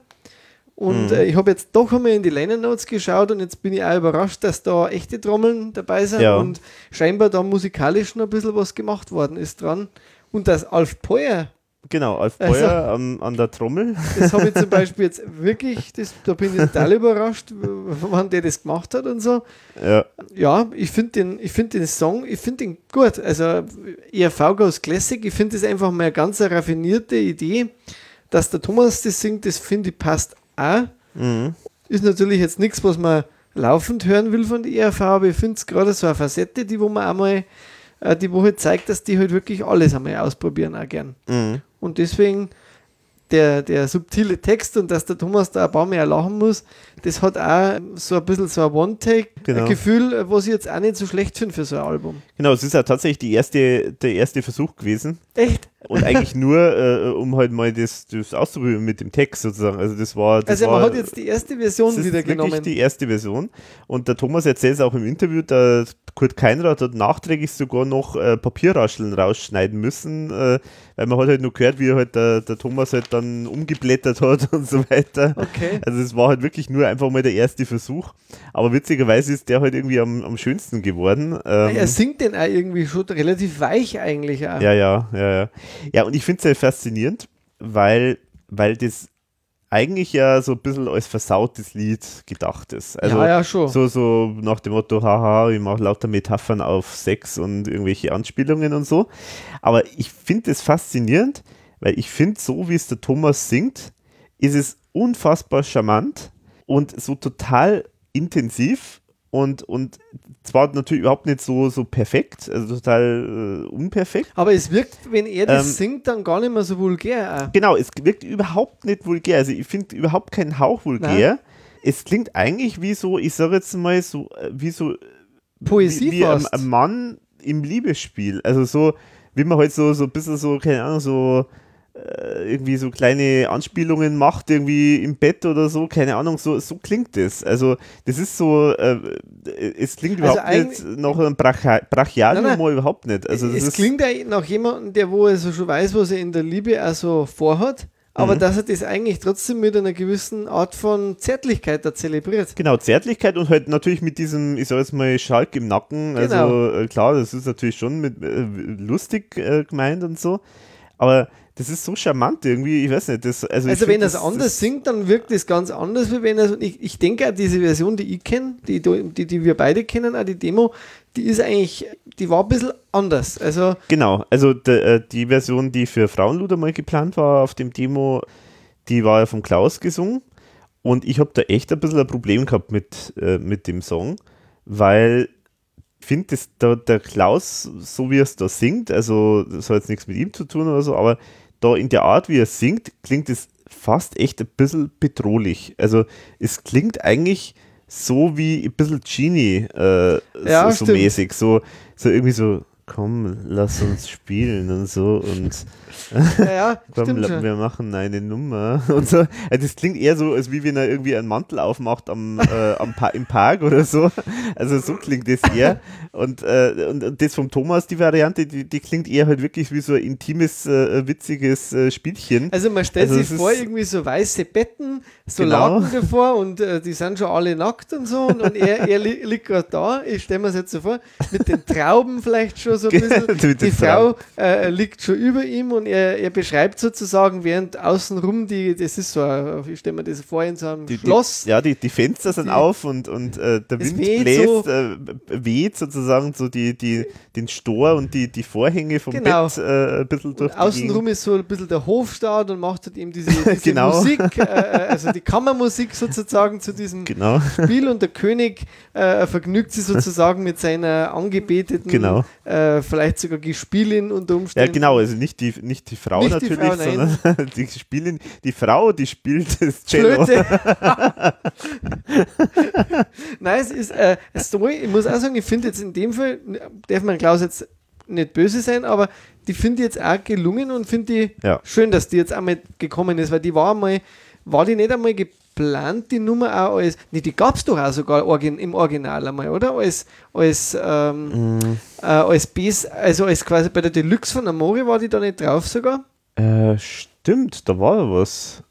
Und Mhm. äh, ich habe jetzt doch einmal in die Liner Notes geschaut und jetzt bin ich auch überrascht, dass da echte Trommeln dabei sind Ja. und scheinbar da musikalisch noch ein bisschen was gemacht worden ist dran. Und dass Alf Peuer, genau, Alf Also- Beuer an, an der Trommel. das habe ich zum Beispiel jetzt wirklich, das, da bin ich total überrascht, wann der das gemacht hat und so. Ja, Ja, ich finde den, ich find den Song, ich finde den gut. Also ERV Goes Classic, ich finde das einfach mal eine ganz raffinierte Idee. Dass der Thomas das singt, das finde ich passt auch. mhm. Ist natürlich jetzt nichts, was man laufend hören will von der ERV, aber ich finde es gerade so eine Facette, die wo man einmal äh, die Woche zeigt, dass die halt wirklich alles einmal ausprobieren, auch gern. Mhm. Und deswegen der, der subtile Text und dass der Thomas da ein paar mehr lachen muss, das hat auch so ein bisschen so ein One-Take-Gefühl, Genau. was ich jetzt auch nicht so schlecht finde für so ein Album. Genau, es ist ja tatsächlich die erste, der erste Versuch gewesen. Echt? Und eigentlich nur, äh, um halt mal das, das auszuprobieren mit dem Text sozusagen. Also das war. Das Also war, man hat jetzt die erste Version das ist wieder wirklich genommen. die erste Version. Und der Thomas erzählt es auch im Interview, der Kurt Keinrad hat nachträglich sogar noch äh, Papierrascheln rausschneiden müssen, äh, weil man hat halt nur gehört, wie halt der, der Thomas halt dann umgeblättert hat und so weiter. Okay. Also es war halt wirklich nur einfach mal der erste Versuch. Aber witzigerweise ist der halt irgendwie am, am schönsten geworden. Ähm, er singt den auch irgendwie schon relativ weich eigentlich auch. ja, ja, ja, ja. Ja, und ich finde es sehr faszinierend, weil, weil das eigentlich ja so ein bisschen als versautes Lied gedacht ist. Also ja, ja, schon. so, so nach dem Motto, haha, ich mache lauter Metaphern auf Sex und irgendwelche Anspielungen und so. Aber ich finde es faszinierend, weil ich finde, so wie es der Thomas singt, ist es unfassbar charmant und so total intensiv und, und zwar natürlich überhaupt nicht so, so perfekt, also total äh, unperfekt. Aber es wirkt, wenn er das Ähm, singt, dann gar nicht mehr so vulgär. Genau, es wirkt überhaupt nicht vulgär. Also ich finde überhaupt keinen Hauch vulgär. Es klingt eigentlich wie so, ich sage jetzt mal so, äh, wie so Poesie wie, wie ein, ein Mann im Liebesspiel. Also so, wie man halt so, so ein bisschen so, keine Ahnung, so irgendwie so kleine Anspielungen macht, irgendwie im Bett oder so, keine Ahnung, so, so klingt das. Also das ist so, äh, es klingt Also überhaupt nicht nach einem Bracha Brachialhumor Nein, nein. überhaupt nicht. Also das es klingt ja nach jemandem, der wo also schon weiß, was er in der Liebe auch so vorhat, aber Mhm. dass er das eigentlich trotzdem mit einer gewissen Art von Zärtlichkeit da zelebriert. Genau, Zärtlichkeit und halt natürlich mit diesem, ich sag jetzt mal, Schalk im Nacken. Genau. Also äh, klar, das ist natürlich schon mit äh, lustig äh, gemeint und so. Aber das ist so charmant irgendwie, ich weiß nicht. Das, also Also wenn er es das- anders das, singt, dann wirkt es ganz anders, wie wenn er ich, ich denke auch diese Version, die ich kenne, die, die, die wir beide kennen, auch die Demo, die ist eigentlich, die war ein bisschen anders. Also Genau, also de, äh, die Version, die für Frauenluder mal geplant war auf dem Demo, die war ja von Klaus gesungen. Und ich habe da echt ein bisschen ein Problem gehabt mit, äh, mit dem Song, weil ich finde, dass da der Klaus, so wie er es da singt, also das hat jetzt nichts mit ihm zu tun oder so, aber da in der Art, wie er singt, klingt es fast echt ein bisschen bedrohlich. Also es klingt eigentlich so wie ein bisschen Genie äh, Ja, so, so mäßig, so, so irgendwie so, komm, lass uns spielen und so und ja, ja komm, la- wir machen eine Nummer und so. Also das klingt eher so, als wie wenn er irgendwie einen Mantel aufmacht am, äh, am pa im Park oder so. Also so klingt das eher. Und, äh, und, und das vom Thomas, die Variante, die, die klingt eher halt wirklich wie so ein intimes, äh, witziges äh, Spielchen. Also man stellt Also sich vor, irgendwie so weiße Betten, so Genau. Laken davor und äh, die sind schon alle nackt und so und, und er, er li liegt gerade da, ich stelle mir das jetzt so vor, mit den Trauben vielleicht schon so ein bisschen. Die Frau äh, liegt schon über ihm und er, er beschreibt sozusagen, während außenrum die, das ist so, ein, ich stelle mir das vor, in so einem Die, die, Schloss. ja, die, die Fenster sind Die- auf und, und äh, der Wind weht bläst, so. äh, weht sozusagen so die, die, den Stor und die, die Vorhänge vom Genau. Bett äh, ein bisschen durch Und die außenrum ist so ein bisschen der Hofstaat und macht halt eben diese, diese Genau. Musik, äh, also die Kammermusik sozusagen zu diesem. Genau. Spiel und der König äh, vergnügt sich sozusagen mit seiner angebeteten, Genau. äh, vielleicht sogar Gespielin unter Ja, Umständen. genau, also nicht die, nicht die Frau Nicht die natürlich, Frau, nein. sondern die Spielin, die Frau, die spielt das Cello. Nein, es ist, äh, es soll, ich muss auch sagen, ich finde jetzt in dem Fall, darf man Klaus jetzt nicht böse sein, aber die finde ich jetzt auch gelungen und finde die Ja. schön, dass die jetzt einmal gekommen ist, weil die war mal, war die nicht einmal geplant, die Nummer auch als, nee, die gab es doch auch sogar origin, im Original einmal, oder? Als, als, ähm, Mm, äh, als Base, also als quasi bei der Deluxe von Amore war die da nicht drauf sogar. Äh, stimmt, da war ja was.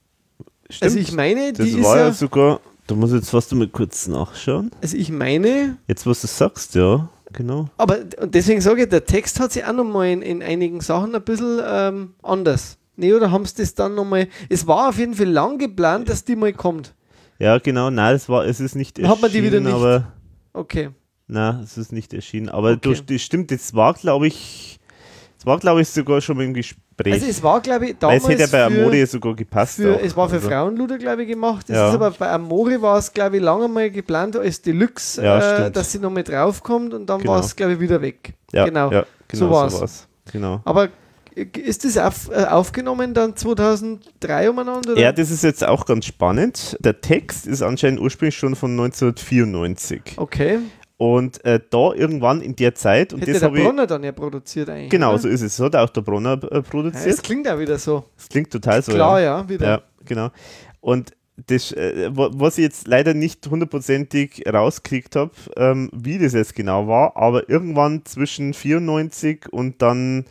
Stimmt. Also ich meine, das die ist war ja ja, sogar, da muss jetzt fast mal kurz nachschauen. also ich meine, Jetzt, was du sagst, ja, genau. Aber und deswegen sage ich, der Text hat sich auch nochmal in, in einigen Sachen ein bisschen ähm, anders. Nee, oder haben sie das dann nochmal. Es war auf jeden Fall lang geplant, dass die mal kommt. Ja, genau, nein, es war, es ist nicht Hat man die wieder nicht? aber Okay. nein, es ist nicht erschienen. Aber Okay. du, das stimmt, das war, glaube ich, Es war, glaube ich, sogar schon mal im Gespräch. Also es war, glaube ich, Weil damals es hätte ja bei für, Amore sogar gepasst. für, es war für Also, Frauenluder, glaube ich, gemacht. Es Ja. aber bei Amore war es, glaube ich, lange mal geplant als Deluxe, Ja, äh, dass sie noch mit draufkommt und dann Genau. war es, glaube ich, wieder weg. Ja, genau. Ja, So genau so war's. Genau. Aber ist das auf, äh, aufgenommen dann 2003 umeinander? Oder? Ja, das ist jetzt auch ganz spannend. Der Text ist anscheinend ursprünglich schon von 1994. okay. Und äh, da irgendwann in der Zeit, und Hätte das der habe ich. Bronner dann ja produziert eigentlich. Genau, oder? so ist es. So hat auch der Bronner äh, Ja, das produziert. klingt auch wieder so. Das klingt total so. Klar, ja. ja, wieder. Ja, genau. Und das, äh, wa- was ich jetzt leider nicht hundertprozentig rauskriegt habe, ähm, wie das jetzt genau war, aber irgendwann zwischen 94 und dann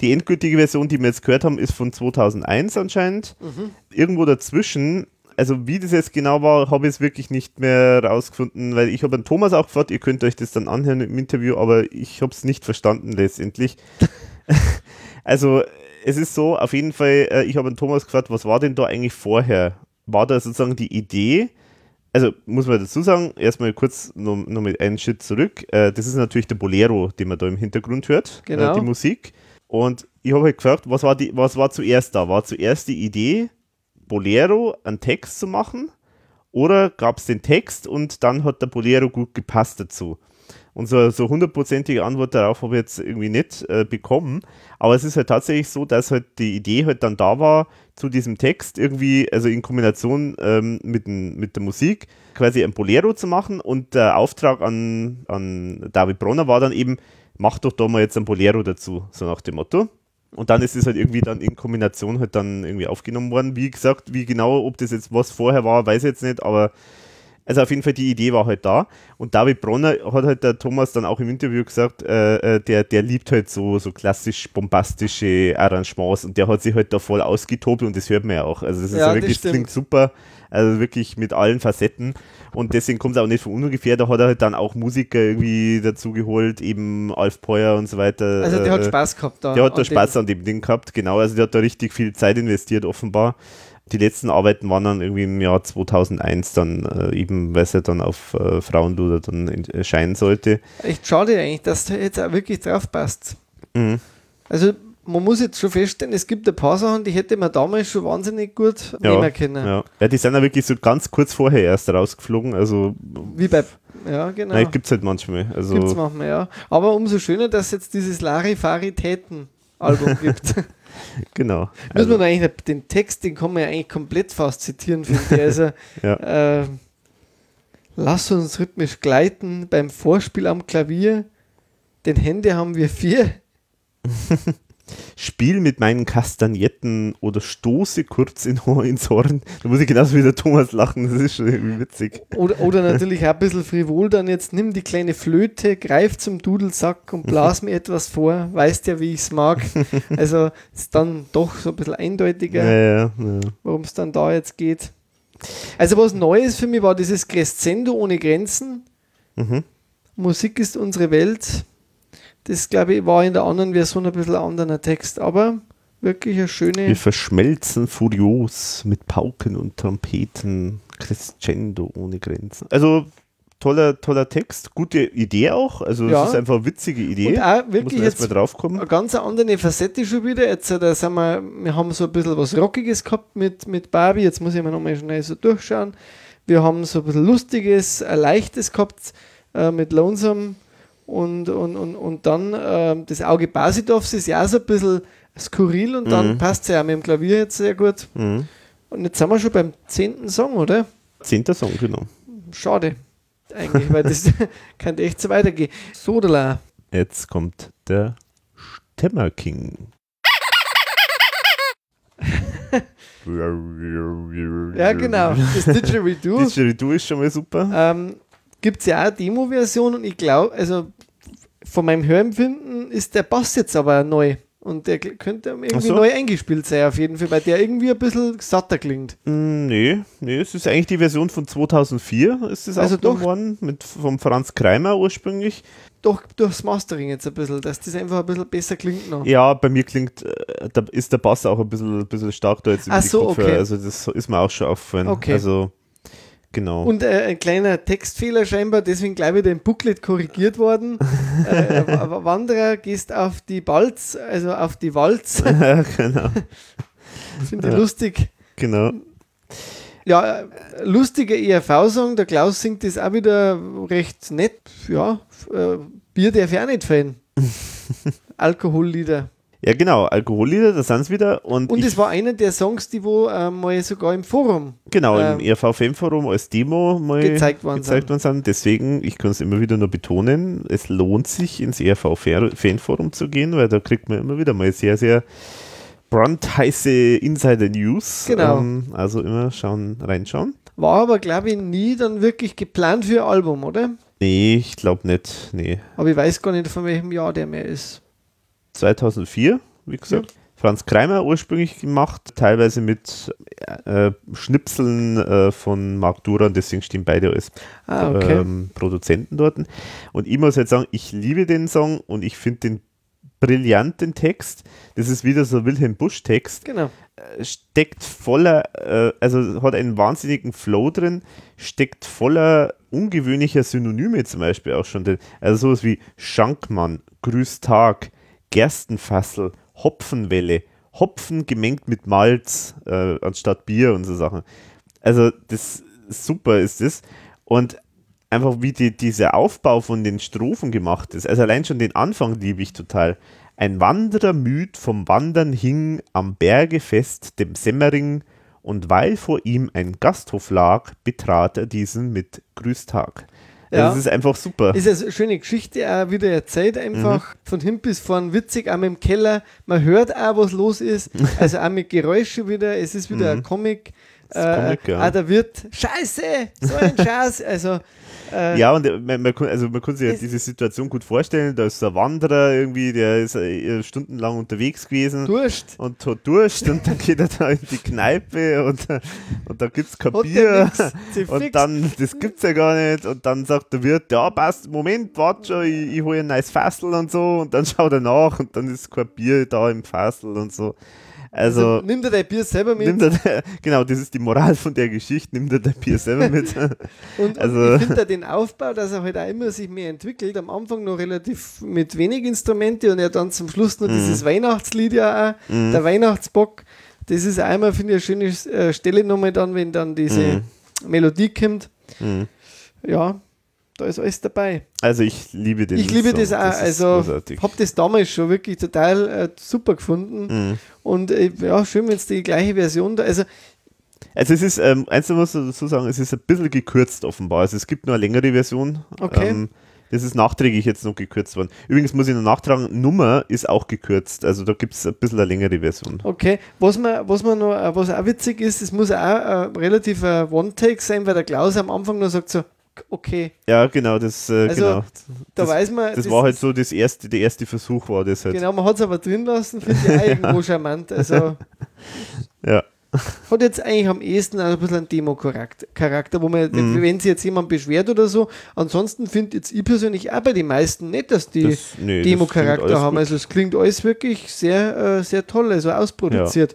die endgültige Version, die wir jetzt gehört haben, ist von 2001 anscheinend. Mhm. Irgendwo dazwischen, also wie das jetzt genau war, habe ich es wirklich nicht mehr rausgefunden, weil ich habe an Thomas auch gefragt, ihr könnt euch das dann anhören im Interview, aber ich habe es nicht verstanden letztendlich. also es ist so, auf jeden Fall, äh, ich habe an Thomas gefragt, was war denn da eigentlich vorher? War da sozusagen die Idee, also muss man dazu sagen, erstmal kurz noch, noch mit einem Schritt zurück. Äh, das ist natürlich der Bolero, den man da im Hintergrund hört, Genau. äh, die Musik. Und ich habe halt gefragt, was war, die, was war zuerst da? War zuerst die Idee, Bolero einen Text zu machen? Oder gab es den Text und dann hat der Bolero gut gepasst dazu? Und so so hundertprozentige Antwort darauf habe ich jetzt irgendwie nicht äh, bekommen. Aber es ist halt tatsächlich so, dass halt die Idee halt dann da war, zu diesem Text irgendwie, also in Kombination ähm, mit, dem- mit der Musik, quasi ein Bolero zu machen. Und der Auftrag an, an David Bronner war dann eben, mach doch da mal jetzt ein Bolero dazu, so nach dem Motto. Und dann ist es halt irgendwie dann in Kombination halt dann irgendwie aufgenommen worden. Wie gesagt, wie genau, ob das jetzt was vorher war, weiß ich jetzt nicht, aber also auf jeden Fall die Idee war halt da. Und David Bronner hat halt der Thomas dann auch im Interview gesagt, äh, äh, der, der liebt halt so, so klassisch bombastische Arrangements und der hat sich halt da voll ausgetobt und das hört man ja auch. Also das ist Ja, ja wirklich, das klingt super. Also wirklich mit allen Facetten. Und deswegen kommt es auch nicht von ungefähr. Da hat er halt dann auch Musiker irgendwie dazu geholt, eben Alf Peuer und so weiter. Also der hat äh, Spaß gehabt da. der hat da dem. Spaß an dem Ding gehabt, genau. Also der hat da richtig viel Zeit investiert, offenbar. Die letzten Arbeiten waren dann irgendwie im Jahr 2001 dann äh, eben, weil es ja dann auf äh, Frauenluder dann in- erscheinen sollte. Echt schade eigentlich, dass der jetzt auch wirklich drauf passt. Mhm. Also man muss jetzt schon feststellen, es gibt ein paar Sachen, die hätte man damals schon wahnsinnig gut Ja, nehmen können. Ja. ja, die sind ja wirklich so ganz kurz vorher erst rausgeflogen. Also, Wie bei, ja genau. nein, gibt es halt manchmal. Also, Gibt's manchmal, ja. Aber umso schöner, dass es jetzt dieses Larifaritäten-Album gibt. genau. Muss Also, man eigentlich den Text, den kann man ja eigentlich komplett fast zitieren, finde ich. Also, Ja. äh, lass uns rhythmisch gleiten beim Vorspiel am Klavier. Den Hände haben wir vier. Spiel mit meinen Kastagnetten oder stoße kurz in, ins Horn. Da muss ich genauso wie der Thomas lachen, das ist schon irgendwie witzig. Oder, oder natürlich auch ein bisschen frivol dann jetzt, nimm die kleine Flöte, greif zum Dudelsack und blas mir etwas vor, weißt ja, wie ich es mag. Also ist dann doch so ein bisschen eindeutiger. Ja, ja, ja. worum es dann da jetzt geht. Also was Neues für mich war dieses Crescendo ohne Grenzen. Mhm. Musik ist unsere Welt. Das, glaube ich, war in der anderen Version ein bisschen anderer Text, aber wirklich eine Wir schöne. verschmelzen furios mit Pauken und Trompeten. Crescendo ohne Grenzen. Also toller, toller Text, gute Idee auch. Also Ja. es ist einfach eine witzige Idee. Und auch Muss wirklich man jetzt erstmal draufkommen. eine ganz andere Facette schon wieder. Jetzt äh, da sind wir, wir haben so ein bisschen was Rockiges gehabt mit, mit Barbie. Jetzt muss ich mir nochmal schnell so durchschauen. Wir haben so ein bisschen Lustiges, ein Leichtes gehabt äh, mit Lonesome. Und, und, und, und dann ähm, das Auge Basidovs ist ja auch so ein bisschen skurril und dann Mhm. passt es ja auch mit dem Klavier jetzt sehr gut. Mhm. Und jetzt sind wir schon beim zehnten Song, oder? Zehnter Song, genau. Schade. Eigentlich, weil das kann echt so weitergehen. Sodala. Jetzt kommt der Stemmerking. Ja, genau. Das Didgeridoo. Didgeridoo ist schon mal super. Ähm, Gibt es ja auch eine Demo-Version und ich glaube, also von meinem Hörempfinden ist der Bass jetzt aber neu. Und der könnte irgendwie so. neu eingespielt sein, auf jeden Fall, weil der irgendwie ein bisschen satter klingt. Mm, Nee, nee, es ist eigentlich die Version von 2004, ist es Also doch. worden, mit, vom Franz Kreimer ursprünglich. Doch durchs Mastering jetzt ein bisschen, dass das einfach ein bisschen besser klingt noch. Ja, bei mir klingt, äh, da ist der Bass auch ein bisschen, bisschen stark da jetzt über Ach die so, Kopfhörer, okay. also das ist mir auch schon aufgefallen. Okay. Also Genau. Und äh, ein kleiner Textfehler scheinbar, deswegen gleich wieder im Booklet korrigiert worden. äh, W- Wanderer gehst auf die Balz, also auf die Walz. genau. Finde ich Ja. lustig. Genau. Ja, äh, lustiger ERV-Song, der Klaus singt das auch wieder recht nett. Ja, äh, Bier darf ich auch nicht fehlen. Alkohollieder. Ja, genau. Alkohollieder, da sind es wieder. Und, Und es war einer der Songs, die wo äh, mal sogar im Forum genau, im ähm, ERV-Fan-Forum als Demo mal gezeigt worden gezeigt sind. worden sind. Deswegen, ich kann es immer wieder nur betonen, es lohnt sich ins ERV-Fanforum zu gehen, weil da kriegt man immer wieder mal sehr, sehr brandheiße Insider-News. Genau. Ähm, also immer schauen, reinschauen. War aber, glaube ich, nie dann wirklich geplant für ein Album, oder? Nee, ich glaube nicht. Nee. Aber ich weiß gar nicht, von welchem Jahr der mehr ist. 2004, wie gesagt. Franz Kreimer ursprünglich gemacht, teilweise mit äh, Schnipseln äh, von Marc Duran, deswegen stehen beide als Ah, okay. ähm, Produzenten dort. Und ich muss jetzt sagen, ich liebe den Song und ich finde den brillant, den Text. Das ist wieder so ein Wilhelm Busch-Text. Genau. Äh, Steckt voller, äh, also hat einen wahnsinnigen Flow drin, steckt voller ungewöhnlicher Synonyme zum Beispiel auch schon drin. Also sowas wie Schankmann, Grüß Tag, Gerstenfassel, Hopfenwelle, Hopfen gemengt mit Malz äh, anstatt Bier und so Sachen. Also das super ist das. Und einfach wie die, dieser Aufbau von den Strophen gemacht ist. Also allein schon den Anfang liebe ich total. Ein Wanderer müd vom Wandern hing am Berge fest dem Semmering und weil vor ihm ein Gasthof lag, betrat er diesen mit Grüßtag. Ja. Das ist einfach super. Ist eine schöne Geschichte auch wieder erzählt, einfach Mhm. von hinten bis vorn witzig, auch mit dem Keller. Man hört auch, was los ist. Also auch mit Geräuschen wieder. Es ist wieder ein Comic. Das ist Äh, Comic, ja. Auch der Wirt, Scheiße, so ein Scheiß. Also, äh, Ja, und äh, man, man, kann- also man kann sich ja diese Situation gut vorstellen. Da ist ein Wanderer irgendwie, der ist äh, stundenlang unterwegs gewesen. Durst. und hat Durst und dann geht er da in die Kneipe und, und da gibt es kein Hat Bier und dann, das gibt's ja gar nicht und dann sagt der Wirt, ja passt, Moment, warte schon, ich, ich hole ein neues Fassel und so und dann schaut er nach und dann ist kein Bier da im Fassel und so. Also, nimm dir dein Bier selber mit. nimmt er, genau, das ist die Moral von der Geschichte, nimmt er dein Bier selber mit. Und, Also- und ich finde da den Aufbau, dass er halt auch immer sich mehr entwickelt. Am Anfang noch relativ mit wenig Instrumente und er dann zum Schluss noch Mhm. dieses Weihnachtslied ja auch, der Weihnachtsbock. Das ist immer, finde ich, eine schöne äh, Stelle nochmal dann, wenn dann diese Melodie kommt. Mhm. Ja, da ist alles dabei. Also ich liebe den ich liebe Song, das auch. ist also habe das damals schon wirklich total äh, super gefunden. Mhm. Und äh, ja, schön, wenn es die gleiche Version da. Also Also es ist, ähm, eins muss ich dazu sagen, es ist ein bisschen gekürzt offenbar. Also es gibt nur eine längere Version. Okay. Ähm, das ist nachträglich jetzt noch gekürzt worden. Übrigens muss ich noch nachtragen, Nummer ist auch gekürzt. Also da gibt es ein bisschen eine längere Version. Okay, was man, was man noch, äh, was auch witzig ist, es muss auch äh, relativ ein One-Take sein, weil der Klaus am Anfang noch sagt so, okay, Ja, genau, das, äh, Also, genau. da das, weiß man, das war halt so das erste, der erste Versuch war das halt. genau, man hat es aber drin lassen, finde ich auch irgendwo charmant. Also Ja. hat jetzt eigentlich am ehesten ein bisschen einen Demo-Charakter, Charakter, wo man, Mhm. wenn sich jetzt jemand beschwert oder so, ansonsten finde jetzt ich persönlich auch bei den meisten nicht, dass die Das, nee, das Demo-Charakter haben. gut. Also es klingt alles wirklich sehr, äh, sehr toll, also ausproduziert.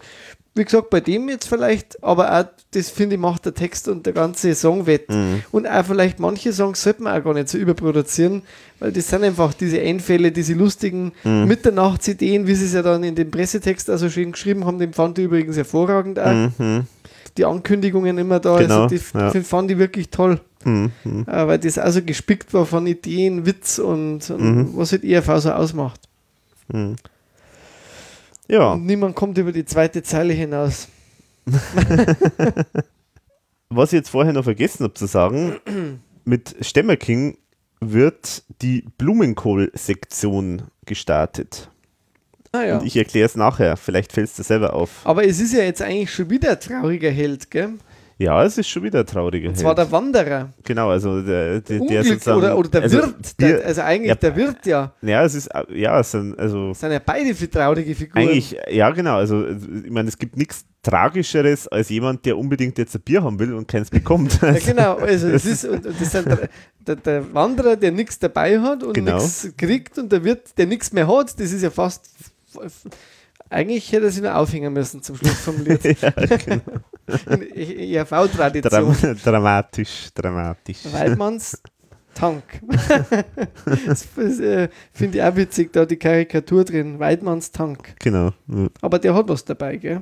Wie gesagt, bei dem jetzt vielleicht, aber auch, das finde ich, macht der Text und der ganze Song wett. Mhm. Und auch vielleicht manche Songs sollte man auch gar nicht so überproduzieren, weil das sind einfach diese Einfälle, diese lustigen Mhm. Mitternachtsideen, wie sie es ja dann in dem Pressetext also schön geschrieben haben, den fand ich übrigens hervorragend auch. Mhm. Die Ankündigungen immer da, Genau, also die ja. fand ich wirklich toll. Mhm. Mhm. Äh, weil das also gespickt war von Ideen, Witz und, und Mhm. was halt ERV so ausmacht. Ja, Und niemand kommt über die zweite Zeile hinaus. was ich jetzt vorher noch vergessen habe zu sagen, mit Stemmerking wird die Blumenkohl-Sektion gestartet. Ah ja. Und ich erkläre es nachher, vielleicht fällt es dir selber auf. Aber es ist ja jetzt eigentlich schon wieder ein trauriger Held, gell? Ja, es ist schon wieder ein trauriger Und zwar Held. der Wanderer. Genau, also der, der, der sozusagen... oder, oder der also Wirt. Der, also eigentlich ja, der Wirt ja. ja, es ist, ja, es sind, also Das sind ja beide traurige Figuren. eigentlich, ja genau, also ich meine, es gibt nichts Tragischeres als jemand, der unbedingt jetzt ein Bier haben will und keins bekommt. Ja, genau, also das ist, und, und das sind der, der, der Wanderer, der nichts dabei hat und Genau. nichts kriegt und der Wirt, der nichts mehr hat, das ist ja fast Eigentlich hätte sich nur aufhängen müssen zum Schluss vom Lied. ja, genau. In ERV-Tradition. Dram dramatisch, dramatisch. Weidmanns Tank. das das, äh, finde ich auch witzig, da die Karikatur drin. Weidmanns Tank. Genau. Aber der hat was dabei, gell?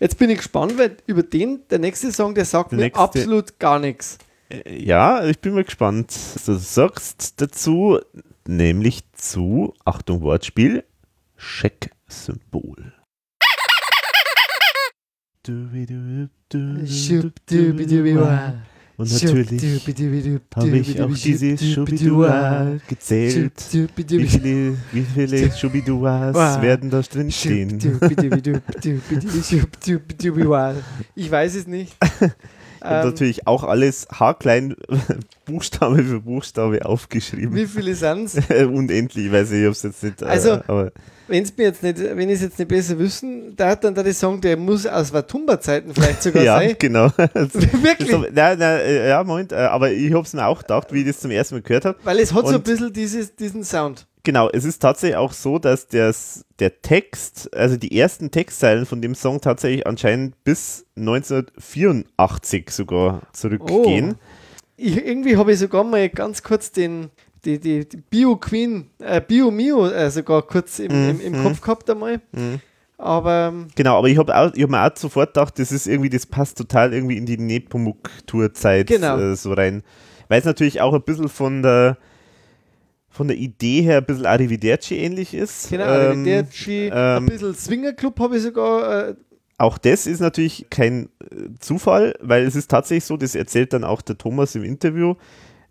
Jetzt bin ich gespannt, weil über den, der nächste Song, der sagt Der mir nächste- absolut gar nichts. Äh, Ja, ich bin mal gespannt. Du sagst dazu, nämlich zu, Achtung, Wortspiel, Scheck-Symbol. Und natürlich habe ich auch diese Schubidua gezählt. Wie viele, wie viele Schubiduas werden da drin stehen? Ich weiß es nicht. Ich Ähm, natürlich auch alles haarklein, Buchstabe für Buchstabe aufgeschrieben. wie viele sind es? Unendlich, ich weiß nicht, ob es jetzt nicht. äh, Also- Wenn es mir jetzt nicht, wenn ich es jetzt nicht besser wissen, da hat dann da der Song, der muss aus Watumba-Zeiten vielleicht sogar ja, sein. genau. Das- Wirklich. das- Nein, nein, äh, ja, Moment, äh, aber ich habe es mir auch gedacht, wie ich das zum ersten Mal gehört habe. Weil es hat so ein Und- bisschen dieses, diesen Sound. Genau, es ist tatsächlich auch so, dass das, der Text, also die ersten Textzeilen von dem Song tatsächlich anscheinend bis 1984 sogar zurückgehen. Ich, irgendwie habe ich sogar mal ganz kurz den die, die, die Bio Queen, äh, Bio Mio äh, sogar kurz im, im, im Mhm. Kopf gehabt einmal. Mhm. Aber ähm, Genau, aber ich habe hab mir auch sofort gedacht, das ist irgendwie, das passt total irgendwie in die Nepomuk-Tour-Zeit Genau. äh, so rein. Weil es natürlich auch ein bisschen von der von der Idee her ein bisschen Arrivederci ähnlich ist. genau, Ähm, Arrivederci, ein ähm, bisschen Swinger Club habe ich sogar. Äh, Auch das ist natürlich kein äh, Zufall, weil es ist tatsächlich so, das erzählt dann auch der Thomas im Interview,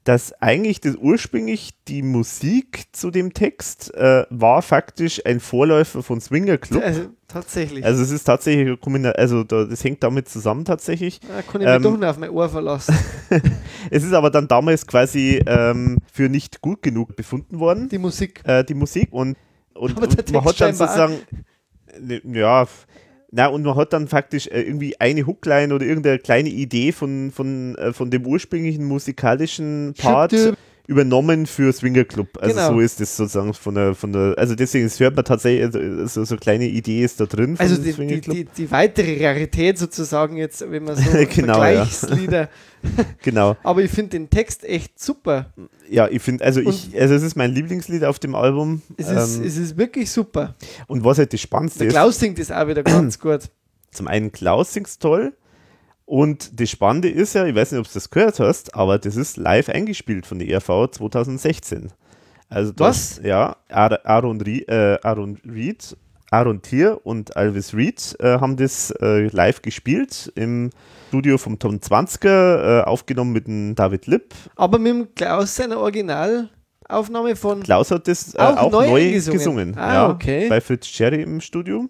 dass eigentlich das ursprünglich die Musik zu dem Text äh, war faktisch ein Vorläufer von Swinger Club. also, tatsächlich. Also es ist tatsächlich, also da, das hängt damit zusammen tatsächlich. da kann ich mich ähm, doch noch auf mein Ohr verlassen. Es ist aber dann damals quasi ähm, für nicht gut genug befunden worden, Die Musik. äh, die Musik. Und, und, und man hat dann sozusagen, ja, na, und man hat dann faktisch äh, irgendwie eine Hookline oder irgendeine kleine Idee von, von, äh, von dem ursprünglichen musikalischen Part Schütte. Übernommen für Swinger Club. Also Genau. so ist es sozusagen von der, von der, also deswegen das hört man tatsächlich, also so, so eine kleine Idee ist da drin. Also die, die, die, die weitere Rarität sozusagen jetzt, wenn man so Genau, ja. Vergleichslieder. genau. Aber ich finde den Text echt super. Ja, ich finde, also ich, also es ist mein Lieblingslied auf dem Album. Es ist, Ähm, es ist wirklich super. und was halt das Spannendste Der ist, Klaus singt das auch wieder ganz gut. zum einen Klaus singt's toll und das Spannende ist ja, ich weiß nicht, ob du das gehört hast, aber das ist live eingespielt von der ERV 2016. Also das, Was? Ja, Ar- Aaron, äh, Aaron Reed, Aaron Tier und Alvis Reed äh, haben das äh, live gespielt im Studio vom Tom Zwanzger, äh, aufgenommen mit dem David Lipp. Aber mit dem Klaus seiner Originalaufnahme von. Klaus hat das äh, Auch auch, neu eingesungen. gesungen. Ah, ja, okay. Bei Fritz Cherry im Studio.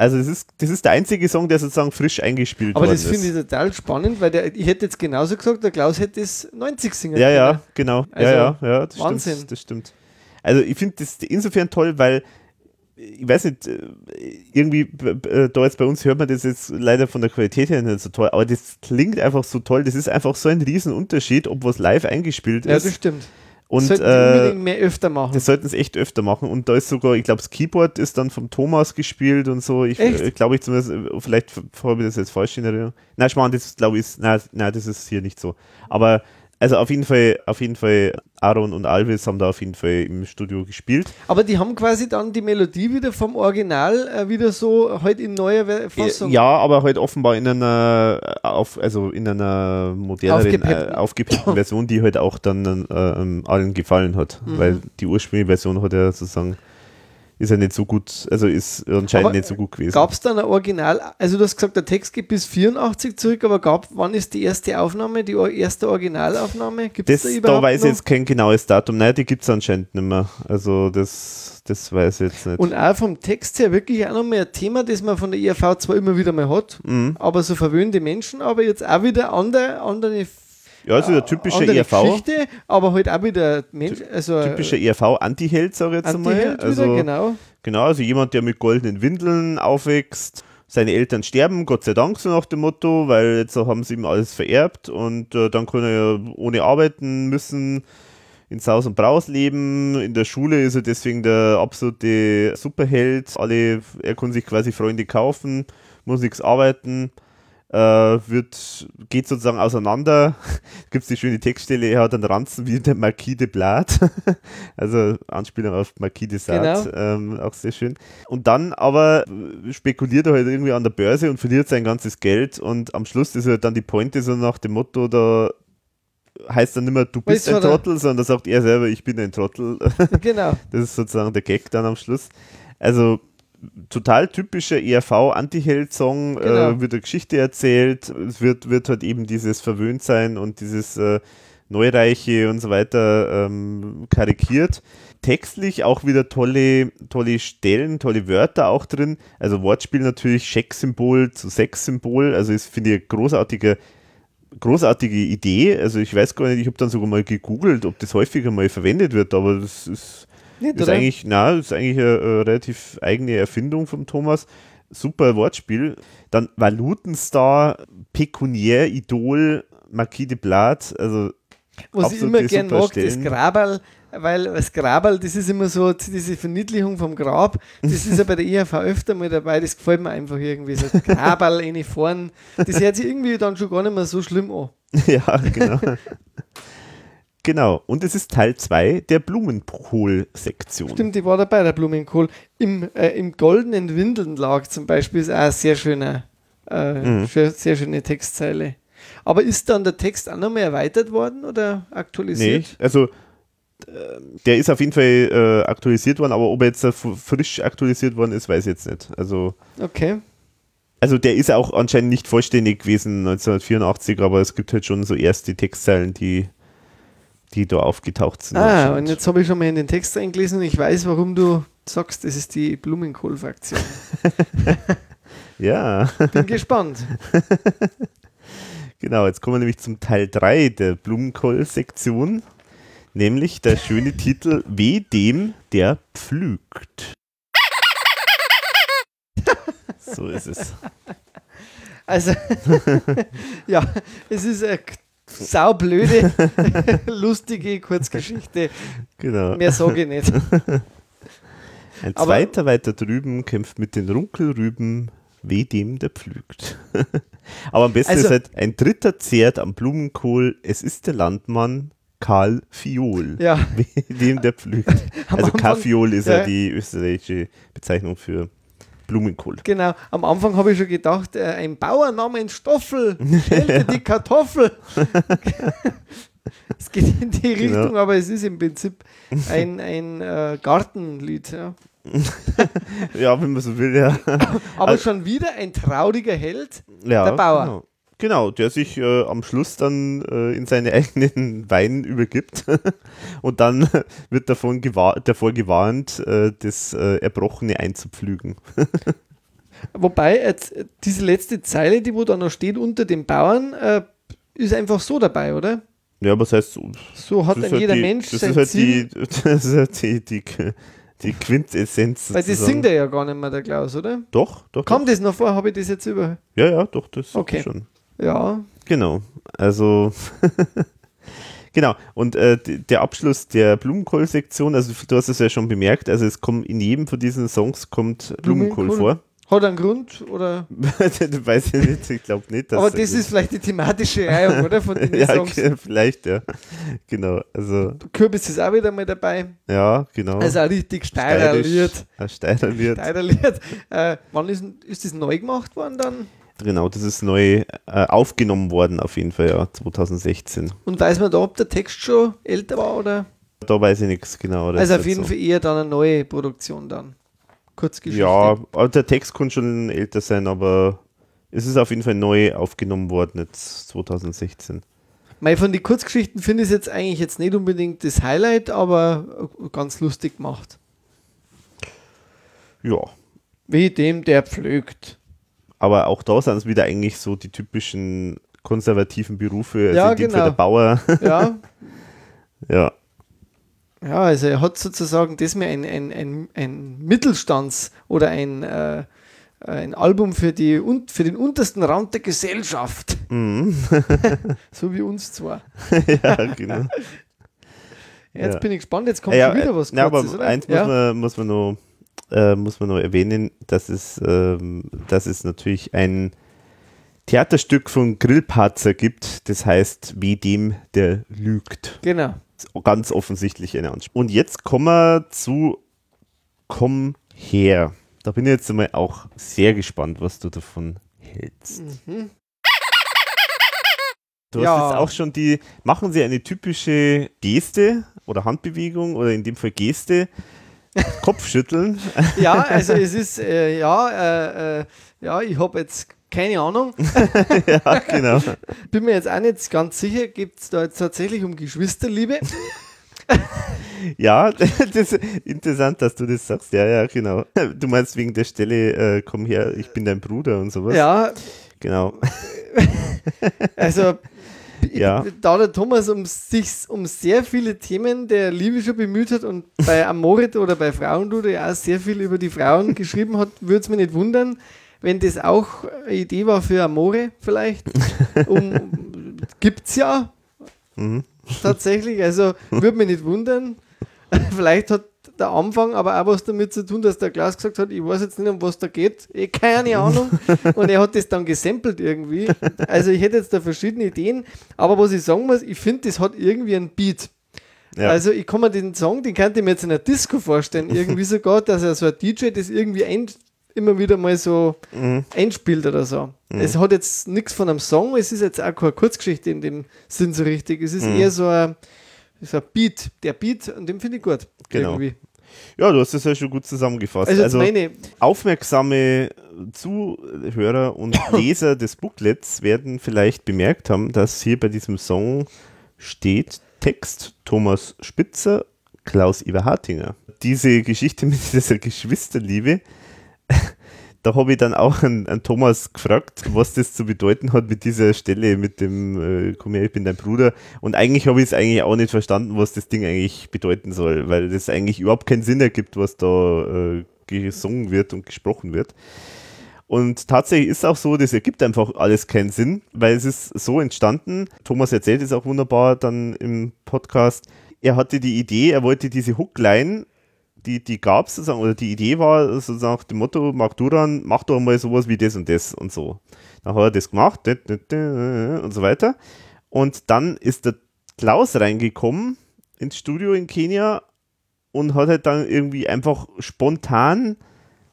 Also das ist, das ist der einzige Song, der sozusagen frisch eingespielt Aber worden das finde ich ist. total spannend, weil der, ich hätte jetzt genauso gesagt, der Klaus hätte es 90 singen Ja, können. ja, genau. Also, ja, ja, ja, das Wahnsinn. stimmt. Das stimmt. Also ich finde das insofern toll, weil ich weiß nicht, äh, irgendwie äh, da jetzt bei uns hört man das jetzt leider von der Qualität her nicht so toll, aber das klingt einfach so toll. Das ist einfach so ein Riesenunterschied, ob was live eingespielt Ja, ist. das stimmt. Und Sollten äh, unbedingt mehr öfter machen. Das sollten sie echt öfter machen. Und da ist sogar, ich glaube, das Keyboard ist dann vom Thomas gespielt und so. Ich äh, glaube ich zumindest, äh, vielleicht habe ich das jetzt falsch in Erinnerung. Nein, Schmarrn, das glaube ich, nein, nein, das ist hier nicht so. Aber also auf jeden Fall, auf jeden Fall, Aaron und Alvis haben da auf jeden Fall im Studio gespielt. Aber die haben quasi dann die Melodie wieder vom Original äh, wieder so halt in neuer Fassung. Ja, aber halt offenbar in einer äh, auf, also in einer moderneren, äh, Version, die halt auch dann äh, ähm, allen gefallen hat. Mhm. Weil die ursprüngliche Version hat ja sozusagen ist ja nicht so gut, also ist anscheinend Aber nicht so gut gewesen. Gab es dann ein Original, also du hast gesagt, der Text geht bis 84 zurück, aber gab, wann ist die erste Aufnahme, die erste Originalaufnahme? Gibt es Das, da da überhaupt weiß ich jetzt kein genaues Datum. Nein, die gibt es anscheinend nicht mehr. Also das, das weiß ich jetzt nicht. Und auch vom Text her wirklich auch nochmal ein Thema, das man von der IRV zwar immer wieder mal hat, Mhm. aber so verwöhnte Menschen, aber jetzt auch wieder andere, andere, Ja, also der typische andere ERV, Geschichte, aber halt auch wieder Mensch, also typischer ERV-Antiheld, sage ich jetzt einmal. Anti-Held Also, wieder, genau. Genau, also jemand, der mit goldenen Windeln aufwächst. Seine Eltern sterben, Gott sei Dank, so nach dem Motto, weil jetzt haben sie ihm alles vererbt und äh, dann kann er ja ohne arbeiten müssen in Saus und Braus leben. In der Schule ist er deswegen der absolute Superheld. Alle, er kann sich quasi Freunde kaufen, muss nichts arbeiten. Äh, wird, geht sozusagen auseinander. Gibt es die schöne Textstelle, er hat einen Ranzen wie der Marquis de Blatt. also Anspielung auf Marquis de Sade, Genau. ähm, auch sehr schön. Und dann aber spekuliert er halt irgendwie an der Börse und verliert sein ganzes Geld und am Schluss ist halt dann die Pointe so nach dem Motto, da heißt dann nicht mehr, du bist ein? Trottel, sondern sagt er selber, ich bin ein Trottel. genau. Das ist sozusagen der Gag dann am Schluss. Also total typischer E ERV-Anti-Held-Song, Genau. äh, wird eine Geschichte erzählt, es wird, wird halt eben dieses Verwöhntsein und dieses äh, Neureiche und so weiter ähm, karikiert. Textlich auch wieder tolle, tolle Stellen, tolle Wörter auch drin. Also Wortspiel natürlich, Scheck-Symbol zu Sex-Symbol. Also ist, finde ich, ein großartiger großartige Idee. Also ich weiß gar nicht, ich habe dann sogar mal gegoogelt, ob das häufiger mal verwendet wird, aber das ist, Nicht, ist oder? eigentlich, na, das ist eigentlich eine, äh, relativ eigene Erfindung vom Thomas. Super Wortspiel. Dann Valutenstar, Pekuniär-Idol, Marquis de Blatt, also Was ich immer gern mag, das Superstellen. Graberl, weil das Graberl, das ist immer so diese Verniedlichung vom Grab. Das ist ja bei der IHV öfter mal dabei, das gefällt mir einfach irgendwie. So Graberl, eine vorn. Das hört sich irgendwie dann schon gar nicht mehr so schlimm an. ja, genau. Genau. Und es ist Teil 2 der Blumenkohl-Sektion. Stimmt, die war dabei, der Blumenkohl. Im, äh, im goldenen Windelnlag zum Beispiel ist auch eine sehr schöne, äh, Mhm. sehr schöne Textzeile. Aber ist dann der Text auch nochmal erweitert worden oder Nee, aktualisiert? also äh, der ist auf jeden Fall äh, aktualisiert worden, aber ob er jetzt frisch aktualisiert worden ist, weiß ich jetzt nicht. Also, Okay. also der ist auch anscheinend nicht vollständig gewesen 1984, aber es gibt halt schon so erste Textzeilen, die, die da aufgetaucht sind. Ah, und jetzt habe ich schon mal in den Text reingelesen und ich weiß, warum du sagst, das ist die Blumenkohl-Fraktion. ja, Bin gespannt. genau. Jetzt kommen wir nämlich zum Teil 3 der Blumenkohl-Sektion, nämlich der schöne Titel Weh dem, der pflügt. So ist es. Also, ja, es ist eine k- saublöde, lustige Kurzgeschichte. Genau. Mehr sage ich nicht. Ein Aber- zweiter weiter drüben kämpft mit den Runkelrüben, weh dem, der pflügt. Aber am besten Also- ist halt, ein dritter zehrt am Blumenkohl, es ist der Landmann Karl Fiol, Ja, weh dem, der pflügt. Also Anfang- Karfiol ist ja. ja. die österreichische Bezeichnung für Blumenkohl. genau. Am Anfang habe ich schon gedacht, äh, ein Bauer namens Stoffel schälte die Kartoffel. es geht in die Genau. Richtung, aber es ist im Prinzip ein, ein äh, Gartenlied. Ja. Ja, wenn man so will, ja. Aber Also- schon wieder ein trauriger Held. ja Der Bauer. Genau. Genau, der sich äh, am Schluss dann äh, in seine eigenen Wein übergibt und dann wird davon gewahr davor gewarnt, äh, das äh, Erbrochene einzupflügen. Wobei, jetzt, äh, diese letzte Zeile, die wo da noch steht unter dem Bauern, äh, ist einfach so dabei, oder? Ja, was heißt so? So hat ein halt jeder die, Mensch das sein ist halt Ziel. die, das ist halt die, die, die Quintessenz. weil das singt er ja gar nicht mehr, der Klaus, oder? Doch, doch. Kam doch. das noch vor? Habe ich das jetzt über. Ja, ja, doch, das Okay. schon. Ja, Genau. Also genau. Und äh, der Abschluss der Blumenkohl-Sektion, also du hast es ja schon bemerkt, also es kommt in jedem von diesen Songs kommt Blumenkohl, Blumenkohl? vor. hat einen Grund, oder? weiß ich nicht, ich glaube nicht. Aber er das ist vielleicht die thematische Reihung, oder? Von den ja, Songs. vielleicht, ja. Genau, also, Kürbis ist auch wieder mal dabei. ja, genau. Also ein richtig steirer Steirisch, Lied. Ein steirer Lied. Steirer Lied. Äh, wann ist, ist das neu gemacht worden dann? Genau, das ist neu äh, aufgenommen worden, auf jeden Fall, ja, 2016. Und weiß man da, ob der Text schon älter war oder? Da weiß ich nichts genau. Also auf halt jeden so. Fall eher dann eine neue Produktion dann. Kurzgeschichte. Ja, der Text kann schon älter sein, aber es ist auf jeden Fall neu aufgenommen worden, jetzt 2016. Mei, von den Kurzgeschichten finde ich es jetzt eigentlich jetzt nicht unbedingt das Highlight, aber ganz lustig gemacht. Ja, Wie dem, der pflügt. Aber auch da sind es wieder eigentlich so die typischen konservativen Berufe, also Ja, genau. der Bauer. Ja, ja, ja, also er hat sozusagen das mir ein, ein, ein, ein Mittelstands- oder ein, äh, ein Album für, die, für den untersten Rand der Gesellschaft. mhm. So wie uns zwar. ja genau. Jetzt Ja. bin ich gespannt, jetzt kommt ja, wieder was ja, aber Kurzes, oder? eins ja. muss, man, muss, man noch, äh, muss man noch erwähnen, dass es, ähm, dass es natürlich ein Theaterstück von Grillparzer gibt, das heißt, wie dem, der lügt. Genau. Ganz offensichtlich eine Anspielung. Und jetzt kommen wir zu Komm her. Da bin ich jetzt einmal auch sehr gespannt, was du davon hältst. Mhm. Du Ja. hast jetzt auch schon die, machen sie eine typische Geste oder Handbewegung oder in dem Fall Geste, Kopfschütteln. Ja, also es ist, äh, ja, äh, äh, ja, ich habe jetzt keine Ahnung. ja, genau. Bin mir jetzt auch nicht ganz sicher, geht es da jetzt tatsächlich um Geschwisterliebe? Ja, das ist interessant, dass du das sagst. Ja, ja, genau. Du meinst wegen der Stelle, äh, komm her, ich bin dein Bruder und sowas. Ja, Genau. also Ja. da der Thomas um sich um sehr viele Themen der Liebe schon bemüht hat und bei Amorit oder bei Frauendude ja auch sehr viel über die Frauen geschrieben hat, würde es mich nicht wundern, wenn das auch eine Idee war für Amore vielleicht. Um, Gibt es ja Mhm. tatsächlich, also würde mich nicht wundern. Vielleicht hat der Anfang aber auch was damit zu tun, dass der Klaus gesagt hat, ich weiß jetzt nicht, um was da geht, eh keine Ahnung. Und er hat das dann gesampelt irgendwie. Also ich hätte jetzt da verschiedene Ideen, aber was ich sagen muss, ich finde, das hat irgendwie einen Beat. Ja. Also ich kann mir den Song, den könnte ich mir jetzt in einer Disco vorstellen, irgendwie sogar, dass er so ein DJ das irgendwie ein, immer wieder mal so Mhm. einspielt oder so. Es hat jetzt nichts von einem Song, es ist jetzt auch keine Kurzgeschichte in dem Sinn so richtig. Es ist Mhm. eher so ein, so ein Beat. Der Beat, und den finde ich gut. Genau. Irgendwie. Ja, du hast das ja schon gut zusammengefasst. Also, Also, aufmerksame Zuhörer und Leser des Booklets werden vielleicht bemerkt haben, dass hier bei diesem Song steht Text Thomas Spitzer, Klaus Iver Hartinger. Diese Geschichte mit dieser Geschwisterliebe, da habe ich dann auch an, an Thomas gefragt, was das zu bedeuten hat mit dieser Stelle, mit dem äh, Komm her, ich bin dein Bruder. Und eigentlich habe ich es eigentlich auch nicht verstanden, was das Ding eigentlich bedeuten soll, weil das eigentlich überhaupt keinen Sinn ergibt, was da äh, gesungen wird und gesprochen wird. Und tatsächlich ist auch so, das ergibt einfach alles keinen Sinn, weil es ist so entstanden. Thomas erzählt es auch wunderbar dann im Podcast. Er hatte die Idee, er wollte diese Hookline, die, die gab es sozusagen, oder die Idee war so nach dem Motto, Marc Duran, mach doch mal sowas wie das und das und so. Dann hat er das gemacht und so weiter. Und dann ist der Klaus reingekommen ins Studio in Kenia und hat halt dann irgendwie einfach spontan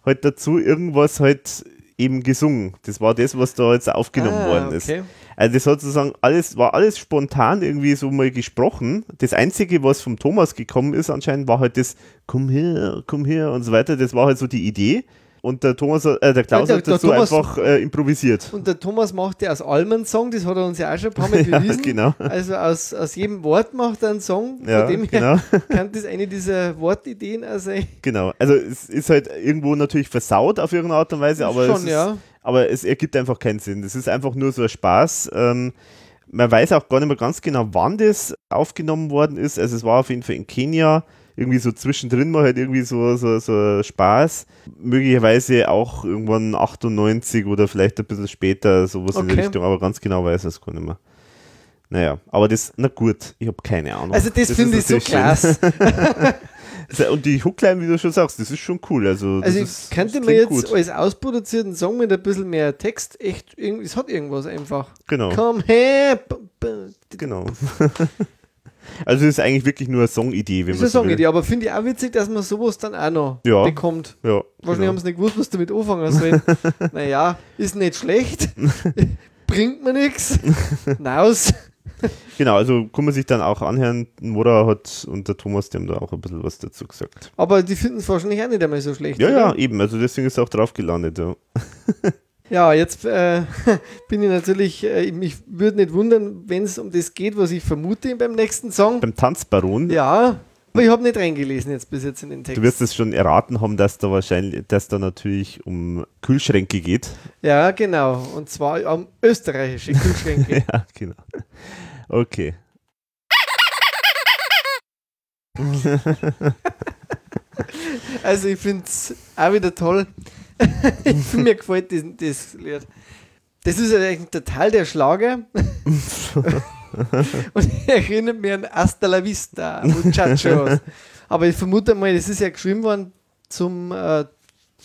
halt dazu irgendwas halt eben gesungen. Das war das, was da jetzt aufgenommen Ah, worden ist. Also das hat sozusagen alles, war alles spontan irgendwie so mal gesprochen. Das Einzige, was vom Thomas gekommen ist anscheinend, war halt das Komm her, komm her und so weiter. Das war halt so die Idee. Und der Thomas, äh, der Klaus Ja, der- hat dazu Thomas- einfach äh, improvisiert. Und der Thomas macht ja aus allem einen Song, das hat er uns ja auch schon ein paar Mal Ja, bewiesen. genau. Also aus, aus jedem Wort macht er einen Song. Von Ja, dem her genau. kann das eine dieser Wortideen auch sein. Genau. Also es ist halt irgendwo natürlich versaut auf irgendeine Art und Weise, aber, Schon, es, ist, ja. Aber es ergibt einfach keinen Sinn. Das ist einfach nur so ein Spaß. Ähm, man weiß auch gar nicht mehr ganz genau, wann das aufgenommen worden ist. Also es war auf jeden Fall in Kenia. Irgendwie so zwischendrin mal halt irgendwie so, so, so Spaß. Möglicherweise auch irgendwann 98 oder vielleicht ein bisschen später, sowas in Okay. die Richtung, aber ganz genau weiß ich es gar nicht mehr. Naja, aber das, na gut, ich habe keine Ahnung. Also das, ist finde ich so schön. klasse. Und die Hookline, wie du schon sagst, das ist schon cool. Also, das Also ich könnte mir jetzt gut. als ausproduzierten Song mit ein bisschen mehr Text echt irgendwie, es hat irgendwas einfach. Genau, Komm her. genau. also es ist eigentlich wirklich nur eine Songidee, wenn man ist so eine will. Songidee, aber finde ich auch witzig, dass man sowas dann auch noch Ja. bekommt. Ja, Wahrscheinlich genau. haben sie nicht gewusst, was damit anfangen sollen. naja, ist nicht schlecht. Bringt mir nichts. Naus. genau, also kann man sich dann auch anhören. Nora hat und der Thomas, die haben da auch ein bisschen was dazu gesagt. Aber die finden es wahrscheinlich auch nicht einmal so schlecht. Ja, oder? ja, eben. Also deswegen ist er auch drauf gelandet. Ja. Ja, jetzt äh, bin ich natürlich, äh, mich würde nicht wundern, wenn es um das geht, was ich vermute beim nächsten Song. Beim Tanzbaron, Ja, aber ich habe nicht reingelesen jetzt bis jetzt in den Text. du wirst es schon erraten haben, dass da wahrscheinlich, dass da natürlich um Kühlschränke geht. Ja, genau. Und zwar um österreichische Kühlschränke. ja, genau. Okay. also ich finde es auch wieder toll. ich, mir gefällt das, das Lied. Das ist ja eigentlich total der Schlager. Und erinnert mich an Hasta la Vista, Muchachos. Aber ich vermute mal, das ist ja geschrieben worden zum, äh,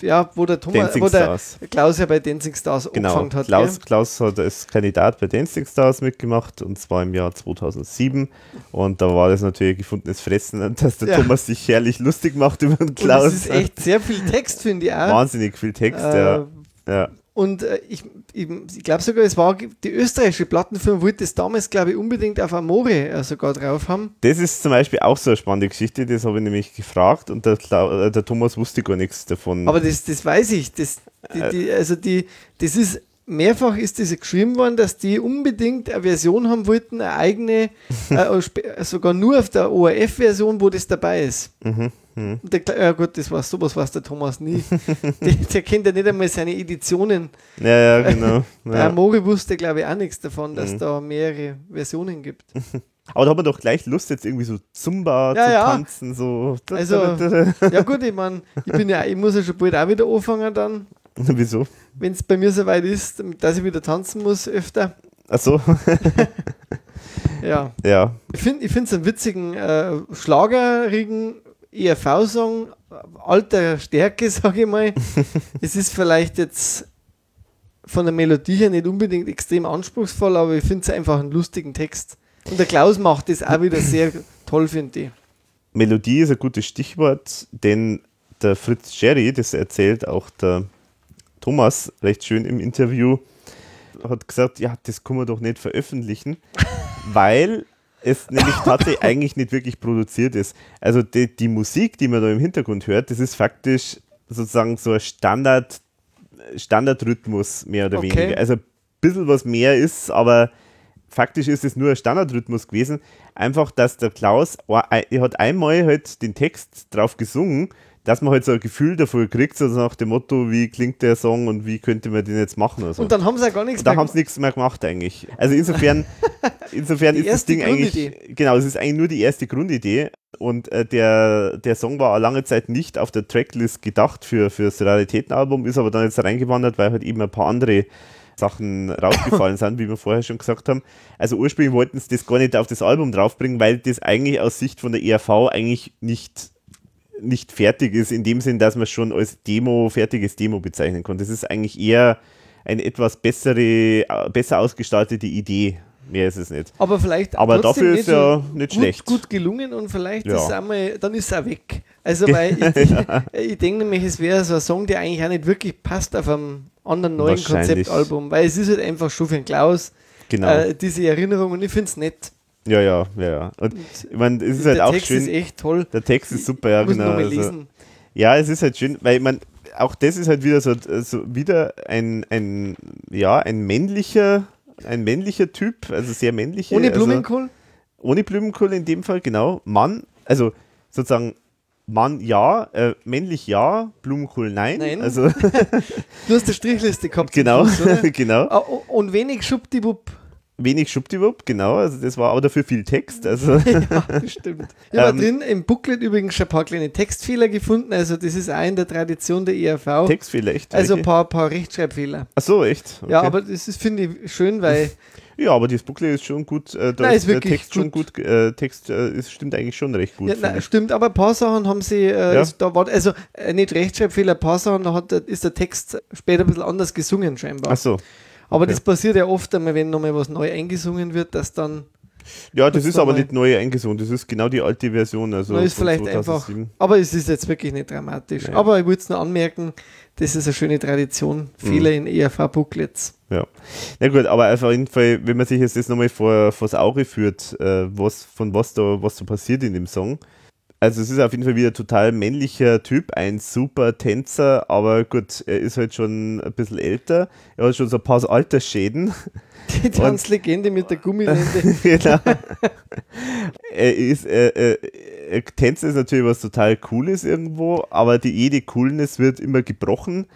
ja, wo der Thomas, Dancing wo der Stars. Klaus ja bei Dancing Stars Genau, angefangen hat. Klaus, gell? Klaus hat als Kandidat bei Dancing Stars mitgemacht und zwar im Jahr 2007 und da war das natürlich gefundenes Fressen, dass der Ja. Thomas sich herrlich lustig macht über den Und Klaus. es ist echt sehr viel Text, finde ich auch. Wahnsinnig viel Text, Äh, ja. ja. Und äh, ich, ich, glaube sogar, es war die österreichische Plattenfirma, wollte das damals, glaube ich, unbedingt auf Amore äh, sogar drauf haben. Das ist zum Beispiel auch so eine spannende Geschichte, das habe ich nämlich gefragt und der, äh, der Thomas wusste gar nichts davon. Aber das, das weiß ich. Das, die, Äh. die, also die, das ist mehrfach ist das geschrieben worden, dass die unbedingt eine Version haben wollten, eine eigene, äh, sogar nur auf der ORF-Version, wo das dabei ist. Mhm, Und der, ja gut, das war sowas weiß der Thomas nie. der, der kennt ja nicht einmal seine Editionen. Ja, ja, genau. Der Ja. Amore wusste, glaube ich, auch nichts davon, dass Mhm. da mehrere Versionen gibt. Aber da hat man doch gleich Lust, jetzt irgendwie so Zumba Ja, zu ja. tanzen. So. Also- Ja gut, ich meine, ich bin ja, ich muss ja schon bald auch wieder anfangen dann, Wieso? wenn es bei mir soweit ist, dass ich wieder tanzen muss öfter. Achso, Ja. ja. Ich finde es einen witzigen, äh, schlagerigen ERV-Song, alter Stärke, sage ich mal. es ist vielleicht jetzt von der Melodie her nicht unbedingt extrem anspruchsvoll, aber ich finde es einfach einen lustigen Text. Und der Klaus macht das auch wieder sehr toll, finde ich. Melodie ist ein gutes Stichwort, denn der Fritz Jerry, das erzählt auch der Thomas recht schön im Interview, hat gesagt, ja, das kann man doch nicht veröffentlichen, weil es nämlich tatsächlich eigentlich nicht wirklich produziert ist. Also die, die Musik, die man da im Hintergrund hört, das ist faktisch sozusagen so ein Standard, Standardrhythmus mehr oder Okay. weniger. Also ein bisschen was mehr ist, aber faktisch ist es nur ein Standardrhythmus gewesen. Einfach, dass der Klaus, er hat einmal halt den Text drauf gesungen, dass man halt so ein Gefühl dafür kriegt, so nach dem Motto, wie klingt der Song und wie könnte man den jetzt machen oder so. Und dann haben sie auch gar nichts Und da mehr haben sie nichts mehr gemacht eigentlich. Also insofern, insofern ist das Ding eigentlich, genau, es ist eigentlich nur die erste Grundidee und äh, der, der Song war lange Zeit nicht auf der Tracklist gedacht für, für das Raritätenalbum, ist aber dann jetzt reingewandert, weil halt eben ein paar andere Sachen rausgefallen sind, wie wir vorher schon gesagt haben. Also ursprünglich wollten sie das gar nicht auf das Album draufbringen, weil das eigentlich aus Sicht von der ERV eigentlich nicht nicht fertig ist, in dem Sinn, dass man es schon als Demo, fertiges Demo bezeichnen kann. Das ist eigentlich eher eine etwas bessere, äh, besser ausgestaltete Idee. Mehr ist es nicht. Aber vielleicht Aber dafür ist ja nicht schlecht. gut gelungen und vielleicht Ja. ist es einmal, dann ist auch weg. Also weil ich, ich denke nämlich, es wäre so ein Song, der eigentlich auch nicht wirklich passt auf einem anderen neuen. Konzeptalbum, weil es ist halt einfach schon für den Klaus Genau. äh, diese Erinnerung und ich finde es nett. Ja, ja, ja, ja. Und ich meine, es ist halt der auch Text schön. ist echt toll. der Text ist super, ja, genau. Also, lesen. ja, es ist halt schön, weil man auch das ist halt wieder so, so wieder ein, ein, ja, ein männlicher, ein männlicher Typ, also sehr männliche. Ohne also, Blumenkohl? Ohne Blumenkohl in dem Fall, genau. Mann, also sozusagen Mann ja, äh, männlich ja, Blumenkohl nein. Nein. Also Du hast eine Strichliste gehabt. genau, oder? genau. Ah, Und wenig Schubdiwupp. Wenig Schubdiwupp, genau. Also das war aber dafür viel Text. Also ja, das stimmt. Ich habe Ähm, drin im Booklet übrigens schon ein paar kleine Textfehler gefunden. Also, das ist auch in der Tradition der ERV. Textfehler echt. also, ein paar, paar Rechtschreibfehler. Ach so, echt. Ja, Okay. aber das finde ich, schön, weil ja, aber das Booklet ist schon gut. Äh, da Nein, ist ist der wirklich Text schon gut. Äh, Text äh, ist, stimmt eigentlich schon recht gut. ja, nein, stimmt, aber ein paar Sachen haben sie, äh, Ja. da war, also äh, nicht Rechtschreibfehler, ein paar Sachen, da hat, ist der Text später ein bisschen anders gesungen scheinbar. Ach so. Aber das passiert ja oft einmal, wenn nochmal was neu eingesungen wird, dass dann, Ja, das ist aber nicht neu eingesungen. Das ist genau die alte Version. Also ist vielleicht 2007. einfach, aber es ist jetzt wirklich nicht dramatisch. Nee. Aber ich wollte es nur anmerken, das ist eine schöne Tradition, Fehler Mhm. in ERV-Booklets. Ja. Na gut, aber auf jeden Fall, wenn man sich jetzt das nochmal vor, vors Auge führt, äh, was, von was da, was so passiert in dem Song. Also es ist auf jeden Fall wieder ein total männlicher Typ, ein super Tänzer, aber gut, er ist halt schon ein bisschen älter. Er hat schon so ein paar Altersschäden. Die Tanzlegende mit der Gummilende. genau. er ist, er, er, er, Tänzen ist natürlich was total Cooles irgendwo, aber die jede Coolness wird immer gebrochen.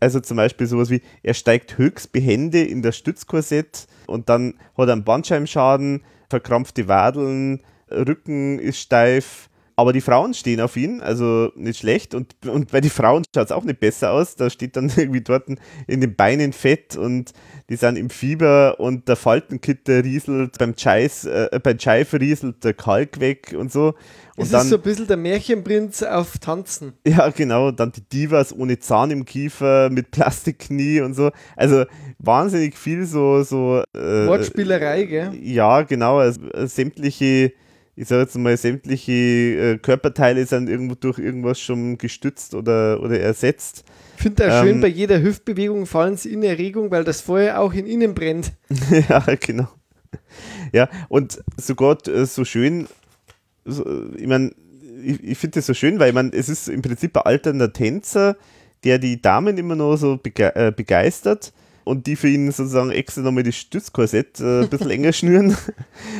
Also zum Beispiel sowas wie, er steigt höchst behende in das Stützkorsett und dann hat er einen Bandscheibenschaden, verkrampfte Wadeln, Rücken ist steif, aber die Frauen stehen auf ihn, also nicht schlecht. Und, und bei den Frauen schaut es auch nicht besser aus. Da steht dann irgendwie dort in den Beinen Fett und die sind im Fieber und der Faltenkitter rieselt, beim Scheiß, äh, beim Scheif rieselt der Kalk weg und so. Und es dann, ist so ein bisschen der Märchenprinz auf Tanzen. ja, genau, dann die Divas ohne Zahn im Kiefer, mit Plastikknie und so. Also wahnsinnig viel so, so äh, Wortspielerei, gell? ja, genau. Also, äh, sämtliche, ich sage jetzt mal, sämtliche äh, Körperteile sind irgendwo durch irgendwas schon gestützt oder, oder ersetzt. Ich finde auch Ähm, schön, bei jeder Hüftbewegung fallen sie in Erregung, weil das Feuer auch in ihnen brennt. ja, genau. Ja, und sogar äh, so schön, so, äh, ich meine, ich, ich finde das so schön, weil ich meine, es ist im Prinzip ein alternder Tänzer, der die Damen immer noch so bege äh, begeistert und die für ihn sozusagen extra nochmal das Stützkorsett äh, ein bisschen enger schnüren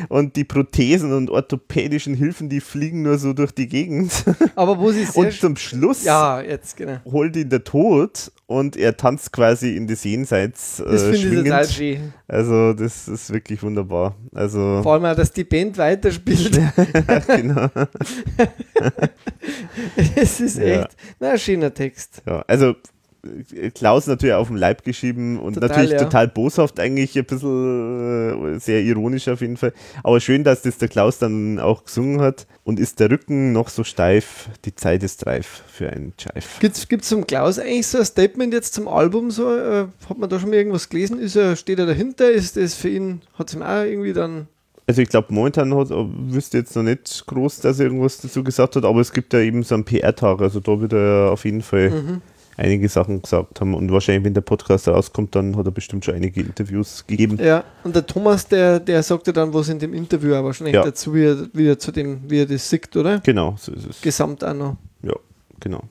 und die Prothesen und orthopädischen Hilfen, die fliegen nur so durch die Gegend Aber wo sie und zum Schluss ja, jetzt, genau. holt ihn der Tod und er tanzt quasi in das Jenseits äh, Das finde ich total schön. Also das ist wirklich wunderbar. Also Vor allem auch, dass die Band weiterspielt. genau. Es ist Ja. echt na, ein schöner Text. Ja, also Klaus natürlich auf dem Leib geschrieben und Total, natürlich ja. total boshaft eigentlich, ein bisschen äh, sehr ironisch auf jeden Fall. Aber schön, dass das der Klaus dann auch gesungen hat. Und ist der Rücken noch so steif, die Zeit ist reif für einen Jive. Gibt es zum Klaus eigentlich so ein Statement jetzt zum Album? So, äh, hat man da schon mal irgendwas gelesen? Ist er, steht er dahinter? Ist das für ihn, hat es ihm auch irgendwie dann. Also ich glaube, momentan hat, wüsste jetzt noch nicht groß, dass er irgendwas dazu gesagt hat, aber es gibt ja eben so einen PR-Tag, also da wird er auf jeden Fall Mhm. Einige Sachen gesagt haben und wahrscheinlich, wenn der Podcast rauskommt, dann hat er bestimmt schon einige Interviews gegeben. Ja, und der Thomas, der, der sagte dann was in dem Interview auch wahrscheinlich Ja. dazu, wie er, wie er zu dem, wie er das sieht, oder? Genau, so ist es. Gesamt auch noch. Ja, genau.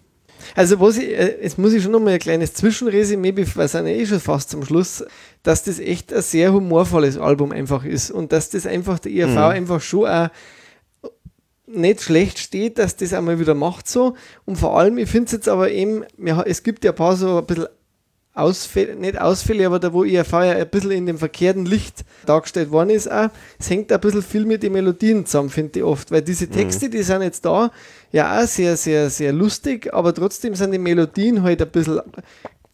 Also was ich, äh, jetzt muss ich schon noch mal ein kleines Zwischenresümee, sind ja eh schon fast zum Schluss, dass das echt ein sehr humorvolles Album einfach ist und dass das einfach der IRV Mhm. einfach schon auch nicht schlecht steht, dass das einmal wieder macht so und vor allem, ich finde es jetzt aber eben, es gibt ja ein paar so ein bisschen Ausfälle, nicht Ausfälle, aber da wo IRV ja ein bisschen in dem verkehrten Licht dargestellt worden ist auch, es hängt ein bisschen viel mit den Melodien zusammen, finde ich oft, weil diese Texte, die sind jetzt da, ja auch sehr, sehr, sehr lustig, aber trotzdem sind die Melodien halt ein bisschen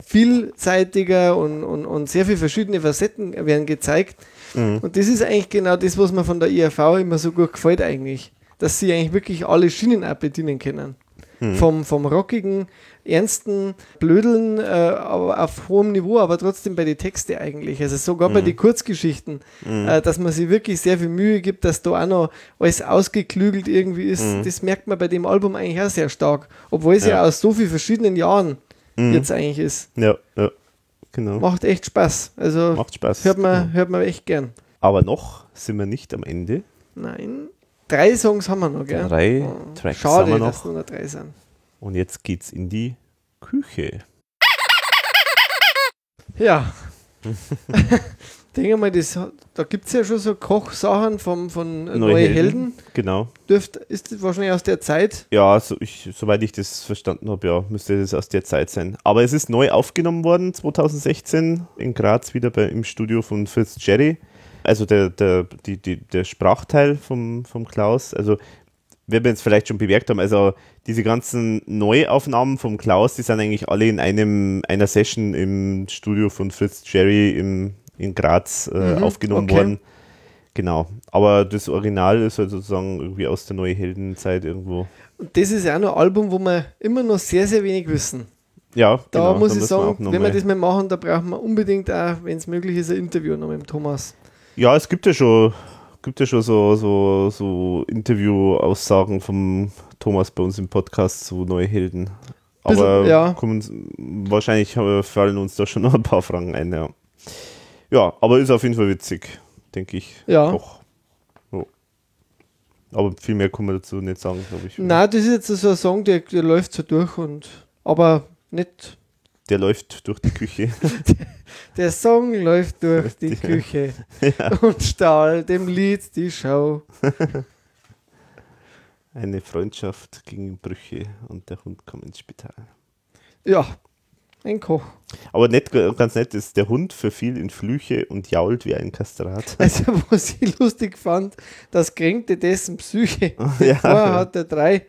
vielseitiger und, und, und sehr viele verschiedene Facetten werden gezeigt. Mhm. Und das ist eigentlich genau das, was mir von der IRV immer so gut gefällt eigentlich. Dass sie eigentlich wirklich alle Schienen auch bedienen können. Mhm. Vom, vom rockigen, ernsten Blödeln äh, aber auf hohem Niveau, aber trotzdem bei den Texten eigentlich. Also sogar bei Mhm. den Kurzgeschichten, Mhm. äh, dass man sich wirklich sehr viel Mühe gibt, dass da auch noch alles ausgeklügelt irgendwie ist. Mhm. Das merkt man bei dem Album eigentlich auch sehr stark. Obwohl es ja, Ja. aus so vielen verschiedenen Jahren Mhm. jetzt eigentlich ist. Ja, ja, genau. Macht echt Spaß. Also Macht Spaß. hört man, Genau. hört man echt gern. Aber noch sind wir nicht am Ende. Nein. Drei Songs haben wir noch, gell? Drei Oh, Tracks Schade, haben wir dass noch. nur noch drei sind. Und jetzt geht's in die Küche. Ja. Denke mal, das, da gibt es ja schon so Kochsachen vom, von äh, Neue, Helden. Genau. Dürft, ist das wahrscheinlich aus der Zeit? Ja, so ich, soweit ich das verstanden habe, ja, müsste das aus der Zeit sein. Aber es ist neu aufgenommen worden, 2016, in Graz, wieder bei, im Studio von Fritz Jerry. Also der, der, die, die, der Sprachteil vom, vom Klaus. Also, wenn wir jetzt vielleicht schon bemerkt haben, also diese ganzen Neuaufnahmen vom Klaus, die sind eigentlich alle in einem, einer Session im Studio von Fritz Jerry im, in Graz äh, Mhm, aufgenommen okay. worden. Genau. Aber das Original ist halt sozusagen irgendwie aus der Neue Heldenzeit irgendwo. Und das ist ja auch noch ein Album, wo wir immer noch sehr, sehr wenig wissen. Ja, Da genau, muss ich wir sagen, noch wenn wir das mal machen, da brauchen wir unbedingt auch, wenn es möglich ist, ein Interview noch mit dem Thomas. Ja, es gibt ja schon, gibt ja schon so, so, so Interview-Aussagen vom Thomas bei uns im Podcast zu Neue Helden. Bisschen, Aber ja. kommen, wahrscheinlich äh, fallen uns da schon noch ein paar Fragen ein, ja. Ja, aber ist auf jeden Fall witzig, denke ich. Ja. So. Aber viel mehr kann man dazu nicht sagen, glaube ich. Nein, das ist jetzt so ein Song, der, der läuft so durch und aber nicht. Der läuft durch die Küche. Der Song läuft durch die Ja. Küche und stahl dem Lied die Schau. Eine Freundschaft ging in Brüche und der Hund kam ins Spital. Ja, Ein Koch. Aber nicht, ganz nett ist der Hund verfiel in Flüche und jault wie ein Kastrat. Also, was ich lustig fand, das kränkte dessen Psyche. Ja. Vorher hat er drei.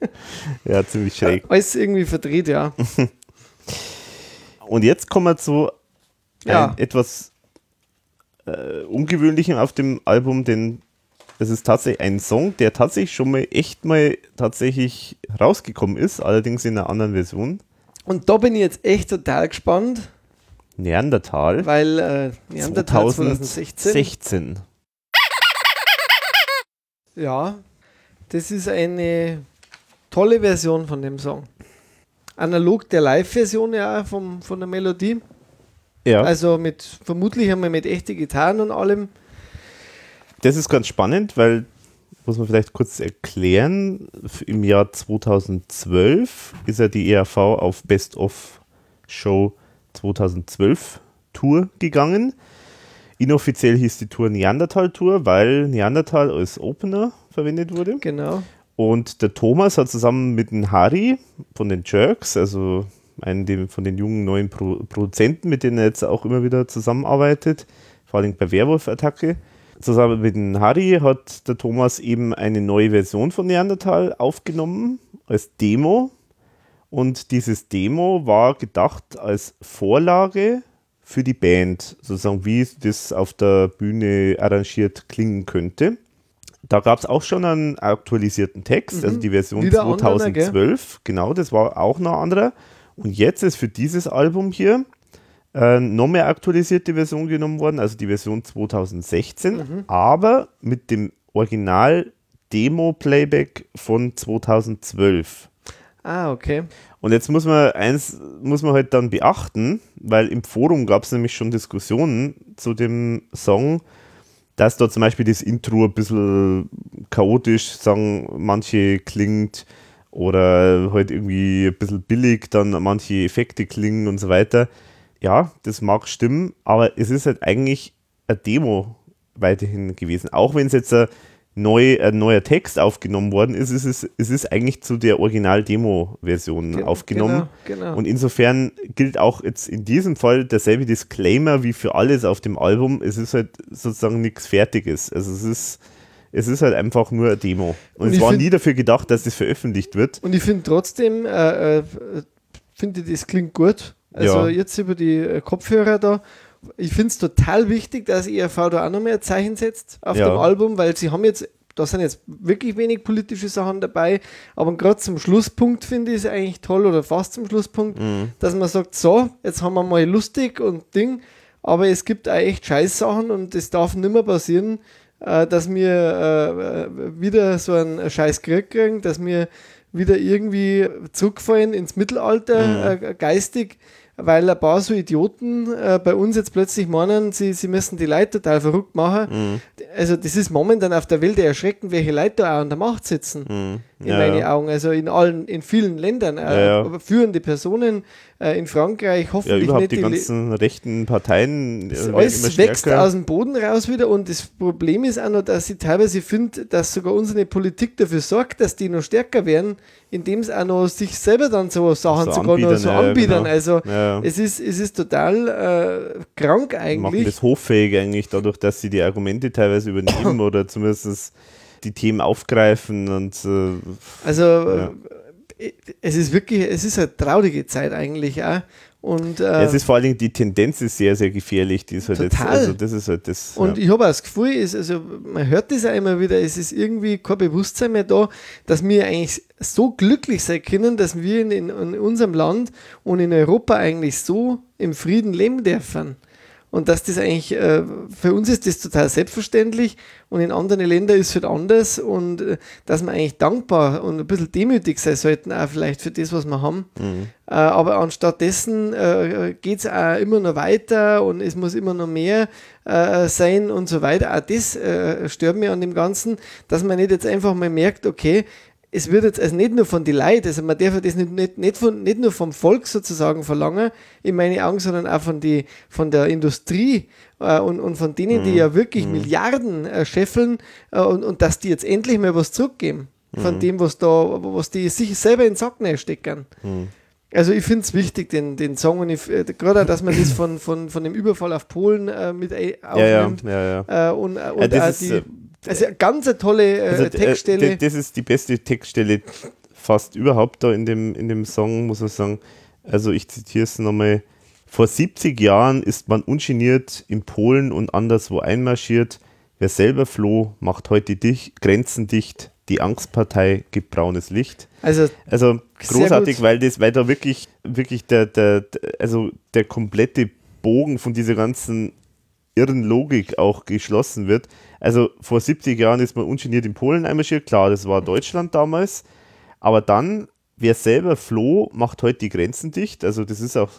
Ja, ziemlich schräg. Alles irgendwie verdreht, ja. Und jetzt kommen wir zu Ja. etwas äh, Ungewöhnlichem auf dem Album, denn es ist tatsächlich ein Song, der tatsächlich schon mal echt mal tatsächlich rausgekommen ist, allerdings in einer anderen Version. Und da bin ich jetzt echt total gespannt, Neandertal weil äh, Neandertal 2016. 2016. Ja, das ist eine tolle Version von dem Song. Analog der Live-Version ja vom, von der Melodie. Ja, Also mit vermutlich einmal mit echten Gitarren und allem. das ist ganz spannend, weil, muss man vielleicht kurz erklären, im Jahr 2012 ist ja die ERV auf Best of Show 2012 Tour gegangen. Inoffiziell hieß die Tour Neandertal Tour, weil Neandertal als Opener verwendet wurde. Genau. Und der Thomas hat zusammen mit dem Harry von den Jerks, also einen von den jungen neuen Pro Produzenten, mit denen er jetzt auch immer wieder zusammenarbeitet, vor allem bei Werwolf-Attacke, zusammen mit dem Harry hat der Thomas eben eine neue Version von Neandertal aufgenommen als Demo. Und dieses Demo war gedacht als Vorlage für die Band, sozusagen wie das auf der Bühne arrangiert klingen könnte. Da gab es auch schon einen aktualisierten Text, also die Version Mhm. Wieder anderer, gell? 2012. genau, das war auch noch anderer. Und jetzt ist für dieses Album hier äh, noch mehr aktualisierte Version genommen worden, also die Version 2016, Mhm. aber mit dem Original Demo-Playback von 2012. Ah, okay. Und jetzt muss man eins, muss man halt dann beachten, weil im Forum gab es nämlich schon Diskussionen zu dem Song, dass da zum Beispiel das Intro ein bisschen chaotisch, sagen manche klingt oder halt irgendwie ein bisschen billig, dann manche Effekte klingen und so weiter. Ja, das mag stimmen, aber es ist halt eigentlich eine Demo weiterhin gewesen. Auch wenn es jetzt neu, ein neuer Text aufgenommen worden ist, ist es, es ist eigentlich zu der Original-Demo-Version Gen- aufgenommen. Genau, genau. Und insofern gilt auch jetzt in diesem Fall derselbe Disclaimer wie für alles auf dem Album. Es ist halt sozusagen nichts Fertiges. Also es ist, es ist halt einfach nur eine Demo. Und, Und es war find- nie dafür gedacht, dass das veröffentlicht wird. Und ich finde trotzdem, äh, äh, finde ich, das klingt gut. Also Ja. jetzt über die äh, Kopfhörer da. Ich finde es total wichtig, dass ERV da auch noch mehr Zeichen setzt auf Ja. dem Album, weil sie haben jetzt, da sind jetzt wirklich wenig politische Sachen dabei, aber gerade zum Schlusspunkt finde ich es eigentlich toll oder fast zum Schlusspunkt, Mhm. dass man sagt, so, jetzt haben wir mal lustig und Ding, aber es gibt auch echt Scheißsachen und es darf nicht mehr passieren, äh, dass wir äh, wieder so einen scheiß Krieg kriegen, dass wir wieder irgendwie zurückfallen ins Mittelalter äh, geistig, weil ein paar so Idioten äh, bei uns jetzt plötzlich meinen, sie, sie müssen die Leute total verrückt machen. Mhm. Also das ist momentan auf der Welt erschreckend, welche Leute da auch an der Macht sitzen Mhm. In Ja, meinen ja. Augen. Also in allen, in vielen Ländern, äh, Ja, ja. aber führende Personen äh, in Frankreich, Ja, hoffentlich überhaupt nicht die die Le- ganzen rechten Parteien. äh, das werden alles wächst aus dem Boden raus wieder und das Problem ist auch noch, dass ich teilweise finde, dass sogar unsere Politik dafür sorgt, dass die noch stärker werden, indem es auch noch sich selber dann so Sachen So sogar noch so ja, ja, anbiedern. genau. Also Ja. es ist, es ist total äh, krank machen eigentlich. das hoffähig eigentlich dadurch, dass sie die Argumente teilweise übernehmen oder zumindest die Themen aufgreifen und äh, Also Ja. äh, es ist wirklich, es ist eine traurige Zeit eigentlich auch. Und, äh, es ist vor allen Dingen die Tendenz ist sehr, sehr gefährlich. Die ist halt jetzt, Total. also das ist halt das. Und ja. ich habe auch das Gefühl, ist, also man hört das auch immer wieder, es ist irgendwie kein Bewusstsein mehr da, dass wir eigentlich so glücklich sein können, dass wir in, in, in unserem Land und in Europa eigentlich so im Frieden leben dürfen. Und dass das eigentlich, äh, für uns ist das total selbstverständlich und in anderen Ländern ist es halt anders und äh, dass wir eigentlich dankbar und ein bisschen demütig sein sollten, auch vielleicht für das, was wir haben. Mhm. Äh, aber anstatt dessen äh, geht es auch immer noch weiter und es muss immer noch mehr äh, sein und so weiter. Auch das äh, stört mich an dem Ganzen, dass man nicht jetzt einfach mal merkt, okay, es wird jetzt also nicht nur von den Leuten, also man darf das nicht, nicht, nicht, von, nicht nur vom Volk sozusagen verlangen, in meinen Augen, sondern auch von, die, von der Industrie äh, und, und von denen, die ja wirklich Milliarden äh, scheffeln äh, und, und dass die jetzt endlich mal was zurückgeben von dem, was da, was die sich selber in den Sack stecken. Also ich finde es wichtig, den, den Song, und ich, äh, gerade, dass man das von, von, von dem Überfall auf Polen äh, mit äh, Ja, ja, aufnimmt. ja, ja. Äh, und äh, und auch ist, die, äh, also eine ganz eine tolle äh, Also, äh, Textstelle. d- das ist die beste Textstelle fast überhaupt da in dem, in dem Song, muss man sagen. Also ich zitiere es nochmal. Vor 70 Jahren ist man ungeniert in Polen und anderswo einmarschiert. Wer selber floh, macht heute dich, Grenzen dicht. Die Angstpartei gibt braunes Licht. also Also großartig, weil das, weil da wirklich, wirklich der, der, der, also der komplette Bogen von dieser ganzen irren Logik auch geschlossen wird. Also vor 70 Jahren ist man ungeniert in Polen einmarschiert, klar, das war Deutschland damals, aber dann, wer selber floh, macht heute die Grenzen dicht. Also das ist auch,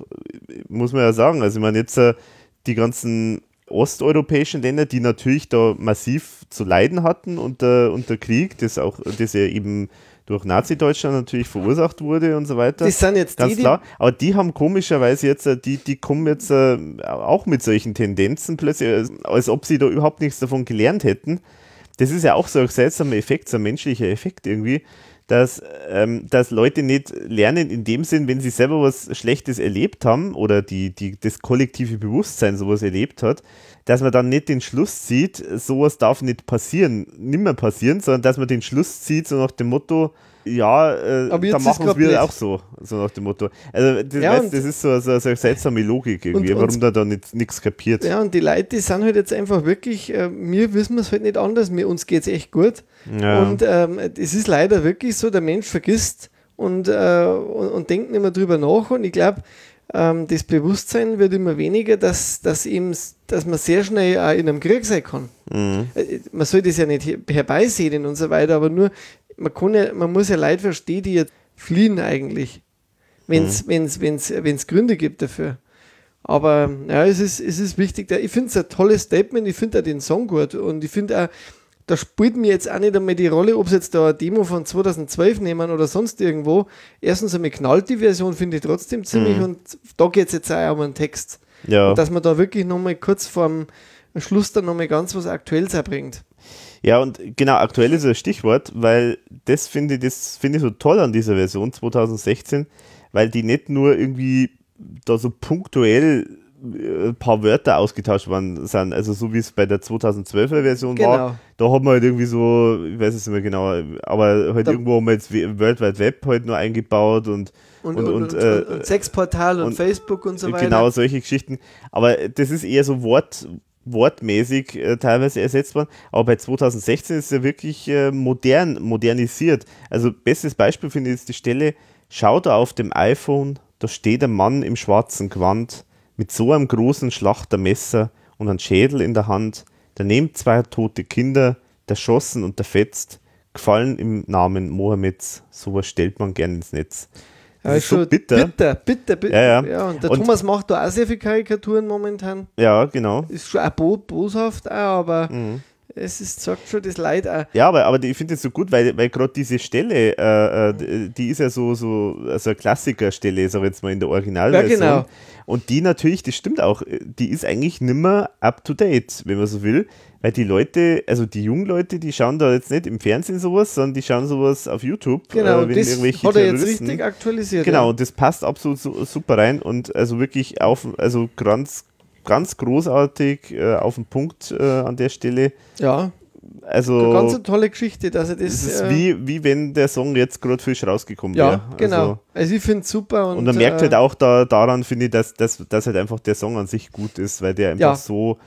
muss man ja sagen, also ich meine jetzt äh, die ganzen osteuropäischen Länder, die natürlich da massiv zu leiden hatten unter, unter Krieg, das auch, das ja eben durch Nazi-Deutschland natürlich verursacht wurde und so weiter. das sind jetzt Ganz die, klar. Aber die haben komischerweise jetzt, äh, die, die kommen jetzt äh, auch mit solchen Tendenzen plötzlich, als, als ob sie da überhaupt nichts davon gelernt hätten. Das ist ja auch so ein seltsamer Effekt, so ein menschlicher Effekt irgendwie, dass, ähm, dass Leute nicht lernen in dem Sinn, wenn sie selber was Schlechtes erlebt haben oder die, die, das kollektive Bewusstsein sowas erlebt hat, dass man dann nicht den Schluss zieht, sowas darf nicht passieren, nimmer passieren, sondern dass man den Schluss zieht, so nach dem Motto, ja, äh, ist machen wir nicht. auch so, so nach dem Motto. Also das, Ja, weißt, das ist so, so, so eine seltsame Logik irgendwie, Und- und- warum da da nichts kapiert. Ja, und die Leute, die sind halt jetzt einfach wirklich, äh, mir wissen wir es halt nicht anders, mir, uns geht es echt gut. Ja. Und ähm, es ist leider wirklich so, der Mensch vergisst und, äh, und, und denkt nicht mehr drüber nach. Und ich glaube, ähm, das Bewusstsein wird immer weniger, dass, dass, eben, dass man sehr schnell auch in einem Krieg sein kann. Mhm. Äh, Man soll das ja nicht her- herbeisehen und so weiter, aber nur, man, kann ja, man muss ja Leute verstehen, die jetzt fliehen eigentlich, wenn es wenn's, wenn's, wenn's Gründe gibt dafür. Aber ja, es ist, es ist wichtig. Ich finde es ein tolles Statement, ich finde auch den Song gut und ich finde auch, da spielt mir jetzt auch nicht einmal die Rolle, ob sie jetzt da eine Demo von 2012 nehmen oder sonst irgendwo. Erstens einmal knallt die Version, finde ich trotzdem ziemlich und da geht es jetzt auch um einen Text. Ja. Und dass man da wirklich nochmal kurz vorm Schluss dann nochmal ganz was Aktuelles erbringt. Ja, und genau, aktuell ist ein Stichwort, weil das finde ich, das finde ich so toll an dieser Version 2016, weil die nicht nur irgendwie da so punktuell ein paar Wörter ausgetauscht worden sind, also so wie es bei der 2012er Version Genau. war, da hat man halt irgendwie so, ich weiß es nicht mehr genau, aber halt Da- irgendwo haben wir jetzt World Wide Web halt nur eingebaut und Und, Und- und, und, äh, und Sexportal und, Facebook und so weiter. Genau, solche Geschichten. Aber das ist eher so Wort, wortmäßig äh, teilweise ersetzt worden. Aber bei 2016 ist es ja wirklich äh, modern, modernisiert. Also bestes Beispiel finde ich jetzt die Stelle, schau da auf dem iPhone, da steht ein Mann im schwarzen Gewand mit so einem großen Schlachtermesser und einem Schädel in der Hand. Daneben zwei tote Kinder, erschossen und erfetzt, gefallen im Namen Mohammeds. Sowas stellt man gern ins Netz. Das Ja, ist so bitter. Bitter, bitter, bitter. Ja, ja. und der Und- Thomas macht da auch sehr viele Karikaturen momentan. Ja, genau. Ist schon auch bo boshaft, auch, aber Mhm. Es ist, sagt schon das Leid auch. Ja, aber, aber ich finde es so gut, weil, weil gerade diese Stelle, äh, äh, die ist ja so, so also eine Klassikerstelle, sag ich jetzt mal in der Originalversion. Ja, genau. Und die natürlich, das stimmt auch, äh, die ist eigentlich nimmer up to date, wenn man so will. Weil die Leute, also die jungen Leute, die schauen da jetzt nicht im Fernsehen sowas, sondern die schauen sowas auf YouTube. Genau, äh, wenn das irgendwelche hat er jetzt richtig aktualisiert. Genau, ja. und das passt absolut su super rein und also wirklich auf, also ganz, ganz großartig äh, auf den Punkt äh, an der Stelle. Ja, Also eine ganz tolle Geschichte, dass er das. es ist äh, wie, wie wenn der Song jetzt gerade frisch rausgekommen ja, wäre. genau. Also, Also, ich finde es super. Und, und man merkt äh, halt auch da, daran, finde ich, dass, dass, dass halt einfach der Song an sich gut ist, weil der einfach Ja. so,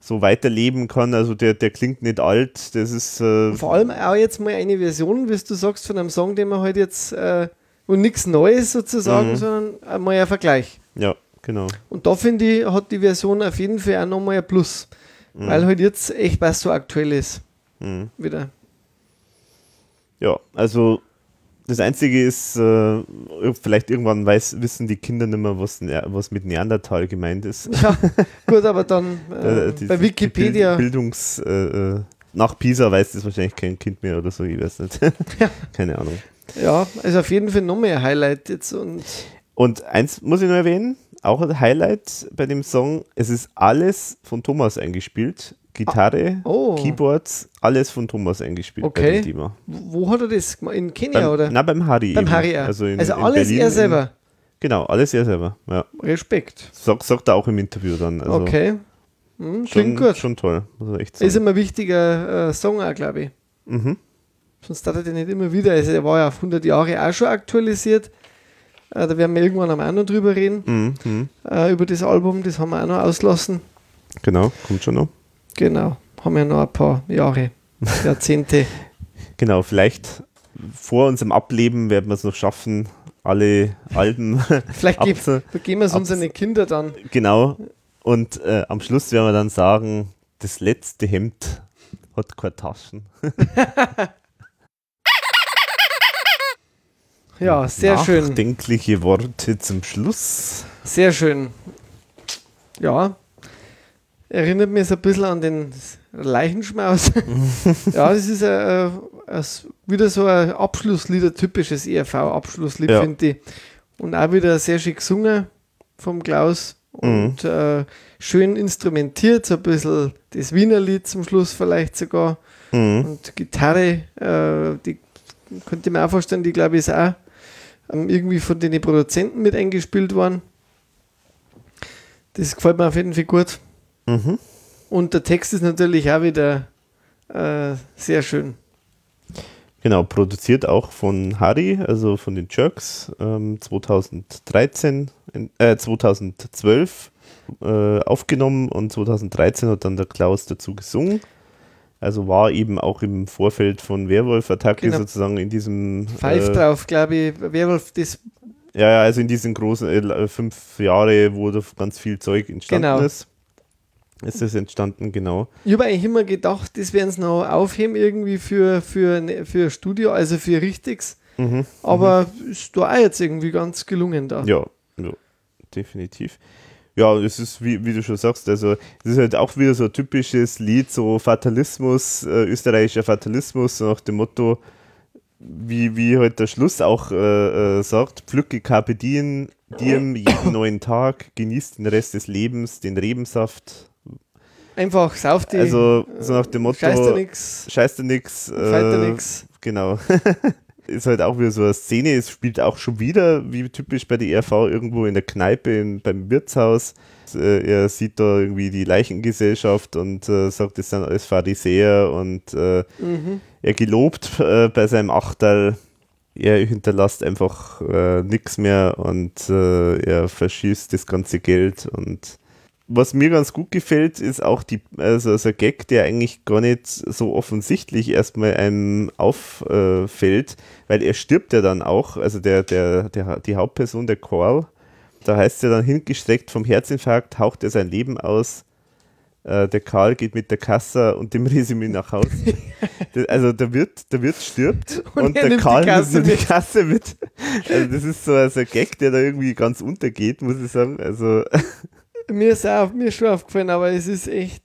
so weiterleben kann. Also der, der klingt nicht alt, das ist äh, Vor allem auch jetzt mal eine Version, wie du sagst, von einem Song, den man halt jetzt. Äh, und nichts Neues sozusagen, Mhm. sondern einmal ein Vergleich. ja, genau. Und da finde ich, hat die Version auf jeden Fall auch nochmal ein Plus. Weil halt jetzt echt was so aktuell ist. Mhm. Wieder. Ja, also das Einzige ist, äh, vielleicht irgendwann weiß, wissen die Kinder nicht mehr, was, was mit Neandertal gemeint ist. Ja, gut, aber dann äh, die- bei Wikipedia. Bild- Bildungs, äh, äh, nach Pisa weiß das wahrscheinlich kein Kind mehr oder so, ich weiß nicht. Ja. Keine Ahnung. Ja, also auf jeden Fall nochmal ein Highlight jetzt. Und Und eins muss ich nur erwähnen, auch ein Highlight bei dem Song, es ist alles von Thomas eingespielt. Gitarre, oh. Keyboards, alles von Thomas eingespielt bei Okay. dem Thema. wo hat er das gemacht? In Kenia Beim, oder? Na, beim Harry. Beim eben. Harry, ja. Also, in, also in alles Berlin er in- selber. Genau, alles er selber. Ja. Respekt. Sagt, sagt er auch im Interview dann. Also okay. Hm, Schon, klingt gut. schon toll, muss man echt Ist sagen. immer ein wichtiger äh, Song auch, glaube ich. Mhm. Sonst hat er den nicht immer wieder. Also, der war ja auf 100 Jahre auch schon aktualisiert. Äh, da werden wir irgendwann am auch noch drüber reden. Mhm. Mhm. Äh, über das Album. Das haben wir auch noch auslassen. Genau, kommt schon noch. Genau. Haben wir noch ein paar Jahre, Jahrzehnte. Genau, vielleicht vor unserem Ableben werden wir es noch schaffen, alle Alben Vielleicht ge abzu geben wir es unseren Kindern dann. Genau. Und äh, am Schluss werden wir dann sagen, das letzte Hemd hat keine Taschen. Ja, sehr schön. Nachdenkliche Worte zum Schluss. Sehr schön. Ja. Erinnert mich so ein bisschen an den Leichenschmaus. ja, das ist ein, ein, wieder so ein Abschlusslied, ein typisches ERV-Abschlusslied, Ja. finde ich. Und auch wieder sehr schick gesungen vom Klaus. Und äh, schön instrumentiert, so ein bisschen das Wiener Lied zum Schluss vielleicht sogar. Mhm. Und Gitarre, äh, die könnte ich mir auch vorstellen, die glaube ich ist auch irgendwie von den Produzenten mit eingespielt worden. Das gefällt mir auf jeden Fall gut. Mhm. Und der Text ist natürlich auch wieder äh, sehr schön. Genau, produziert auch von Harry, also von den Jerks, ähm, 2013, in, äh, 2012 äh, aufgenommen und 2013 hat dann der Klaus dazu gesungen. Also war eben auch im Vorfeld von Werwolf-Attacke Genau. sozusagen in diesem Pfeift äh, drauf, glaube ich. Werwolf, das Ja, ja, also in diesen großen äh, fünf Jahre, wo da ganz viel Zeug entstanden Genau. ist. Ist das entstanden, genau. Ich habe eigentlich immer gedacht, das werden sie noch aufheben irgendwie für, für, ne- für Studio, also für Richtiges. Mhm. Aber ist da auch jetzt irgendwie ganz gelungen da. Ja, ja, definitiv. Ja, es ist, wie, wie du schon sagst, also es ist halt auch wieder so ein typisches Lied, so Fatalismus, äh, österreichischer Fatalismus, so nach dem Motto, wie, wie halt der Schluss auch äh, äh, sagt, pflücke Carpe diem, diem jeden neuen Tag, genieß den Rest des Lebens, den Rebensaft. Einfach sauf die. Also so nach dem Motto, Scheiß dir nix, scheiß dir nix. äh, nix. Genau. ist halt auch wieder so eine Szene, es spielt auch schon wieder, wie typisch bei der ERV, irgendwo in der Kneipe in, beim Wirtshaus. Äh, er sieht da irgendwie die Leichengesellschaft und äh, sagt, das sind alles Pharisäer und äh, Mhm. er gelobt äh, bei seinem Achterl, er hinterlässt einfach äh, nichts mehr und äh, er verschießt das ganze Geld und was mir ganz gut gefällt, ist auch die, also, so ein Gag, der eigentlich gar nicht so offensichtlich erstmal einem auffällt, weil er stirbt ja dann auch, also der, der, der, die Hauptperson, der Carl, da heißt er dann hingestreckt vom Herzinfarkt, haucht er sein Leben aus. Äh, der Karl geht mit der Kasse und dem Resümee nach Hause. Das- also der Wirt, der Wirt stirbt Und und, er der nimmt die Karl Kasse nimmt die. Kasse mit. Also das ist so also ein Gag, der da irgendwie ganz untergeht, muss ich sagen. Also Mir ist, auch, mir ist schon aufgefallen, aber es ist echt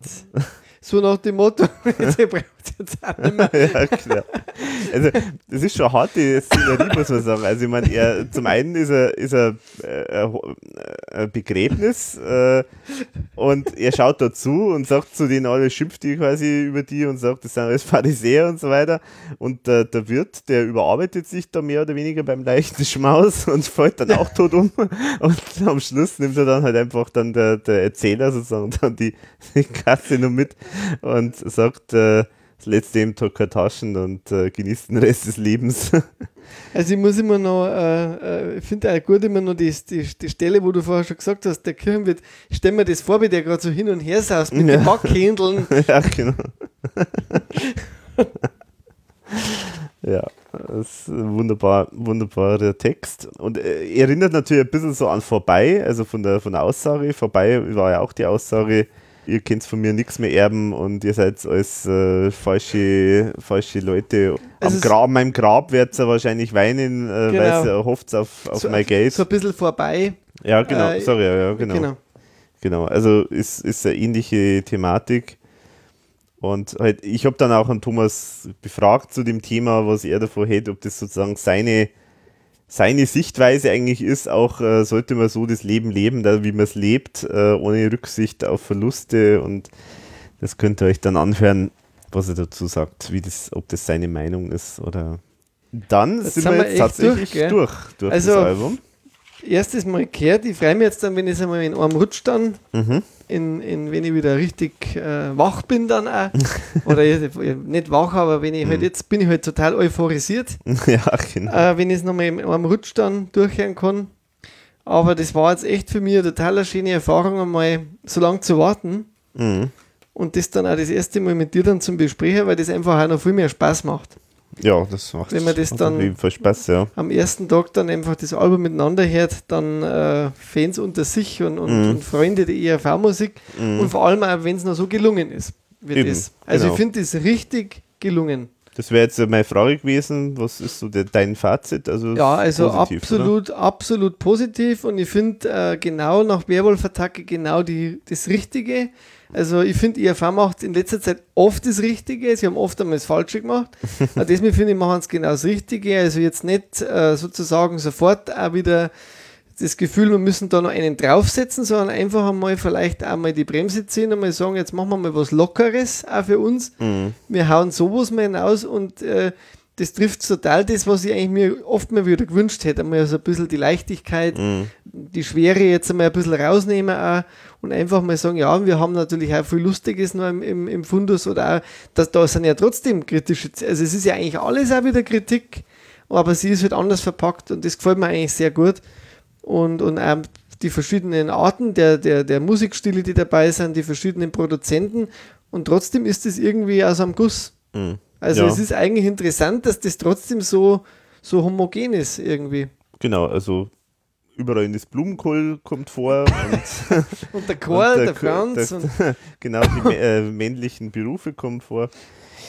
so nach dem Motto, sie braucht jetzt auch ja, klar. Also, das ist schon eine harte Szenerie, muss man sagen. Also, ich meine, er, zum einen ist er, ist er äh, ein ein Begräbnis äh, und er schaut dazu und sagt zu denen alle, schimpft die quasi über die und sagt, das sind alles Pharisäer und so weiter. Und der, der Wirt, der überarbeitet sich da mehr oder weniger beim leichten Schmaus und fällt dann auch tot um. Und am Schluss nimmt er dann halt einfach dann der, der Erzähler sozusagen dann die, die Kasse noch mit und sagt, äh, das letzte im Taschen und äh, genießt den Rest des Lebens. Also ich muss immer noch, äh, äh, ich finde auch gut immer noch die, die, die Stelle, wo du vorher schon gesagt hast, der Kirchenwirt, ich stelle mir das vor, wie der gerade so hin und her saß mit Ja. den Backhändeln. ja, genau. ja, das ist ein wunderbar, wunderbarer Text. Und äh, erinnert natürlich ein bisschen so an vorbei, also von der, von der Aussage. Vorbei war ja auch die Aussage, ihr könnt von mir nichts mehr erben und ihr seid als äh, falsche, falsche Leute. Am Grab, meinem Grab wird sie wahrscheinlich weinen, äh, Genau. weil sie erhofft auf, auf so, mein Geld. So ein bisschen vorbei. ja, genau, äh, sorry, ja, ja, genau. genau. Genau, also ist, ist eine ähnliche Thematik. Und halt, ich habe dann auch an Thomas befragt zu dem Thema, was er davor hält, ob das sozusagen seine, seine Sichtweise eigentlich ist, auch äh, sollte man so das Leben leben, da, wie man es lebt, äh, ohne Rücksicht auf Verluste. Und das könnt ihr euch dann anhören, was er dazu sagt, wie das, ob das seine Meinung ist oder. Dann Jetzt sind wir jetzt tatsächlich durch, durch, durch Also, das Album. Erstes Mal gehört. Ich freue mich jetzt dann, wenn ich es einmal in einem Rutsch dann, Mhm. in, in, wenn ich wieder richtig äh, wach bin dann auch. Oder jetzt, nicht wach, aber wenn ich halt jetzt bin ich halt total euphorisiert, ja, genau. äh, wenn ich es nochmal in einem Rutsch dann durchhören kann. Aber das war jetzt echt für mich eine total schöne Erfahrung, einmal so lange zu warten. Mhm. Und das dann auch das erste Mal mit dir dann zum Besprechen, weil das einfach auch noch viel mehr Spaß macht. Ja, das macht Wenn man das dann- auf Spaß, ja. Am ersten Tag dann einfach das Album miteinander hört, dann äh, Fans unter sich und, und, Mhm. und Freunde der ERV-Musik und vor allem auch, wenn es noch so gelungen ist. Eben, das. Also genau. ich finde das richtig gelungen. Das wäre jetzt meine Frage gewesen. Was ist so der, dein Fazit? Also Ja, also positiv, absolut, absolut positiv und ich finde äh, genau nach Werwolf-Attacke genau die, das Richtige. Also ich finde, IFA macht in letzter Zeit oft das Richtige. Sie haben oft einmal das Falsche gemacht. Aber deswegen finde ich, machen sie genau das Richtige. Also jetzt nicht äh, sozusagen sofort auch wieder das Gefühl, wir müssen da noch einen draufsetzen, sondern einfach einmal vielleicht auch mal die Bremse ziehen und mal sagen, jetzt machen wir mal was Lockeres auch für uns. Mhm. Wir hauen sowas mal hinaus und äh, das trifft total das, was ich eigentlich mir oft mal wieder gewünscht hätte. Einmal so ein bisschen die Leichtigkeit, Mhm. die Schwere jetzt einmal ein bisschen rausnehmen auch und einfach mal sagen, ja, wir haben natürlich auch viel Lustiges noch im, im, im Fundus oder auch, dass da sind ja trotzdem kritische, also es ist ja eigentlich alles auch wieder Kritik, aber sie ist halt anders verpackt und das gefällt mir eigentlich sehr gut und, und auch die verschiedenen Arten der, der, der Musikstile, die dabei sind, die verschiedenen Produzenten und trotzdem ist es irgendwie aus einem Guss. Mhm. Also Ja. es ist eigentlich interessant, dass das trotzdem so, so homogen ist irgendwie. Genau, also überall in das Blumenkohl kommt vor und, Und der Chor, und der, Franz der- und genau die äh, männlichen Berufe kommen vor.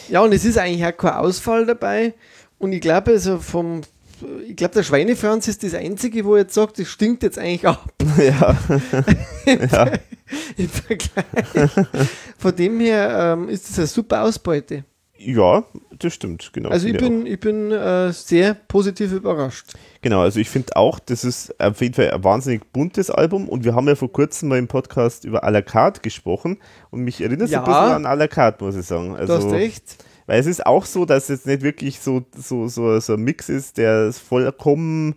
Ja, und es ist eigentlich auch kein Ausfall dabei. Und ich glaube, also vom, ich glaube, der Schweinefranz ist das Einzige, wo jetzt sagt, das stinkt jetzt eigentlich ab ja, ja, im Vergleich. Von dem her ähm, ist das eine super Ausbeute. Ja, das stimmt, genau. Also ich finde bin, ich bin äh, sehr positiv überrascht. Genau, also ich finde auch, das ist auf jeden Fall ein wahnsinnig buntes Album und wir haben ja vor kurzem mal im Podcast über à la carte gesprochen und mich erinnert es Ja. ein bisschen an à la carte, muss ich sagen. Du Also, hast recht. Weil es ist auch so, dass es nicht wirklich so, so, so, so ein Mix ist, der vollkommen,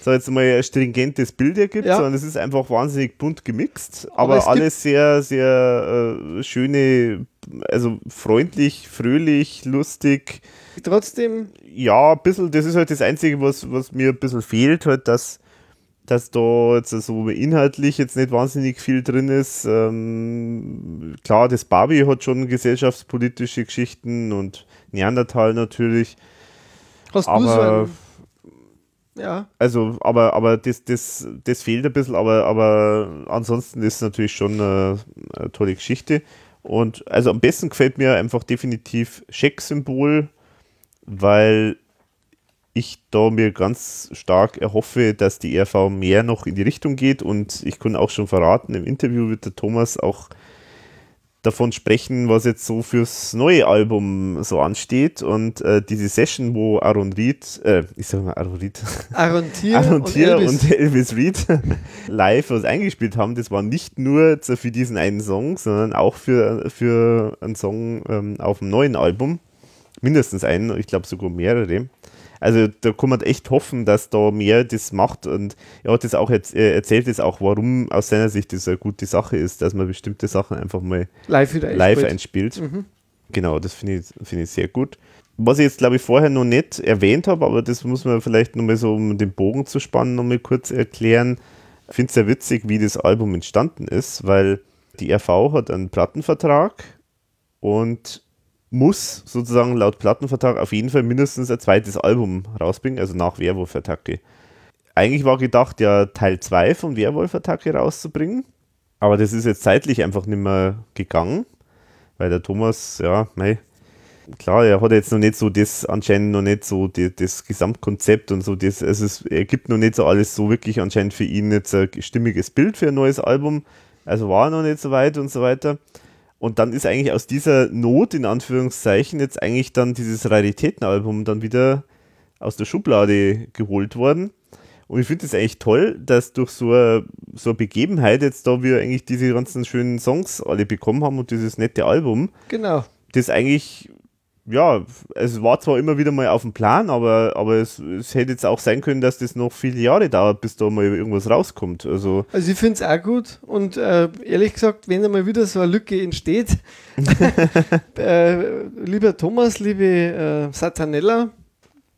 sag jetzt mal, ein stringentes Bild ergibt, Ja. sondern es ist einfach wahnsinnig bunt gemixt, Aber aber, alles sehr, sehr äh, schöne, also freundlich, fröhlich, lustig. Trotzdem, Ja, ein bisschen, das ist halt das Einzige, was, was mir ein bisschen fehlt, halt, dass, dass da jetzt so inhaltlich jetzt nicht wahnsinnig viel drin ist. Ähm, klar, das Barbie hat schon gesellschaftspolitische Geschichten und Neandertal natürlich. hast so Aber, ein, ja, also, aber, aber das, das, das fehlt ein bisschen, aber, aber ansonsten ist es natürlich schon eine, eine tolle Geschichte. Und also am besten gefällt mir einfach definitiv Scheck-Symbol, weil ich da mir ganz stark erhoffe, dass die RV mehr noch in die Richtung geht. Und ich kann auch schon verraten, im Interview wird der Thomas auch davon sprechen, was jetzt so fürs neue Album so ansteht und äh, diese Session, wo Aaron Reed, äh, ich sag mal Aaron Reed, Aaron Tier, Aaron und Tier Elvis. und Elvis Reed live was eingespielt haben, das war nicht nur für diesen einen Song, sondern auch für, für einen Song ähm, auf dem neuen Album. Mindestens einen, ich glaube sogar mehrere. Also da kann man echt hoffen, dass da mehr das macht und er hat das auch erz- er erzählt es auch, warum aus seiner Sicht das eine gute Sache ist, dass man bestimmte Sachen einfach mal live live einspielt. einspielt. Genau, das finde ich, finde ich sehr gut. Was ich jetzt, glaube ich, vorher noch nicht erwähnt habe, aber das muss man vielleicht nochmal so, um den Bogen zu spannen, nochmal kurz erklären. Ich finde es sehr witzig, wie das Album entstanden ist, weil die RV hat einen Plattenvertrag und muss sozusagen laut Plattenvertrag auf jeden Fall mindestens ein zweites Album rausbringen, also nach Werwolf-Attacke. Eigentlich war gedacht, ja Teil 2 von Werwolf-Attacke rauszubringen, aber das ist jetzt zeitlich einfach nicht mehr gegangen, weil der Thomas, ja, mei, klar, er hat jetzt noch nicht so das, anscheinend noch nicht so die, das Gesamtkonzept und so, das, also es, er gibt noch nicht so alles so wirklich anscheinend für ihn jetzt ein stimmiges Bild für ein neues Album, also war er noch nicht so weit und so weiter. Und dann ist eigentlich aus dieser Not, in Anführungszeichen, jetzt eigentlich dann dieses Raritätenalbum dann wieder aus der Schublade geholt worden. Und ich finde es eigentlich toll, dass durch so eine, so eine Begebenheit jetzt da wir eigentlich diese ganzen schönen Songs alle bekommen haben und dieses nette Album, Genau. das eigentlich ja, es war zwar immer wieder mal auf dem Plan, aber, aber es, es hätte jetzt auch sein können, dass das noch viele Jahre dauert, bis da mal irgendwas rauskommt. Also, Also ich finde es auch gut und äh, ehrlich gesagt, wenn einmal wieder so eine Lücke entsteht, äh, lieber Thomas, liebe äh, Satanella,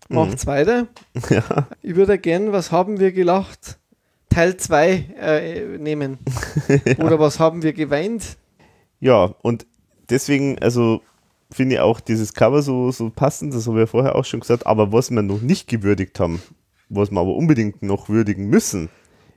macht's weiter. ja, Ich würde gern, was haben wir gelacht? Teil 2 äh, nehmen. Oder was haben wir geweint? ja, und deswegen, also finde ich auch dieses Cover so, so passend, das habe ich ja vorher auch schon gesagt, aber was wir noch nicht gewürdigt haben, was wir aber unbedingt noch würdigen müssen,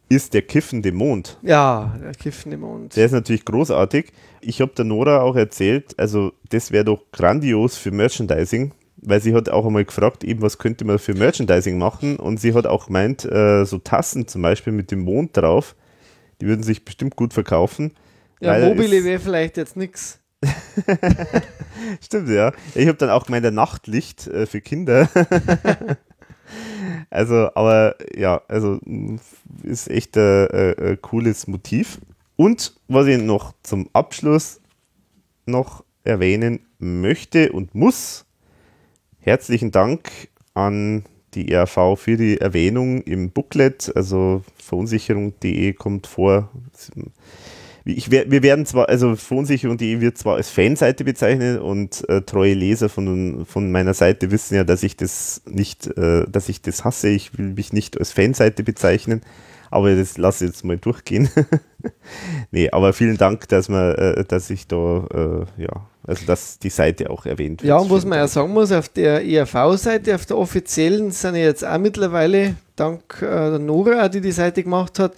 ist der kiffende Mond. Ja, der Kiffen im Mond. Der ist natürlich großartig. Ich habe der Nora auch erzählt, also das wäre doch grandios für Merchandising, weil sie hat auch einmal gefragt, eben was könnte man für Merchandising machen und sie hat auch gemeint, äh, so Tassen zum Beispiel mit dem Mond drauf, die würden sich bestimmt gut verkaufen. Ja, Mobile wäre vielleicht jetzt nichts. Stimmt, ja. Ich habe dann auch gemeint, ein Nachtlicht äh, für Kinder. also, aber ja, also mh, ist echt ein äh, äh, cooles Motiv. Und was ich noch zum Abschluss noch erwähnen möchte und muss, herzlichen Dank an die ERV für die Erwähnung im Booklet. Also verunsicherung.de kommt vor. Ich, wir werden zwar, also verunsicherung.de wird zwar als Fanseite bezeichnet und äh, treue Leser von, von meiner Seite wissen ja, dass ich das nicht, äh, dass ich das hasse. Ich will mich nicht als Fanseite bezeichnen, aber das lasse ich jetzt mal durchgehen. nee, aber vielen Dank, dass man, äh, dass ich da, äh, ja, also dass die Seite auch erwähnt wird. Ja, und was man ja sagen muss, auf der ERV-Seite, auf der offiziellen, sind ja jetzt auch mittlerweile, dank äh, der Nora, die die Seite gemacht hat,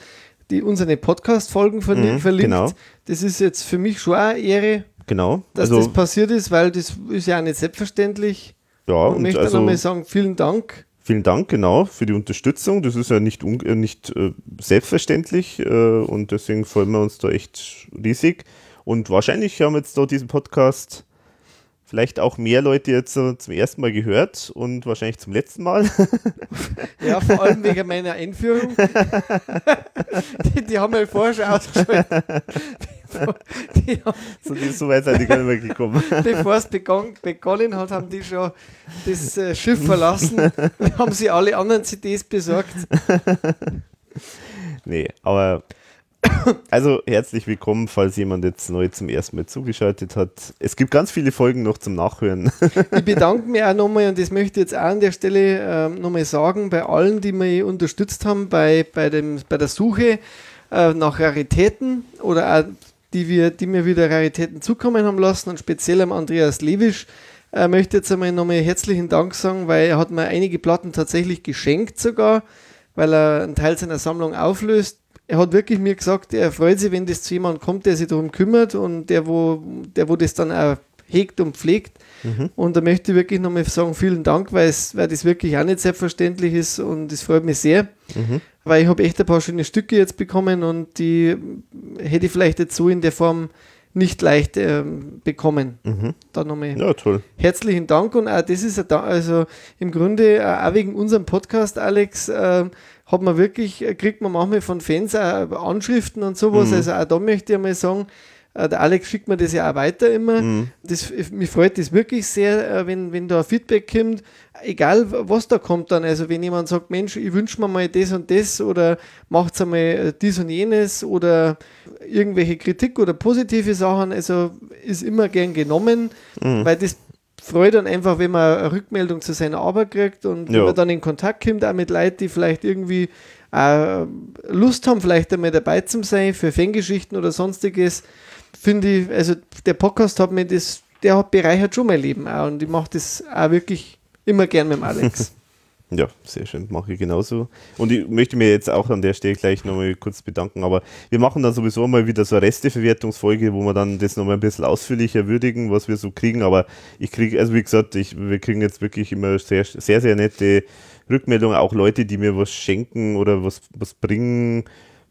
die unsere Podcast-Folgen verli- Mhm, verlinkt. genau. Das ist jetzt für mich schon eine Ehre, Genau, dass also das passiert ist, weil das ist ja auch nicht selbstverständlich. ja, und und möchte also nochmal sagen, vielen Dank. Vielen Dank, genau, für die Unterstützung. Das ist ja nicht, äh, nicht äh, selbstverständlich äh, und deswegen freuen wir uns da echt riesig. Und wahrscheinlich haben jetzt da diesen Podcast vielleicht auch mehr Leute jetzt äh, zum ersten Mal gehört und wahrscheinlich zum letzten Mal. Ja, vor allem wegen meiner Einführung. die, die haben wir vorher schon ausgeschaltet. Die haben, so, die- so weit sind die gar nicht mehr gekommen. bevor es begonnen hat, haben die schon das äh, Schiff verlassen. Wir haben sie alle anderen CDs besorgt. Nee, aber also herzlich willkommen, falls jemand jetzt neu zum ersten Mal zugeschaltet hat. Es gibt ganz viele Folgen noch zum Nachhören. Ich bedanke mich auch nochmal und das möchte ich jetzt auch an der Stelle ähm, nochmal sagen, bei allen, die mich unterstützt haben bei, bei, dem, bei der Suche äh, nach Raritäten oder auch die, wir, die mir wieder Raritäten zukommen haben lassen und speziell am Andreas Lewisch. Äh, möchte jetzt einmal nochmal herzlichen Dank sagen, weil er hat mir einige Platten tatsächlich geschenkt sogar, weil er einen Teil seiner Sammlung auflöst. Er hat wirklich mir gesagt, er freut sich, wenn das zu jemandem kommt, der sich darum kümmert und der, wo, der, wo das dann auch hegt und pflegt. Und da möchte ich wirklich nochmal sagen, vielen Dank, weil, es, weil das wirklich auch nicht selbstverständlich ist und es freut mich sehr. Weil ich habe echt ein paar schöne Stücke jetzt bekommen und die hätte ich vielleicht jetzt so in der Form nicht leicht ähm, bekommen. Mhm. Da nochmal Ja, toll. herzlichen Dank und auch das ist also im Grunde äh, auch wegen unserem Podcast, Alex, äh, hat man wirklich, äh, kriegt man manchmal von Fans auch Anschriften und sowas. Mhm. Also auch da möchte ich mal sagen, äh, der Alex schickt mir das ja auch weiter immer. Mhm. Das, mich freut das wirklich sehr, äh, wenn, wenn da Feedback kommt, egal was da kommt dann. Also wenn jemand sagt, Mensch, ich wünsche mir mal das und das oder macht einmal äh, dies und jenes oder irgendwelche Kritik oder positive Sachen, also ist immer gern genommen, Mhm. weil das freut dann einfach, wenn man eine Rückmeldung zu seiner Arbeit kriegt und wenn Ja. man dann in Kontakt kommt, auch mit Leuten, die vielleicht irgendwie äh, Lust haben, vielleicht einmal dabei zu sein für Fangeschichten oder sonstiges, finde ich, also der Podcast hat mir das, der hat bereichert schon mein Leben auch und ich mache das auch wirklich immer gern mit dem Alex. Ja, sehr schön, mache ich genauso. Und ich möchte mir jetzt auch an der Stelle gleich nochmal kurz bedanken, aber wir machen dann sowieso mal wieder so eine Resteverwertungsfolge, wo wir dann das nochmal ein bisschen ausführlicher würdigen, was wir so kriegen, aber ich kriege, also wie gesagt, ich, wir kriegen jetzt wirklich immer sehr, sehr, sehr nette Rückmeldungen, auch Leute, die mir was schenken oder was, was bringen.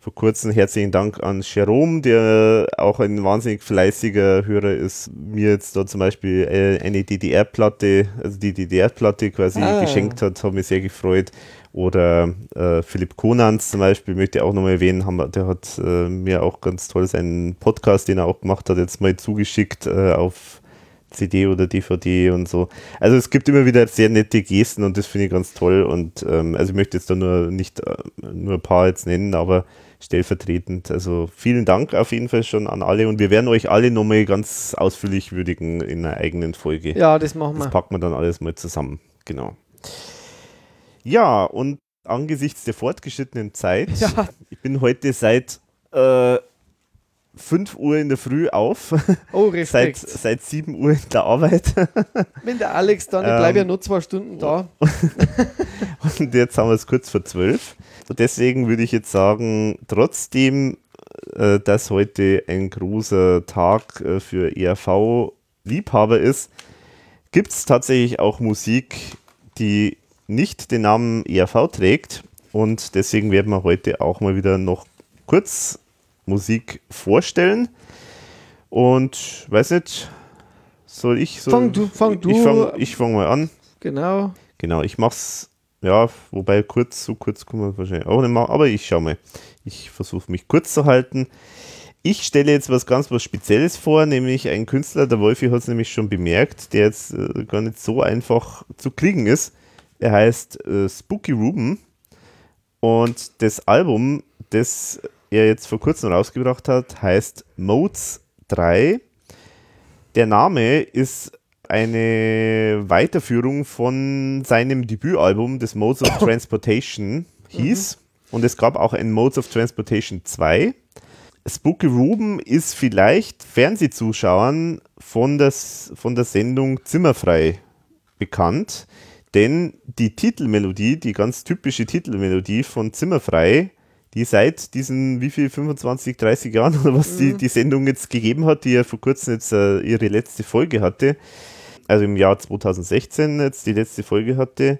Vor kurzem herzlichen Dank an Jerome, der auch ein wahnsinnig fleißiger Hörer ist, mir jetzt da zum Beispiel äh, eine DDR-Platte, also die DDR-Platte quasi Ah. geschenkt hat, hat mich sehr gefreut. Oder äh, Philipp Konans zum Beispiel, möchte ich auch nochmal erwähnen, haben, der hat äh, mir auch ganz toll seinen Podcast, den er auch gemacht hat, jetzt mal zugeschickt äh, auf CD oder DVD und so. Also es gibt immer wieder sehr nette Gesten und das finde ich ganz toll. Und ähm, also ich möchte jetzt da nur nicht äh, nur ein paar jetzt nennen, aber stellvertretend. Also vielen Dank auf jeden Fall schon an alle und wir werden euch alle nochmal ganz ausführlich würdigen in einer eigenen Folge. Ja, das machen wir. Das packen wir dann alles mal zusammen. Genau. Ja, und angesichts der fortgeschrittenen Zeit, Ja. ich bin heute seit äh, 5 Uhr in der Früh auf, Oh, seit, Respekt. seit 7 Uhr in der Arbeit Wenn der Alex dann, ich bleibe ja nur zwei Stunden da. und jetzt haben wir es kurz vor 12. Und deswegen würde ich jetzt sagen, trotzdem, äh, dass heute ein großer Tag äh, für ERV-Liebhaber ist, gibt es tatsächlich auch Musik, die nicht den Namen ERV trägt. Und deswegen werden wir heute auch mal wieder noch kurz Musik vorstellen. Und weiß nicht, soll ich so. Fang du- fang du- Ich fange fang mal an. Genau. Genau, ich mach's, ja, wobei kurz, so kurz kann man wahrscheinlich auch nicht machen, aber ich schau mal. Ich versuche mich kurz zu halten. Ich stelle jetzt was ganz was Spezielles vor, nämlich einen Künstler, der Wolfi hat es nämlich schon bemerkt, der jetzt äh, gar nicht so einfach zu kriegen ist. Er heißt äh, Spooky Ruben und das Album, das er jetzt vor kurzem rausgebracht hat, heißt Modes 3. Der Name ist eine Weiterführung von seinem Debütalbum, das Modes of Transportation hieß. Und es gab auch ein Modes of Transportation 2. Spooky Ruben ist vielleicht Fernsehzuschauern von, das, von der Sendung Zimmerfrei bekannt, denn die Titelmelodie, die ganz typische Titelmelodie von Zimmerfrei, die seit diesen, wie viel, 25, 30 Jahren oder was die, die Sendung jetzt gegeben hat, die ja vor kurzem jetzt äh, ihre letzte Folge hatte, also im Jahr 2016 jetzt die letzte Folge hatte,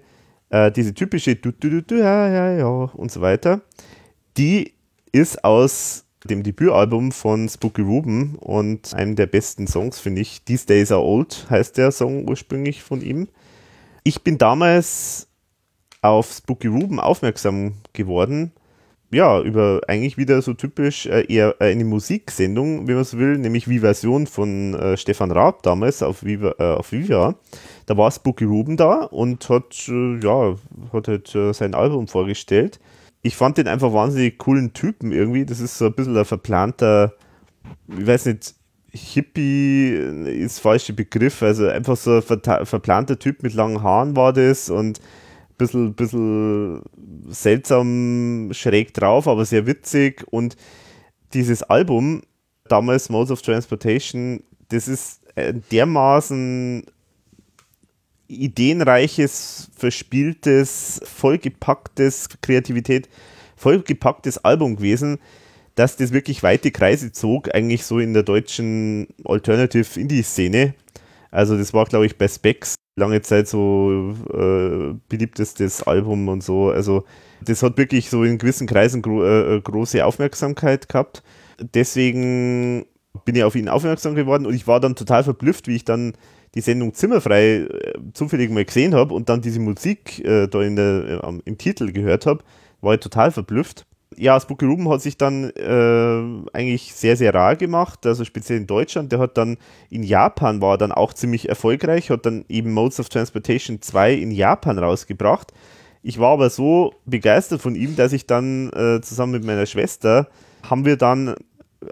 äh, diese typische du, du, du, du, ja, ja, ja und so weiter, die ist aus dem Debütalbum von Spooky Ruben und einem der besten Songs, finde ich. These Days Are Old heißt der Song ursprünglich von ihm. Ich bin damals auf Spooky Ruben aufmerksam geworden. Ja, über eigentlich wieder so typisch äh, eher eine Musiksendung, wenn man so will, nämlich wie Version von äh, Stefan Raab damals auf Viva. Äh, auf Viva. Da war Spooky Ruben da und hat, äh, ja, hat halt äh, sein Album vorgestellt. Ich fand den einfach wahnsinnig coolen Typen irgendwie. Das ist so ein bisschen ein verplanter, ich weiß nicht, Hippie ist falscher Begriff, also einfach so ein verplanter Typ mit langen Haaren war das und bisschen, bisschen seltsam schräg drauf, aber sehr witzig. Und dieses Album, damals Modes of Transportation, das ist dermaßen ideenreiches, verspieltes, vollgepacktes Kreativität, vollgepacktes Album gewesen, dass das wirklich weite Kreise zog, eigentlich so in der deutschen Alternative Indie-Szene. Also das war, glaube ich, bei Specs lange Zeit so äh, beliebtestes Album und so. Also das hat wirklich so in gewissen Kreisen gro äh, große Aufmerksamkeit gehabt. Deswegen bin ich auf ihn aufmerksam geworden und ich war dann total verblüfft, wie ich dann die Sendung Zimmerfrei äh, zufällig mal gesehen habe und dann diese Musik äh, da in der, äh, im Titel gehört habe, war ich total verblüfft. Ja, Spooky Ruben hat sich dann äh, eigentlich sehr, sehr rar gemacht, also speziell in Deutschland. Der hat dann in Japan war dann auch ziemlich erfolgreich, hat dann eben Modes of Transportation 2 in Japan rausgebracht. Ich war aber so begeistert von ihm, dass ich dann äh, zusammen mit meiner Schwester haben wir dann,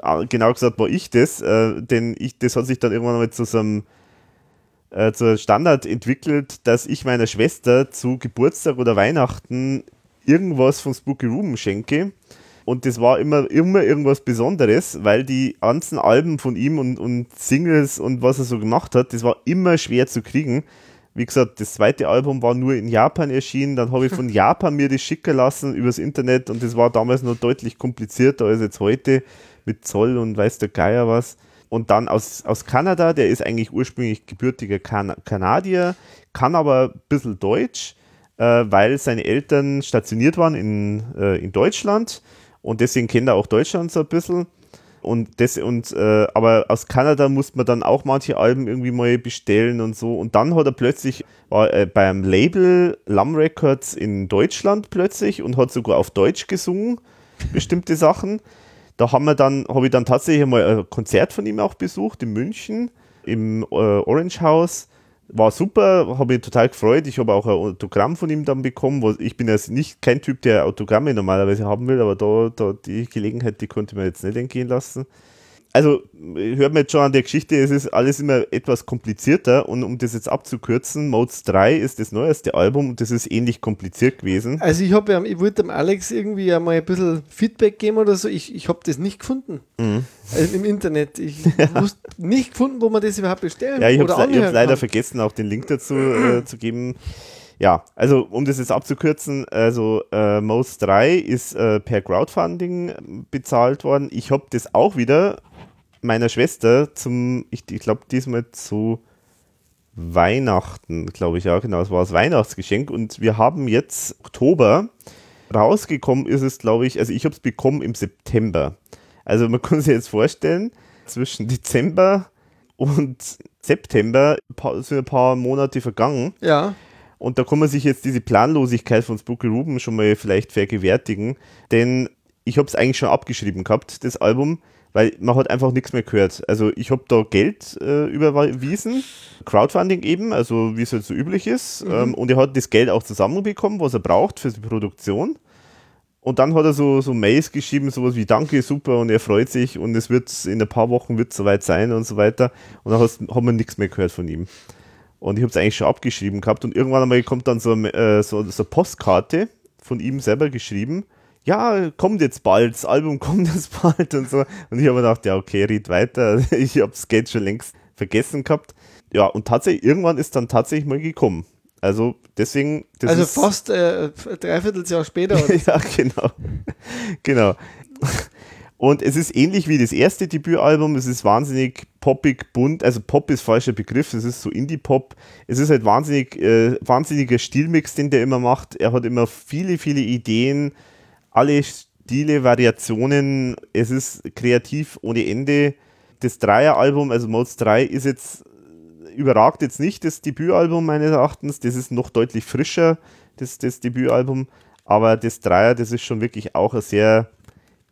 äh, genau gesagt war ich das, äh, denn ich, das hat sich dann irgendwann mal zu so einem äh, zur Standard entwickelt, dass ich meiner Schwester zu Geburtstag oder Weihnachten irgendwas von Spooky Room schenke. Und das war immer, immer irgendwas Besonderes, weil die ganzen Alben von ihm und, und Singles und was er so gemacht hat, das war immer schwer zu kriegen. Wie gesagt, das zweite Album war nur in Japan erschienen, dann habe ich von Japan mir das schicken lassen übers Internet und das war damals noch deutlich komplizierter als jetzt heute mit Zoll und weiß der Geier was. Und dann aus, aus Kanada, der ist eigentlich ursprünglich gebürtiger kan Kanadier, kann aber ein bisschen Deutsch, äh, weil seine Eltern stationiert waren in, äh, in Deutschland und deswegen kennt er auch Deutschland so ein bisschen. Und das, und, äh, aber aus Kanada musste man dann auch manche Alben irgendwie mal bestellen und so. Und dann hat er plötzlich, war äh, beim Label Lum Records in Deutschland plötzlich und hat sogar auf Deutsch gesungen, bestimmte Sachen. Da haben wir dann, habe ich dann tatsächlich mal ein Konzert von ihm auch besucht in München. im äh, Orange House. War super, habe mich total gefreut. Ich habe auch ein Autogramm von ihm dann bekommen. Wo, ich bin jetzt nicht kein Typ, der Autogramme normalerweise haben will, aber da, da die Gelegenheit, die konnte man jetzt nicht entgehen lassen also hört man jetzt schon an der Geschichte, es ist alles immer etwas komplizierter und um das jetzt abzukürzen, Modes 3 ist das neueste Album und das ist ähnlich kompliziert gewesen. Also ich habe ich wollte dem Alex irgendwie einmal ein bisschen Feedback geben oder so, ich, ich habe das nicht gefunden mhm. also im Internet. Ich ja. wusste nicht gefunden, wo man das überhaupt bestellen Ja, ich habe es leider vergessen, auch den Link dazu äh, zu geben ja, also um das jetzt abzukürzen, also äh, Most 3 ist äh, per Crowdfunding bezahlt worden. Ich habe das auch wieder meiner Schwester zum, ich, ich glaube diesmal zu Weihnachten, glaube ich, ja, genau, es war das Weihnachtsgeschenk und wir haben jetzt Oktober, rausgekommen ist es, glaube ich, also ich habe es bekommen im September. Also man kann sich jetzt vorstellen, zwischen Dezember und September sind ein paar Monate vergangen. Ja. Und da kann man sich jetzt diese Planlosigkeit von Spooky Ruben schon mal vielleicht vergewärtigen, denn ich habe es eigentlich schon abgeschrieben gehabt, das Album weil man hat einfach nichts mehr gehört. Also ich habe da Geld äh, überwiesen, Crowdfunding eben, also wie es halt so üblich ist. Mhm. Ähm, und er hat das Geld auch zusammenbekommen, was er braucht für die Produktion. Und dann hat er so, so Mails geschrieben, sowas wie Danke, super und er freut sich und es wird in ein paar Wochen wird soweit sein und so weiter. Und dann hat man nichts mehr gehört von ihm. Und ich habe es eigentlich schon abgeschrieben gehabt und irgendwann einmal kommt dann so, äh, so, so eine Postkarte von ihm selber geschrieben ja, kommt jetzt bald, das Album kommt jetzt bald und so. Und ich habe gedacht, ja, okay, red weiter. Ich habe Skate schon längst vergessen gehabt. Ja, und tatsächlich, irgendwann ist dann tatsächlich mal gekommen. Also deswegen. also fast äh, dreiviertel Jahr später. ja, genau. genau. Und es ist ähnlich wie das erste Debütalbum. Es ist wahnsinnig poppig, bunt. Also Pop ist falscher Begriff. Es ist so Indie-Pop. Es ist halt wahnsinnig, äh, wahnsinniger Stilmix, den der immer macht. Er hat immer viele, viele Ideen alle Stile, Variationen, es ist kreativ ohne Ende. Das Dreier-Album, also Modes 3, ist jetzt, überragt jetzt nicht das Debütalbum meines Erachtens, das ist noch deutlich frischer, das, das Debütalbum, aber das Dreier, das ist schon wirklich auch ein sehr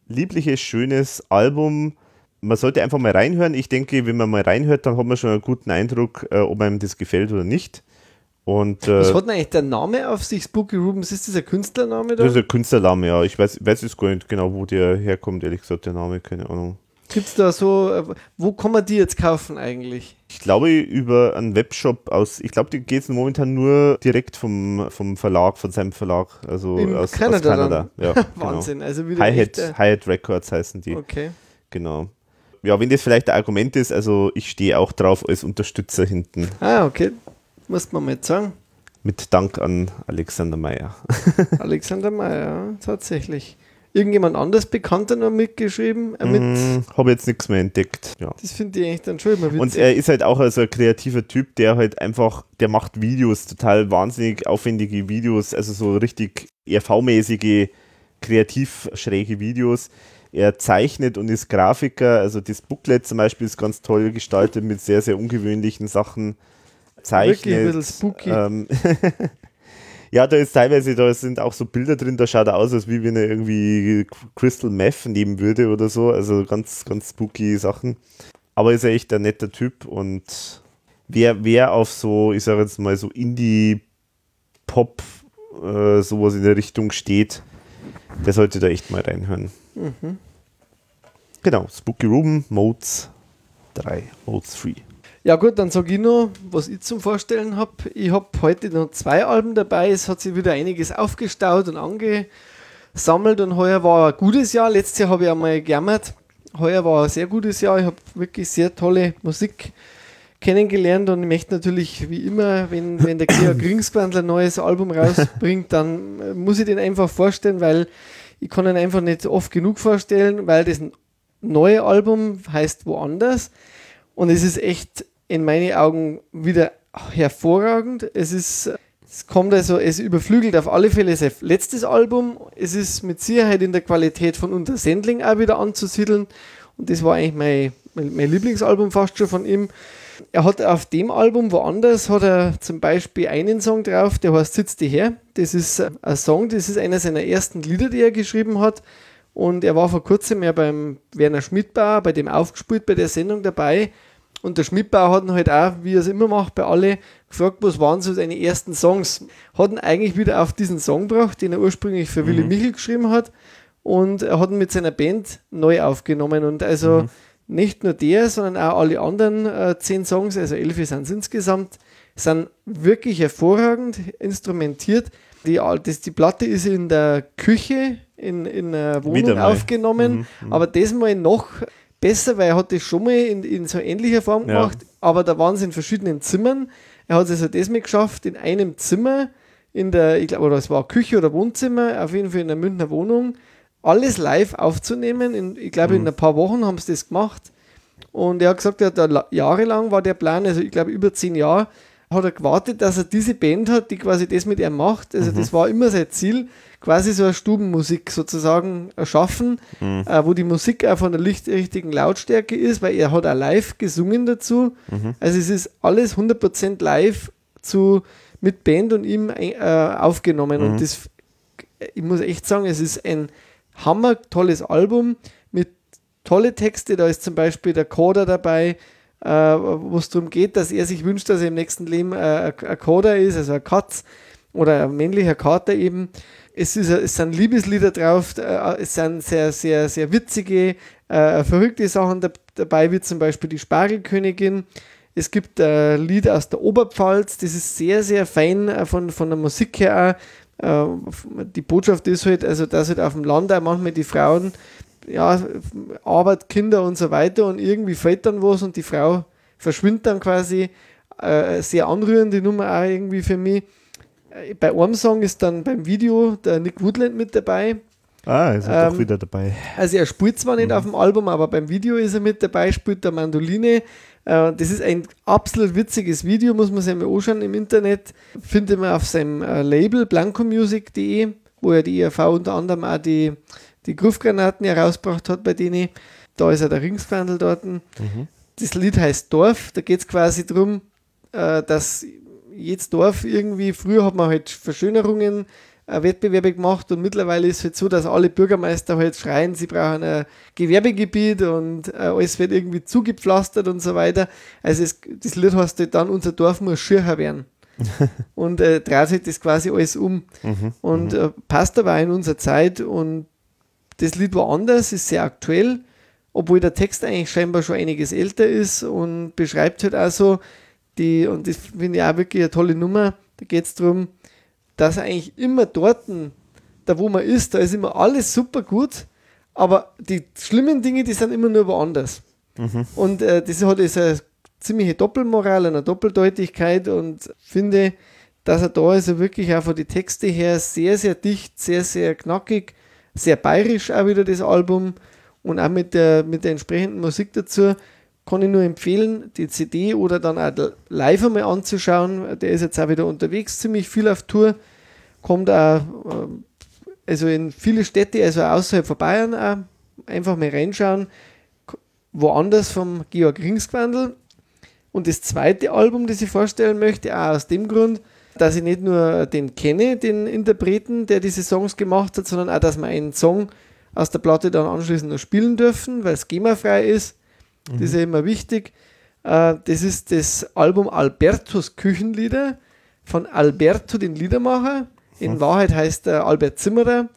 liebliches, schönes Album. Man sollte einfach mal reinhören. Ich denke, wenn man mal reinhört, dann hat man schon einen guten Eindruck, äh, ob einem das gefällt oder nicht. Und, äh, Was hat denn eigentlich der Name auf sich, Spooky Rubens? Ist das ein Künstlername? Da? Das ist ein Künstlername, ja. Ich weiß, weiß jetzt gar nicht genau, wo der herkommt, ehrlich gesagt, der Name, keine Ahnung. Gibt es da so, äh, wo kann man die jetzt kaufen eigentlich? Ich glaube über einen Webshop aus, ich glaube, die geht es momentan nur direkt vom, vom Verlag, von seinem Verlag, also In aus Kanada. Aus Kanada. Ja, genau. Wahnsinn, genau. also wieder Hi-Hat Hi Records heißen die. Okay. Genau. Ja, wenn das vielleicht ein Argument ist, also ich stehe auch drauf als Unterstützer hinten. Ah, okay. Muss man mal sagen. Mit Dank an Alexander Meyer. Alexander Meyer, tatsächlich. Irgendjemand anders Bekannter noch mitgeschrieben? Äh, mit mm, Habe jetzt nichts mehr entdeckt. Ja. Das finde ich eigentlich dann schon immer witzig. Und er ist halt auch also ein kreativer Typ, der halt einfach, der macht Videos, total wahnsinnig aufwendige Videos, also so richtig ERV-mäßige, kreativ schräge Videos. Er zeichnet und ist Grafiker, also das Booklet zum Beispiel ist ganz toll gestaltet mit sehr, sehr ungewöhnlichen Sachen zeichnet. Wirklich ein bisschen spooky. Ähm, ja, da ist teilweise, da sind auch so Bilder drin, da schaut er aus, als wie wenn er irgendwie Crystal Meth nehmen würde oder so. Also ganz, ganz spooky Sachen. Aber ist er echt ein netter Typ und wer, wer auf so, ich sage jetzt mal so Indie-Pop, äh, sowas in der Richtung steht, der sollte da echt mal reinhören. Mhm. Genau, Spooky Room, Modes 3, Modes 3. Ja gut, dann sage ich noch, was ich zum Vorstellen habe. Ich habe heute noch zwei Alben dabei. Es hat sich wieder einiges aufgestaut und angesammelt und heuer war ein gutes Jahr. Letztes Jahr habe ich einmal gejammert. Heuer war ein sehr gutes Jahr. Ich habe wirklich sehr tolle Musik kennengelernt und ich möchte natürlich wie immer, wenn, wenn der Georg Gringsbandler ein neues Album rausbringt, dann äh, muss ich den einfach vorstellen, weil ich kann ihn einfach nicht oft genug vorstellen, weil das neue Album heißt Woanders und es ist echt in meinen Augen wieder hervorragend. Es ist, es kommt also, es überflügelt auf alle Fälle sein letztes Album. Es ist mit Sicherheit in der Qualität von Unter Sendling auch wieder anzusiedeln. Und das war eigentlich mein, mein, mein Lieblingsalbum fast schon von ihm. Er hat auf dem Album woanders hat er zum Beispiel einen Song drauf, der heißt Sitz die her. Das ist ein Song, das ist einer seiner ersten Lieder, die er geschrieben hat. Und er war vor kurzem ja beim Werner Schmidt Bar, bei dem aufgespielt, bei der Sendung dabei. Und der Schmidbauer hat ihn halt auch, wie er es immer macht, bei alle gefragt, was waren so seine ersten Songs. Hat ihn eigentlich wieder auf diesen Song gebracht, den er ursprünglich für Willy Michel geschrieben hat. Und er hat ihn mit seiner Band neu aufgenommen. Und also nicht nur der, sondern auch alle anderen äh, zehn Songs, also elf sind es insgesamt, sind wirklich hervorragend instrumentiert. Die, das, die Platte ist in der Küche in, in einer Wohnung aufgenommen, Mhm, aber das mal noch besser, weil er hat das schon mal in, in so ähnlicher Form Ja. gemacht, aber da waren sie in verschiedenen Zimmern. Er hat es also das mal geschafft, in einem Zimmer, in der, ich glaube, oder es war Küche oder Wohnzimmer, auf jeden Fall in der Münchner Wohnung, alles live aufzunehmen. In, ich glaube, in ein paar Wochen haben sie das gemacht. Und er hat gesagt, er hat da la- jahrelang war der Plan, also ich glaube über zehn Jahre, hat er gewartet, dass er diese Band hat, die quasi das mit ihm macht. Also das war immer sein Ziel, quasi so eine Stubenmusik sozusagen erschaffen, äh, wo die Musik auch von der richtigen Lautstärke ist, weil er hat auch live gesungen dazu. Also es ist alles 100% live zu, mit Band und ihm äh, aufgenommen. Und das, ich muss echt sagen, es ist ein hammer tolles Album mit tolle Texte. Da ist zum Beispiel der Coder dabei, äh, wo es darum geht, dass er sich wünscht, dass er im nächsten Leben äh, ein Coder ist, also ein Katz oder ein männlicher Kater eben. Es, ist, es sind Liebeslieder drauf, äh, es sind sehr, sehr, sehr witzige, äh, verrückte Sachen da, dabei, wie zum Beispiel die Spargelkönigin. Es gibt ein Lied aus der Oberpfalz, das ist sehr, sehr fein äh, von, von der Musik her auch. Äh, die Botschaft ist halt, also dass halt auf dem Land auch manchmal die Frauen, ja, Arbeit, Kinder und so weiter und irgendwie fällt dann was und die Frau verschwindet dann quasi. Äh, sehr anrührende Nummer auch irgendwie für mich. Äh, Bei einem Song ist dann beim Video der Nick Woodland mit dabei. Ah, ist er Ähm, doch wieder dabei. Also er spielt zwar nicht auf dem Album, aber beim Video ist er mit dabei, spielt der Mandoline. Äh, Das ist ein absolut witziges Video, muss man sich mal anschauen im Internet. Findet man auf seinem äh, Label blancomusic.de, wo er die ERV unter anderem auch die, die Gruffgranaten herausgebracht hat bei denen. Da ist er der Ringsquandel dort. Das Lied heißt Dorf, da geht es quasi darum, äh, dass jedes Dorf irgendwie, früher hat man halt Verschönerungen, äh, Wettbewerbe gemacht und mittlerweile ist es halt so, dass alle Bürgermeister halt schreien, sie brauchen ein Gewerbegebiet und äh, alles wird irgendwie zugepflastert und so weiter. Also es, das Lied heißt halt dann, unser Dorf muss schircher werden. und äh, dreht sich das quasi alles um. Und äh, passt aber in unsere Zeit und das Lied war anders, ist sehr aktuell, obwohl der Text eigentlich scheinbar schon einiges älter ist und beschreibt halt auch so die, und das finde ich auch wirklich eine tolle Nummer, da geht es darum, dass eigentlich immer dort, da wo man ist, da ist immer alles super gut, aber die schlimmen Dinge, die sind immer nur woanders. Und äh, das hat jetzt eine ziemliche Doppelmoral, eine Doppeldeutigkeit und finde, dass er da also wirklich auch von den Texte her sehr, sehr dicht, sehr, sehr knackig, sehr bayerisch auch wieder das Album und auch mit der, mit der entsprechenden Musik dazu kann ich nur empfehlen, die CD oder dann auch live einmal anzuschauen. Der ist jetzt auch wieder unterwegs, ziemlich viel auf Tour, kommt auch ähm, also in viele Städte, also außerhalb von Bayern auch, einfach mal reinschauen. Woanders vom Georg Ringsquandl. Und das zweite Album, das ich vorstellen möchte, auch aus dem Grund, dass ich nicht nur den kenne, den Interpreten, der diese Songs gemacht hat, sondern auch, dass wir einen Song aus der Platte dann anschließend noch spielen dürfen, weil es GEMA-frei ist. Das ist ja immer wichtig. Äh, Das ist das Album Albertus Küchenlieder von Alberto, den Liedermacher. In Wahrheit heißt er Albert Zimmerer.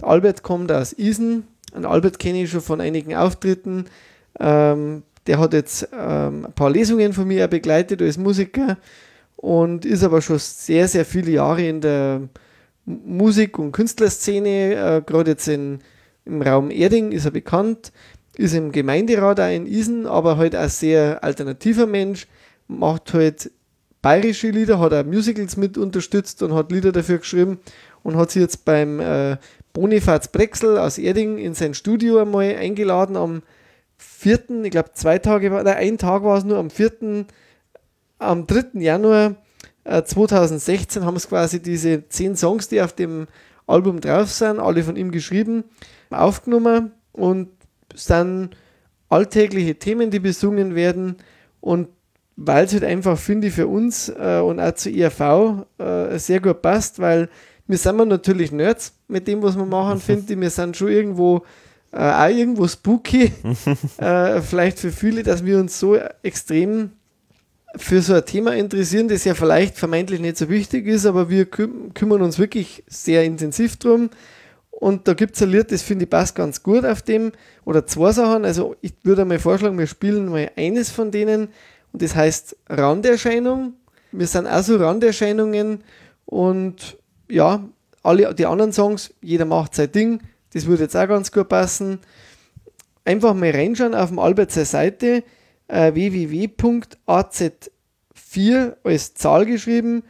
Der Albert kommt aus Isen. Einen Albert kenne ich schon von einigen Auftritten. Ähm, der hat jetzt ähm, ein paar Lesungen von mir begleitet als Musiker und ist aber schon sehr, sehr viele Jahre in der Musik- und Künstlerszene, äh, gerade jetzt in, im Raum Erding ist er bekannt, ist im Gemeinderat auch in Isen, aber halt auch sehr alternativer Mensch, macht halt bayerische Lieder, hat auch Musicals mit unterstützt und hat Lieder dafür geschrieben und hat sich jetzt beim äh, Bonifaz Brexel aus Erding in sein Studio einmal eingeladen am 4., ich glaube zwei Tage, nein, ein Tag war es nur, am 4., am 3. Januar äh, 2016 haben es quasi diese zehn Songs, die auf dem Album drauf sind, alle von ihm geschrieben, aufgenommen und sind alltägliche Themen, die besungen werden und weil es halt einfach, finde ich, für uns äh, und auch zur IRV äh, sehr gut passt, weil wir sind wir natürlich Nerds mit dem, was wir machen, finde ich. Wir sind schon irgendwo äh, auch irgendwo spooky. äh, vielleicht für viele, dass wir uns so extrem für so ein Thema interessieren, das ja vielleicht vermeintlich nicht so wichtig ist, aber wir küm kümmern uns wirklich sehr intensiv drum. Und da gibt es ein Lied, das finde ich passt ganz gut auf dem, oder zwei Sachen. Also ich würde mal vorschlagen, wir spielen mal eines von denen und das heißt Randerscheinung. Wir sind auch so Randerscheinungen und ja, alle die anderen Songs, jeder macht sein Ding, das würde jetzt auch ganz gut passen. Einfach mal reinschauen auf dem Albert seine Seite äh, www.az4 als Zahl geschrieben,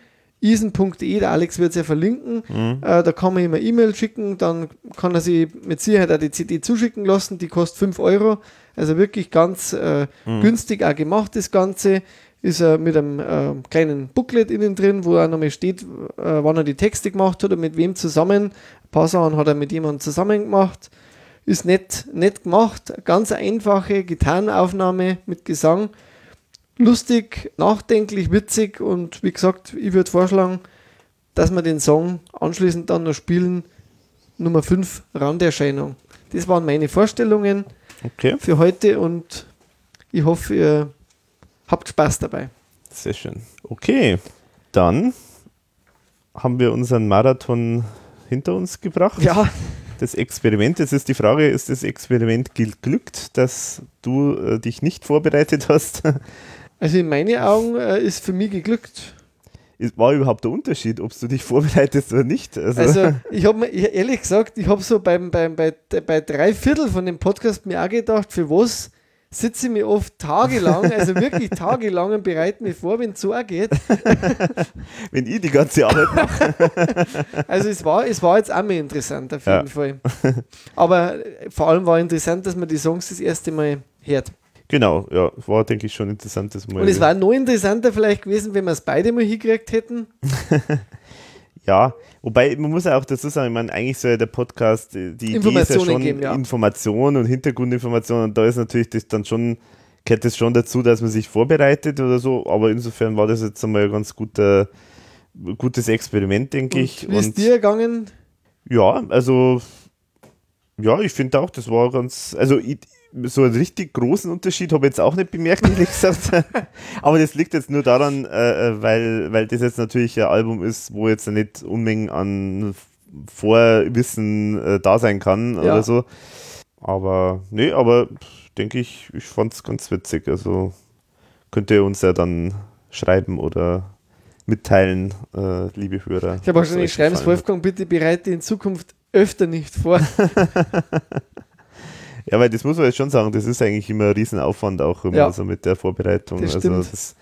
isen.de, der Alex wird es ja verlinken. Mhm. Äh, da kann man ihm eine E-Mail schicken, dann kann er sich mit Sicherheit auch die CD zuschicken lassen, die kostet 5 Euro. Also wirklich ganz äh, Mhm. günstig auch gemacht, das Ganze. Ist er mit einem äh, kleinen Booklet innen drin, wo auch nochmal steht, äh, wann er die Texte gemacht hat und mit wem zusammen. Ein paar Sachen hat er mit jemandem zusammen gemacht. Ist nett, nett gemacht. Ganz einfache Gitarrenaufnahme mit Gesang. Lustig, nachdenklich, witzig und wie gesagt, ich würde vorschlagen, dass wir den Song anschließend dann noch spielen. Nummer 5, Randerscheinung. Das waren meine Vorstellungen Okay, für heute und ich hoffe, ihr habt Spaß dabei. sehr schön. Okay, dann haben wir unseren Marathon hinter uns gebracht. Ja, Das Experiment, jetzt ist die Frage, ist das Experiment geglückt, dass du äh, dich nicht vorbereitet hast? also in meinen Augen äh, ist für mich geglückt. War überhaupt der Unterschied, ob du dich vorbereitest oder nicht? Also, Also ich habe mir ich- ehrlich gesagt, ich habe so beim, beim, bei, bei drei Viertel von dem Podcast mir auch gedacht, für was sitze ich mir oft tagelang, also wirklich tagelang und bereite mich vor, wenn es so geht. wenn ich die ganze Arbeit mache. Also es war, es war jetzt auch mal interessant auf Ja. jeden Fall. Aber äh, vor allem war interessant, dass man die Songs das erste Mal hört. Genau, ja, war, denke ich, schon interessant, das mal. Und es war noch interessanter vielleicht gewesen, wenn wir es beide mal hingekriegt hätten. Ja, wobei man muss ja auch dazu sagen, ich meine, eigentlich soll ja der Podcast, die die Idee ist ja Informationen schon geben, ja. Information und Hintergrundinformation und da ist natürlich das dann schon, gehört das schon dazu, dass man sich vorbereitet oder so, aber insofern war das jetzt einmal ein ganz guter, gutes Experiment, denke Und ich. wie ist dir gegangen? Ja, also ja, ich finde auch, das war ganz, also ich, so einen richtig großen Unterschied habe ich jetzt auch nicht bemerkt, ehrlich gesagt. Aber das liegt jetzt nur daran, äh, äh, weil, weil das jetzt natürlich ein Album ist, wo jetzt nicht Unmengen an Vorwissen äh, da sein kann Ja. oder so. Aber nee, aber denke ich, ich fand es ganz witzig. Also könnt ihr uns ja dann schreiben oder mitteilen, äh, liebe Hörer. Ich habe auch schon geschrieben. Wolfgang, bitte bereite in Zukunft öfter nicht vor. Ja, weil das muss man jetzt schon sagen, das ist eigentlich immer ein Riesenaufwand auch immer Ja. so mit der Vorbereitung. Das also das,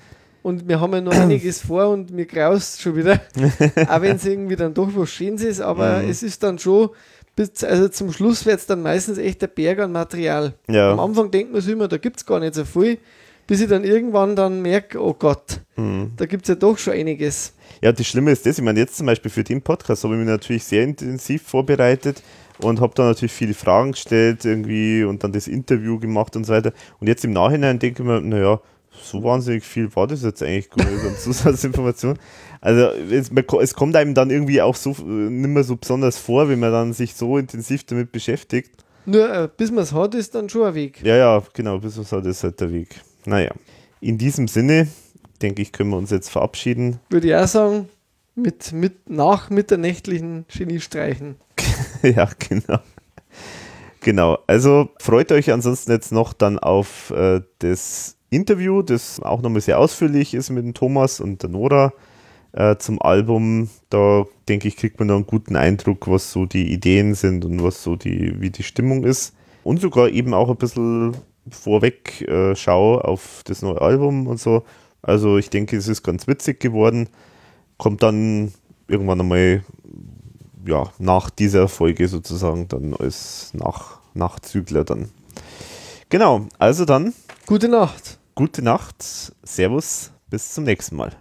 Und wir haben ja noch einiges vor und mir graust schon wieder. auch wenn es irgendwie dann doch was Schönes ist, aber Mhm. es ist dann schon, bis, also zum Schluss wird es dann meistens echt der Berg an Material. Am ja, Anfang denkt man sich immer, da gibt es gar nicht so viel, bis ich dann irgendwann dann merke, oh Gott, hm. da gibt es ja doch schon einiges. ja, das Schlimme ist das, ich meine, jetzt zum Beispiel für den Podcast habe ich mich natürlich sehr intensiv vorbereitet und habe da natürlich viele Fragen gestellt irgendwie und dann das Interview gemacht und so weiter. Und jetzt im Nachhinein denke ich mir, naja, so wahnsinnig viel war das jetzt eigentlich nicht an Zusatzinformation. Also es, man es kommt einem dann irgendwie auch so nicht mehr so besonders vor, wenn man dann sich so intensiv damit beschäftigt. Nur äh, bis man es hat, ist dann schon ein Weg. Ja, ja, genau, bis was hat ist halt der Weg. Naja, in diesem Sinne, denke ich, können wir uns jetzt verabschieden. Würde ich auch sagen, mit, mit nach mitternächtlichen Geniestreichen. ja, genau. Genau, also freut euch ansonsten jetzt noch dann auf äh, das Interview, das auch nochmal sehr ausführlich ist mit dem Thomas und der Nora äh, zum Album. Da denke ich, kriegt man noch einen guten Eindruck, was so die Ideen sind und was so die, wie die Stimmung ist. Und sogar eben auch ein bisschen vorweg äh, Schau auf das neue Album und so. Also ich denke, es ist ganz witzig geworden. Kommt dann irgendwann einmal ja, nach dieser Folge sozusagen dann als nach, Nachzügler dann. Genau, also dann Gute Nacht. gute Nacht, Servus, bis zum nächsten Mal.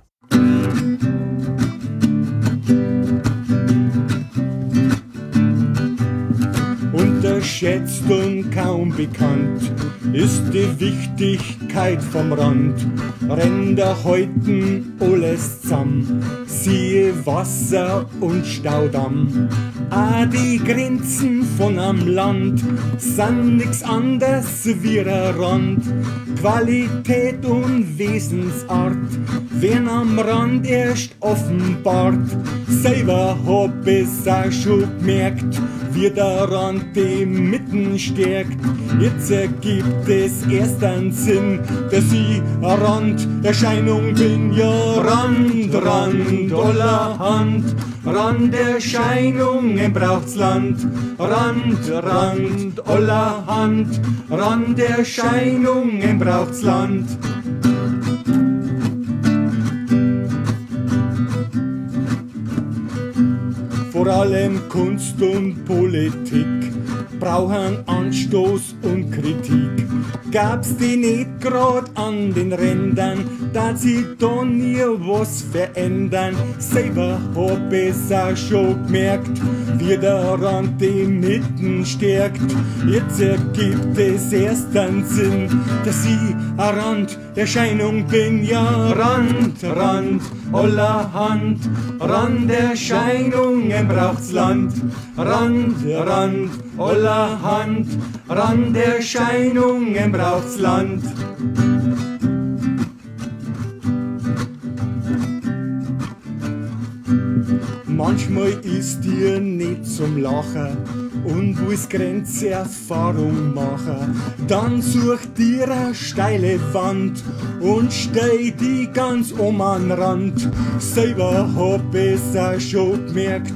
Geschätzt und kaum bekannt ist die Wichtigkeit vom Rand. Ränder häuten alles zusammen, siehe Wasser und Staudamm. Ah, die Grenzen von am Land sind nix anders wie ein Rand. Qualität und Wesensart werden am Rand erst offenbart. Selber hab es auch schon gemerkt, wie der Rand die Mitten stärkt. Jetzt ergibt es erst einen Sinn, dass ich eine Randerscheinung bin. Ja, Rand, Rand, aller Hand. Randerscheinungen braucht's Land. Rand, Rand, aller Hand. Randerscheinungen braucht's Land. Vor allem Kunst und Politik brauchen Anstoß und Kritik. Gab's die nicht grad an den Rändern, da sie da nie was verändern. Selber hab es auch schon gemerkt, wie der Rand die Mitten stärkt. Jetzt ergibt es erst einen Sinn, dass ich eine Randerscheinung bin. Ja, Rand, Rand, aller Hand, Randerscheinungen braucht's Land. Rand, Rand, aller Hand, Randerscheinungen braucht's Land. Manchmal ist dir nicht zum Lachen und willst Grenzerfahrung machen. Dann such dir eine steile Wand und steh die ganz um an Rand. Selber hab es auch schon gemerkt,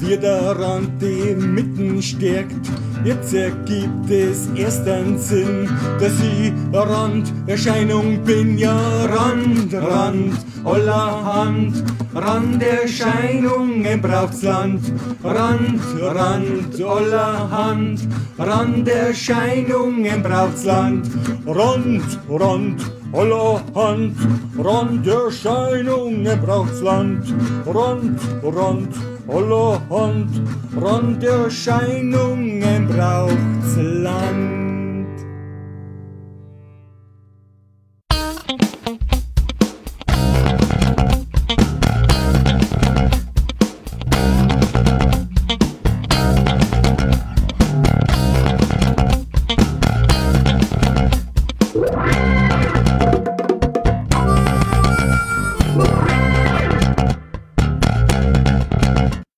wie der Rand die Mitten stärkt. Jetzt ergibt es erst einen Sinn, dass ich Randerscheinung bin. Ja, Rand, Rand, aller Hand. Randerscheinungen braucht's Land. Rand, Rand, aller Hand. Randerscheinungen braucht's Land. Rand, Rand, aller Hand. Randerscheinungen braucht's Land. Rand, Rand, Holle Hund, rund Erscheinungen braucht's lang.